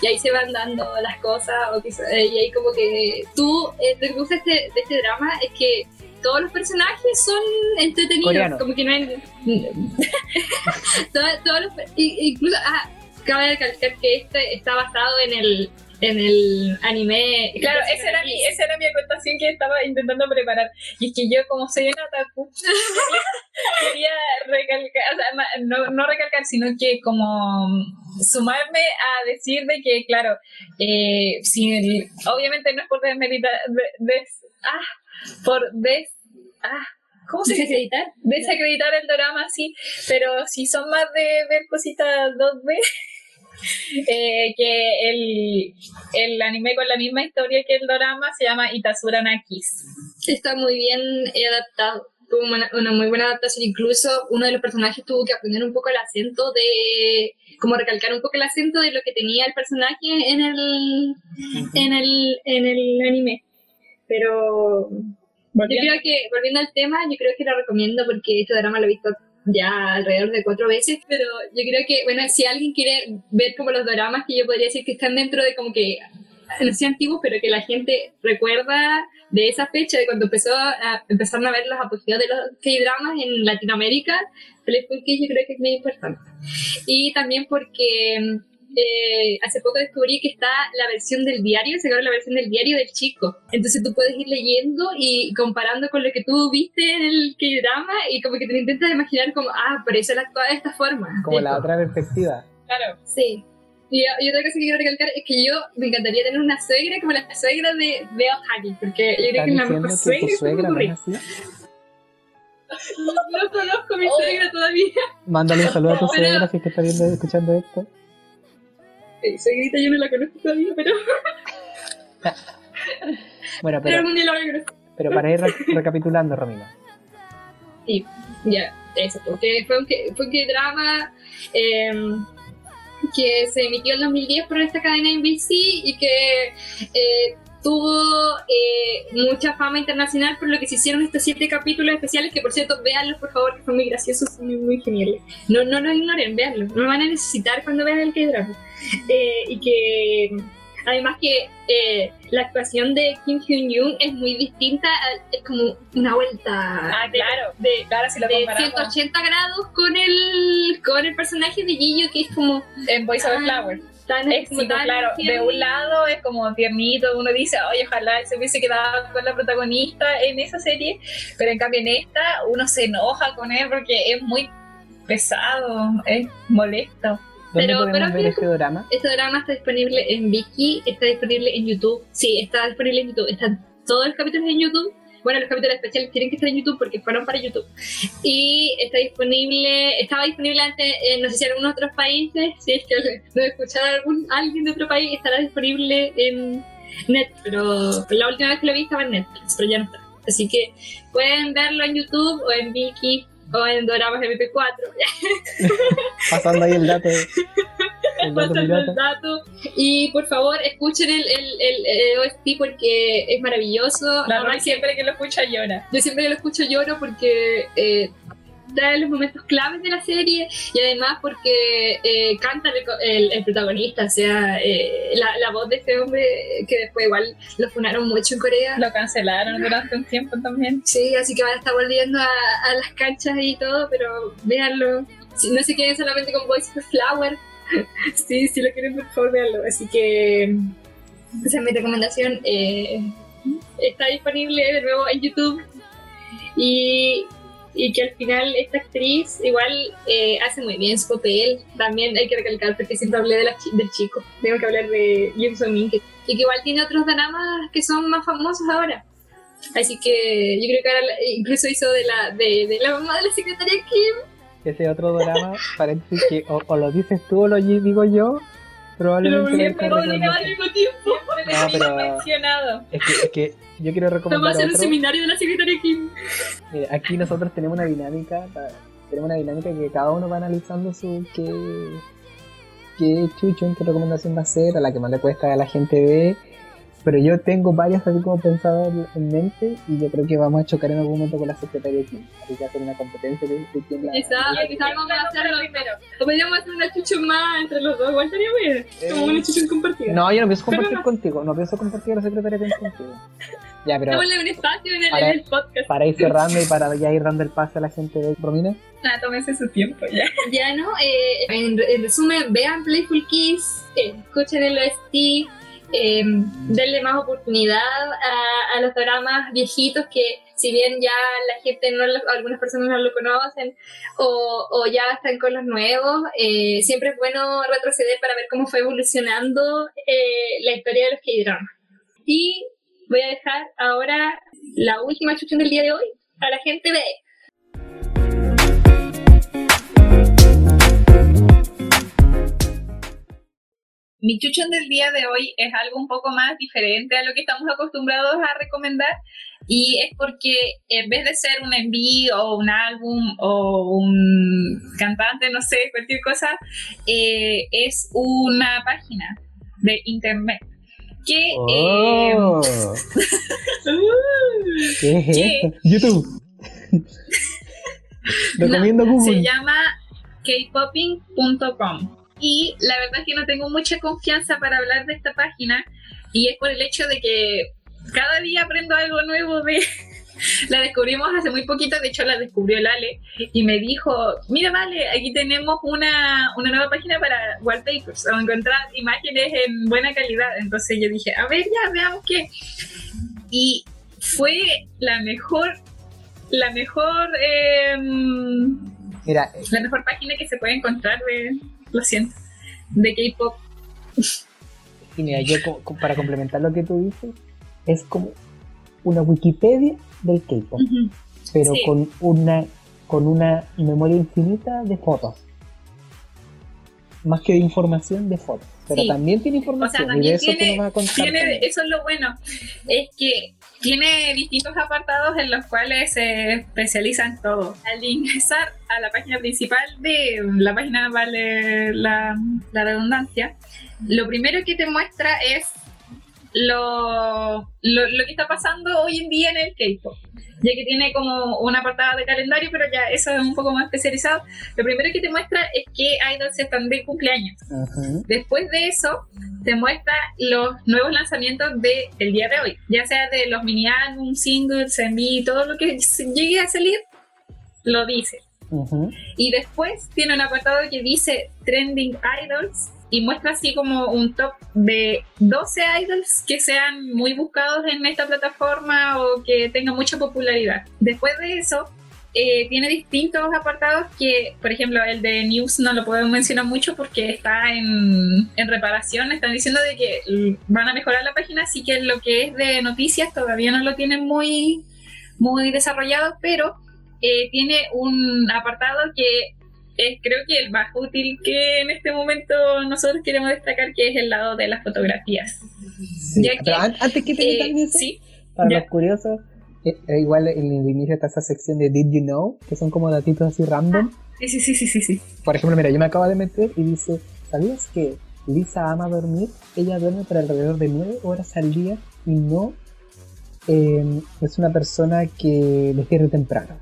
Y ahí se van dando las cosas. O quizá- eh, y ahí como que tú, eh, lo que gusta de este, de este drama es que todos los personajes son entretenidos. Coreano. Como que no hay... (laughs) Todo- todos los, incluso, ah, cabe recalcar que este está basado en el, en el anime. Claro, esa era, mi, esa era mi acotación que estaba intentando preparar. Y es que yo, como soy una otaku, (laughs) quería recalcar, o sea, ma- no, no recalcar, sino que como sumarme a decir de que, claro, eh, si el- obviamente no es por desmeritar, de- des- ah, por des, ah, ¿cómo se dice? editar? desacreditar el drama, sí, pero si son más de ver cositas 2D, (laughs) eh, que el, el anime con la misma historia que el drama se llama Itasura Nakis. Está muy bien adaptado. Tuvo una, una muy buena adaptación. Incluso uno de los personajes tuvo que aprender un poco el acento de. como recalcar un poco el acento de lo que tenía el personaje en el. en el, en el anime. Pero. Yo creo que, volviendo al tema, yo creo que lo recomiendo porque este drama lo he visto ya alrededor de cuatro veces, pero yo creo que, bueno, si alguien quiere ver como los dramas que yo podría decir que están dentro de como que, no sé antiguos, pero que la gente recuerda de esa fecha, de cuando empezó a, empezaron a ver los apogeos de los K-dramas en Latinoamérica, Kids yo creo que es muy importante. Y también porque eh, hace poco descubrí que está la versión del diario, sacaron la versión del diario del chico. Entonces tú puedes ir leyendo y comparando con lo que tú viste en el K-drama y como que te intentas imaginar como, ah, por eso él actuaba de esta forma. Como la otra perspectiva. Claro, Sí. Y, y otra cosa que quiero recalcar es que yo me encantaría tener una suegra como la suegra de, de Ohani, porque yo creo ¿Estás que es la mejor que suegra tu que suegra no es así? (laughs) No conozco a mi Oh. suegra todavía. Mándale un saludo a tu suegra si es que está viendo, escuchando esto. Sí, suegrita yo no la conozco todavía, pero, Bueno, pero pero, día la para ir re- recapitulando, Romina. Sí, ya, eso, porque fue un, que- fue un drama que se emitió en 2010 por esta cadena NBC y que eh, tuvo eh, mucha fama internacional por lo que se hicieron estos siete capítulos especiales, que por cierto, véanlos por favor, que son muy graciosos y muy, muy geniales. No, no los ignoren, véanlos, no van a necesitar cuando vean el K-drama. Eh, y que además que eh, la actuación de Kim Hyun-yoon es muy distinta, es como una vuelta ah, de- claro, de, claro, si lo de comparamos 180 grados con el con el personaje de Gillo que es como en Voice of Ah, Flower. Tan Es como tipo, tan claro, de un lado es como tiernito, uno dice, oye, ojalá se hubiese quedado con la protagonista en esa serie, pero en cambio en esta uno se enoja con él porque es muy pesado, es molesto. ¿Dónde Pero- podemos pero ver este drama? Este drama está disponible en Viki, está disponible en YouTube. Sí, está disponible en YouTube. Están todos los capítulos en YouTube. Bueno, los capítulos especiales tienen que estar en YouTube porque fueron para YouTube. Y está disponible, estaba disponible antes, en, no sé si en algunos otros países. Si es que no escuchar a algún, alguien de otro país, estará disponible en Netflix. Pero la última vez que lo vi estaba en Netflix, pero ya no está. Así que pueden verlo en YouTube o en Viki o en Doramas MP4. (laughs) Pasando ahí el dato. (laughs) (laughs) El dato el. Y por favor, escuchen el, el, el, el OST porque es maravilloso. La Además siempre que lo escucha llora. yo siempre que lo escucho lloro porque eh, trae los momentos claves de la serie y además porque eh, canta el, el- el protagonista, o sea, eh, la, la voz de este hombre que después igual lo funaron mucho en Corea. Lo cancelaron durante un tiempo también. Sí, así que van a estar volviendo a, a las canchas y todo, pero véanlo. No se queden solamente con Voice of Flower. Sí, si lo quieren, por favor, véanlo. Así que Esa es mi recomendación. eh, está disponible de nuevo en YouTube. Y, y que al final esta actriz igual eh, hace muy bien su papel. También hay que recalcar, porque siempre hablé de la del chico. Tengo que hablar de So Min, que, que igual tiene otros dramas que son más famosos ahora. Así que yo creo que ahora incluso hizo de la, de, de la mamá de la secretaria Kim. Ese otro drama, paréntesis, que o, o lo dices tú o lo digo yo, probablemente que va recomendar. al mismo tiempo. No, pero mencionado. es que, es que yo quiero Vamos a recomendar hacer un seminario de la secretaria Kim. Mira, aquí nosotros tenemos una dinámica, tenemos una dinámica que cada uno va analizando su qué, qué chucho, qué recomendación va a hacer, a la que más le cuesta a la gente ver. Pero yo tengo varias así como pensadas en mente y yo creo que vamos a chocar en algún momento con la secretaria de Kim. Así que hacer una competencia de, de quién la... Exacto, quizás vamos a hacerlo primero. O podríamos hacer una chucho más entre los dos, igual estaría bien. Como una chucho compartida. No, yo no pienso Pero compartir no. contigo, no pienso compartir a la secretaria de Kim contigo. Ya, pero Démosle un espacio en el, Para- en el podcast. para ir cerrando y para ya ir dando el pase a la gente de Romina. Nada, tómese su tiempo ya. Ya, ¿no? Eh, en, en resumen, vean Playful Kiss, eh, escuchen el OST, eh, denle más oportunidad a, los dramas viejitos que si bien ya la gente, no lo- algunas personas no lo conocen o, ya están con los nuevos, eh, siempre es bueno retroceder para ver cómo fue evolucionando eh, la historia de los K-dramas. Y voy a dejar ahora la última chucha del día de hoy a la gente de Mi chuchón del día de hoy es algo un poco más diferente a lo que estamos acostumbrados a recomendar y es porque en vez de ser un envío o un álbum o un cantante, no sé, cualquier cosa, eh, es una página de internet que eh, Oh. (laughs) (laughs) ¿Qué es. YouTube. (laughs) Recomiendo No, Google. Se llama kpopping.com. Y la verdad es que no tengo mucha confianza para hablar de esta página. Y es por el hecho de que cada día aprendo algo nuevo de... (laughs) La descubrimos hace muy poquito, de hecho la descubrió el Ale y me dijo, mira Vale, aquí tenemos una, una nueva página para wallpapers o encontrar imágenes en buena calidad. Entonces yo dije, a ver, ya veamos qué. Y fue la mejor, la mejor Mira, eh, la mejor página que se puede encontrar de, lo siento, de K-pop. y mira, yo para complementar lo que tú dices, es como una Wikipedia del K-pop, pero Sí. con una con una memoria infinita de fotos. Más que de información, de fotos. Pero Sí. también tiene O sea, información y de también eso que nos va a contar. tiene- también. eso es lo bueno, es que tiene distintos apartados en los cuales se especializa en todo. Al ingresar a la página principal de la página vale la, la redundancia, lo primero que te muestra es lo, lo, lo que está pasando hoy en día en el K-pop. Ya que tiene como una apartado de calendario, pero ya eso es un poco más especializado. Lo primero que te muestra es que idols están de cumpleaños. Ujú. Después de eso, te muestra los nuevos lanzamientos del día de hoy, ya sea de los mini álbum, singles, MV, todo lo que llegue a salir, lo dice. Y después tiene un apartado que dice Trending Idols y muestra así como un top de 12 idols que sean muy buscados en esta plataforma o que tengan mucha popularidad. Después de eso, eh, tiene distintos apartados que, por ejemplo, el de News no lo puedo mencionar mucho porque está en, en reparación. Están diciendo de que van a mejorar la página, así que lo que es de noticias todavía no lo tienen muy, muy desarrollado, pero eh, tiene un apartado que es creo que el más útil que en este momento nosotros queremos destacar, que es el lado de las fotografías. Sí. Ya que, Pero antes que te Eh, eso, sí, para ya. los curiosos, eh, eh, igual en el inicio está esa sección de Did You Know, que son como datitos así random. sí, sí, sí, sí, sí, sí. Por ejemplo, mira, yo me acabo de meter y dice, ¿sabías que Lisa ama dormir? Ella duerme por alrededor de 9 horas al día y no eh, es una persona que despierta temprano.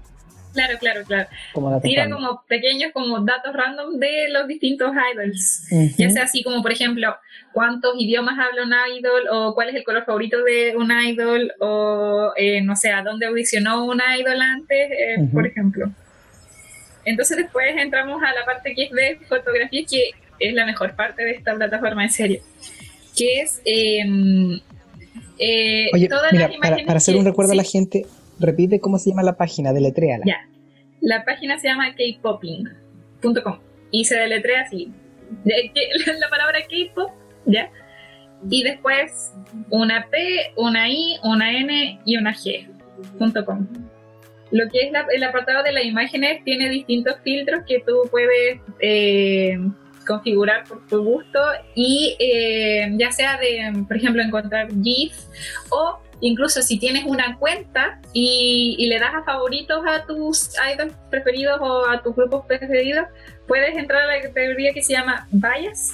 Claro, claro, claro. Como Tira como pequeños como datos random de los distintos idols. Ya sea así como, por ejemplo, cuántos idiomas habla un idol, o cuál es el color favorito de un idol, o eh, no sé, a dónde audicionó un idol antes, eh, por ejemplo. Entonces después entramos a la parte que es de fotografía, que es la mejor parte de esta plataforma, en serio. que es em, eh, Oye, todas mira, las imágenes para hacer un recuerdo a la gente, repite cómo se llama la página, deletréala. Ya. La página se llama kpopping.com y se deletrea así. (laughs) La palabra K-pop, ¿ya? Y después una P, una I, una N y una G.com. Lo que es el apartado de las imágenes tiene distintos filtros que tú puedes eh, configurar por tu gusto y eh, ya sea de, por ejemplo, encontrar GIFs o incluso si tienes una cuenta y, y le das a favoritos a tus idols preferidos o a tus grupos preferidos, puedes entrar a la categoría que se llama Bias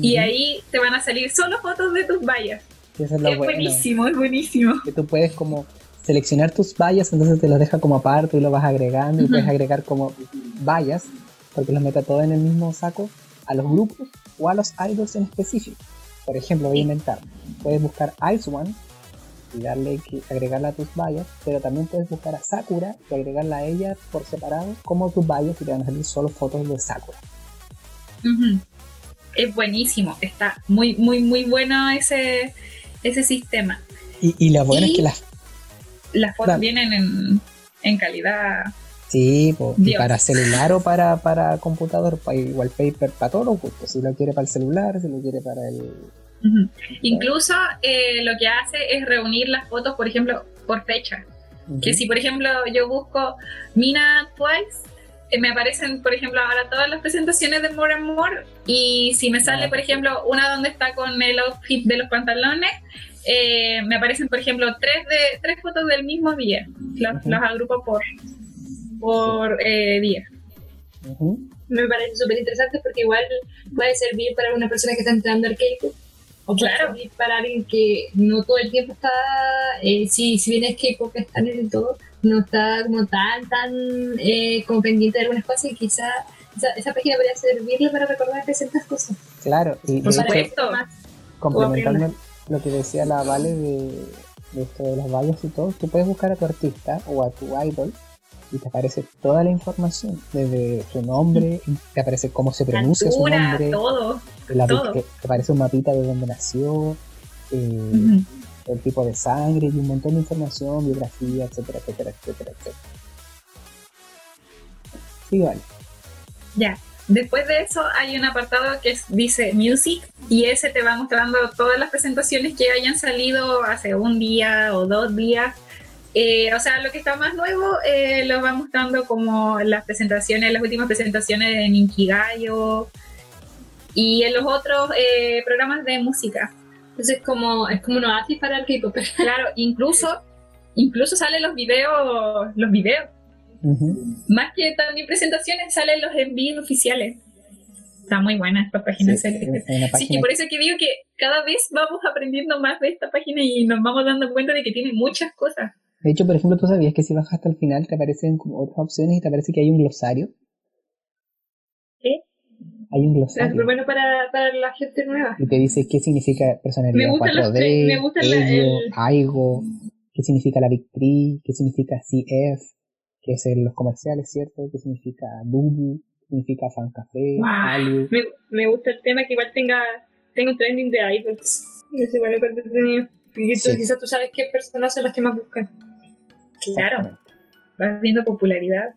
y Ujú. ahí te van a salir solo fotos de tus Bias. Y eso es lo Es bueno. buenísimo, es buenísimo. Que tú puedes como seleccionar tus vallas, entonces te los deja como aparte y lo vas agregando y puedes agregar como vallas, porque los meta todo en el mismo saco, a los grupos o a los idols en específico. Por ejemplo, voy a inventar. Puedes buscar Ice One y darle que agregarla a tus vallas, pero también puedes buscar a Sakura y agregarla a ella por separado como tus vallas y te van a salir solo fotos de Sakura. Es buenísimo, está muy, muy, muy bueno ese, ese sistema. Y, y lo bueno Y- es que las Las fotos vienen en, en calidad. Sí, po, y para celular o para, para computador, para wallpaper, para todos los gustos. Si lo quiere para el celular, si lo quiere para el... Ujú. Incluso eh, lo que hace es reunir las fotos, por ejemplo, por fecha. Que si, por ejemplo, yo busco Mina Twice, eh, me aparecen, por ejemplo, ahora todas las presentaciones de More and More. Y si me sale, Ah. por ejemplo, una donde está con el outfit de los pantalones, eh, me aparecen, por ejemplo, tres, de, tres fotos del mismo día. Los, los agrupo por, por eh, día. Me parece súper interesante porque igual puede servir para una persona que está entrando al K-pop. Claro. para alguien que no todo el tiempo está, eh, si, si bien es K-pop está en el todo, no está como tan, tan eh, como pendiente de algunas cosas y quizá esa, esa página podría servirle para recordar de ciertas cosas. Claro, y Por supuesto. complementando lo que decía la Vale de, de esto de las vallas y todo, tú puedes buscar a tu artista o a tu idol y te aparece toda la información, desde su nombre, te aparece cómo se pronuncia su nombre, todo. La- todo. te aparece un mapita de dónde nació, eh, Ujú. el tipo de sangre y un montón de información, biografía, etcétera, etcétera, etcétera, etcétera. Sí, vale. Ya. Después de eso hay un apartado que dice Music y ese te va mostrando todas las presentaciones que hayan salido hace un día o dos días. Eh, o sea, lo que está más nuevo eh, lo va mostrando como las presentaciones, las últimas presentaciones de Ninkigayo y en los otros eh, programas de música. Entonces como, es como un oasis para el K-pop. (laughs) Claro, incluso, incluso salen los videos, los videos. Ujú. Más que también presentaciones, salen los envíos oficiales. Está muy buena esta página. Sí, una Sí, página que por eso que digo que cada vez vamos aprendiendo más de esta página y nos vamos dando cuenta de que tiene muchas cosas. De hecho, por ejemplo, tú sabías que si bajas hasta el final te aparecen como otras opciones y te aparece que hay un glosario. Hay un glosario. bueno para, para la gente nueva. Y te dice qué significa personalidad Me gustan los 4D, tre- me gusta ello, el- aigo, qué significa la Tree, qué significa CF, que es en los comerciales, ¿cierto? ¿Qué significa Bubu? ¿Qué significa Fan Café? Wow. Me, me gusta el tema que igual tenga, tenga un trending de idols. Es igual. Y tú, Sí. quizás tú sabes qué personas son las que más buscan. Claro, vas viendo popularidad.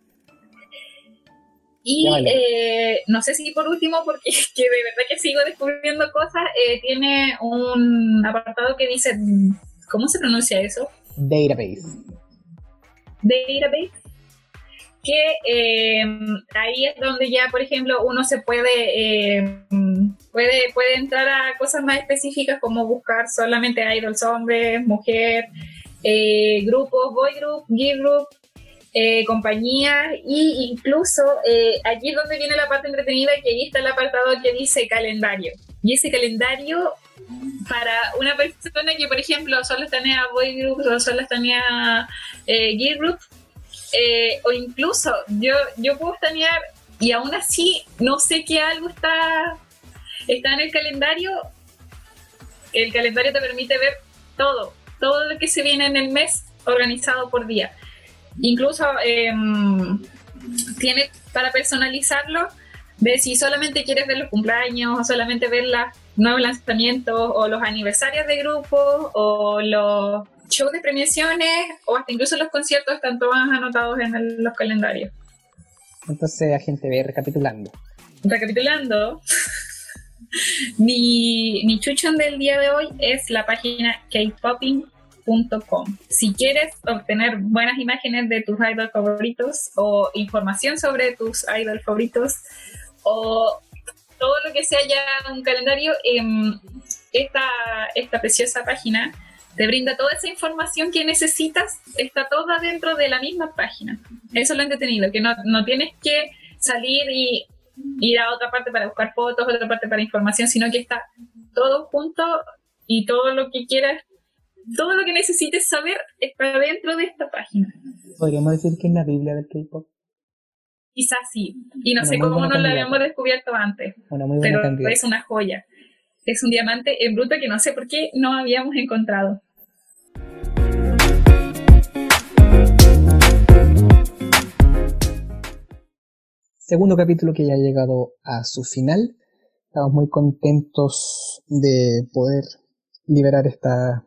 Y eh, no sé si por último, porque (laughs) es que de verdad que sigo descubriendo cosas, eh, tiene un apartado que dice, ¿cómo se pronuncia eso? Database. database que eh, ahí es donde ya por ejemplo uno se puede eh, puede puede entrar a cosas más específicas como buscar solamente idols hombres mujer eh, grupos boy group girl group eh, compañías y incluso eh, aquí es donde viene la parte entretenida que ahí está el apartado que dice calendario. Y ese calendario para una persona que por ejemplo solo tenía boy group o solo tenía eh, girl group eh, o incluso yo yo puedo estanear y aún así no sé que algo está está en el calendario el calendario te permite ver todo todo lo que se viene en el mes organizado por día incluso em, tiene para personalizarlo de si solamente quieres ver los cumpleaños o solamente ver las nuevos lanzamientos o los aniversarios de grupos o los shows de premiaciones o hasta incluso los conciertos están todos anotados en el- los calendarios. Entonces, agente B, recapitulando. Recapitulando, (laughs) mi, mi chuchon del día de hoy es la página kpopping.com. Si quieres obtener buenas imágenes de tus idols favoritos o información sobre tus idols favoritos o todo lo que sea ya un calendario, em, esta, esta preciosa página te brinda toda esa información que necesitas, está toda dentro de la misma página. Eso es lo entretenido, que no, no tienes que salir y ir a otra parte para buscar fotos, otra parte para información, sino que está todo junto y todo lo que quieras, todo lo que necesites saber está dentro de esta página. Podríamos decir que es la Biblia del K-pop. Quizás sí, y no Una sé cómo no candidata. habíamos descubierto antes, Una muy buena pero candidata. es una joya. Es un diamante en bruto que no sé por qué no habíamos encontrado. Segundo capítulo que ya ha llegado a su final. Estamos muy contentos de poder liberar esta,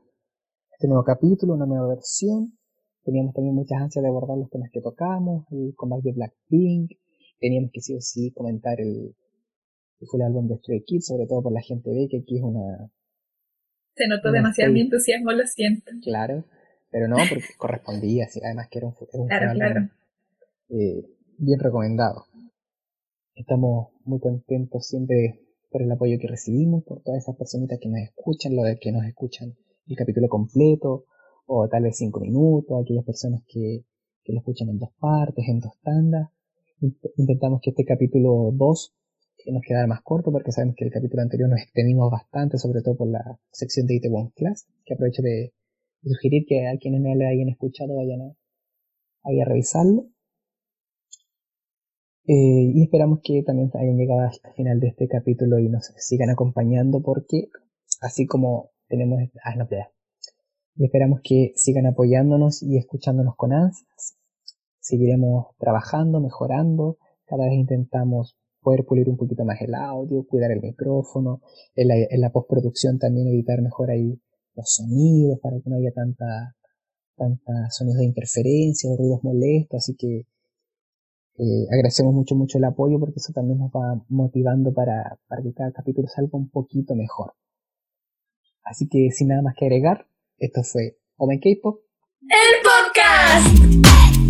este nuevo capítulo, una nueva versión. Teníamos también muchas ansias de abordar los temas que tocamos, el comeback de Blackpink. Teníamos que sí o sí comentar el, que fue el álbum de Stray Kids, sobre todo por la gente ve que aquí es una, Se notó No demasiado mi entusiasmo, lo siento. claro, pero no, porque (laughs) correspondía, sí, además que era un, era un Claro, álbum, claro. eh, bien recomendado. Estamos muy contentos siempre por el apoyo que recibimos, por todas esas personitas que nos escuchan, lo de que nos escuchan el capítulo completo, o tal vez cinco minutos, aquellas personas que, que lo escuchan en dos partes, en dos tandas. Int- Intentamos que este capítulo 2 nos quedara más corto, porque sabemos que el capítulo anterior nos extendimos bastante, sobre todo por la sección de Itaewon Class, que aprovecho de, de sugerir que a quienes no le hayan escuchado vayan a, ahí a revisarlo. Eh, y esperamos que también hayan llegado al final de este capítulo y nos sigan acompañando porque así como tenemos... Ah, no, espera. Y esperamos que sigan apoyándonos y escuchándonos con ansias. Seguiremos trabajando, mejorando. Cada vez intentamos poder pulir un poquito más el audio, cuidar el micrófono. En la, en la postproducción también editar mejor ahí los sonidos para que no haya tanta, tanta sonidos de interferencia o ruidos molestos. Así que eh, agradecemos mucho, mucho el apoyo porque eso también nos va motivando para, para que cada capítulo salga un poquito mejor. Así que sin nada más que agregar, esto fue Omen K-Pop ¡El podcast!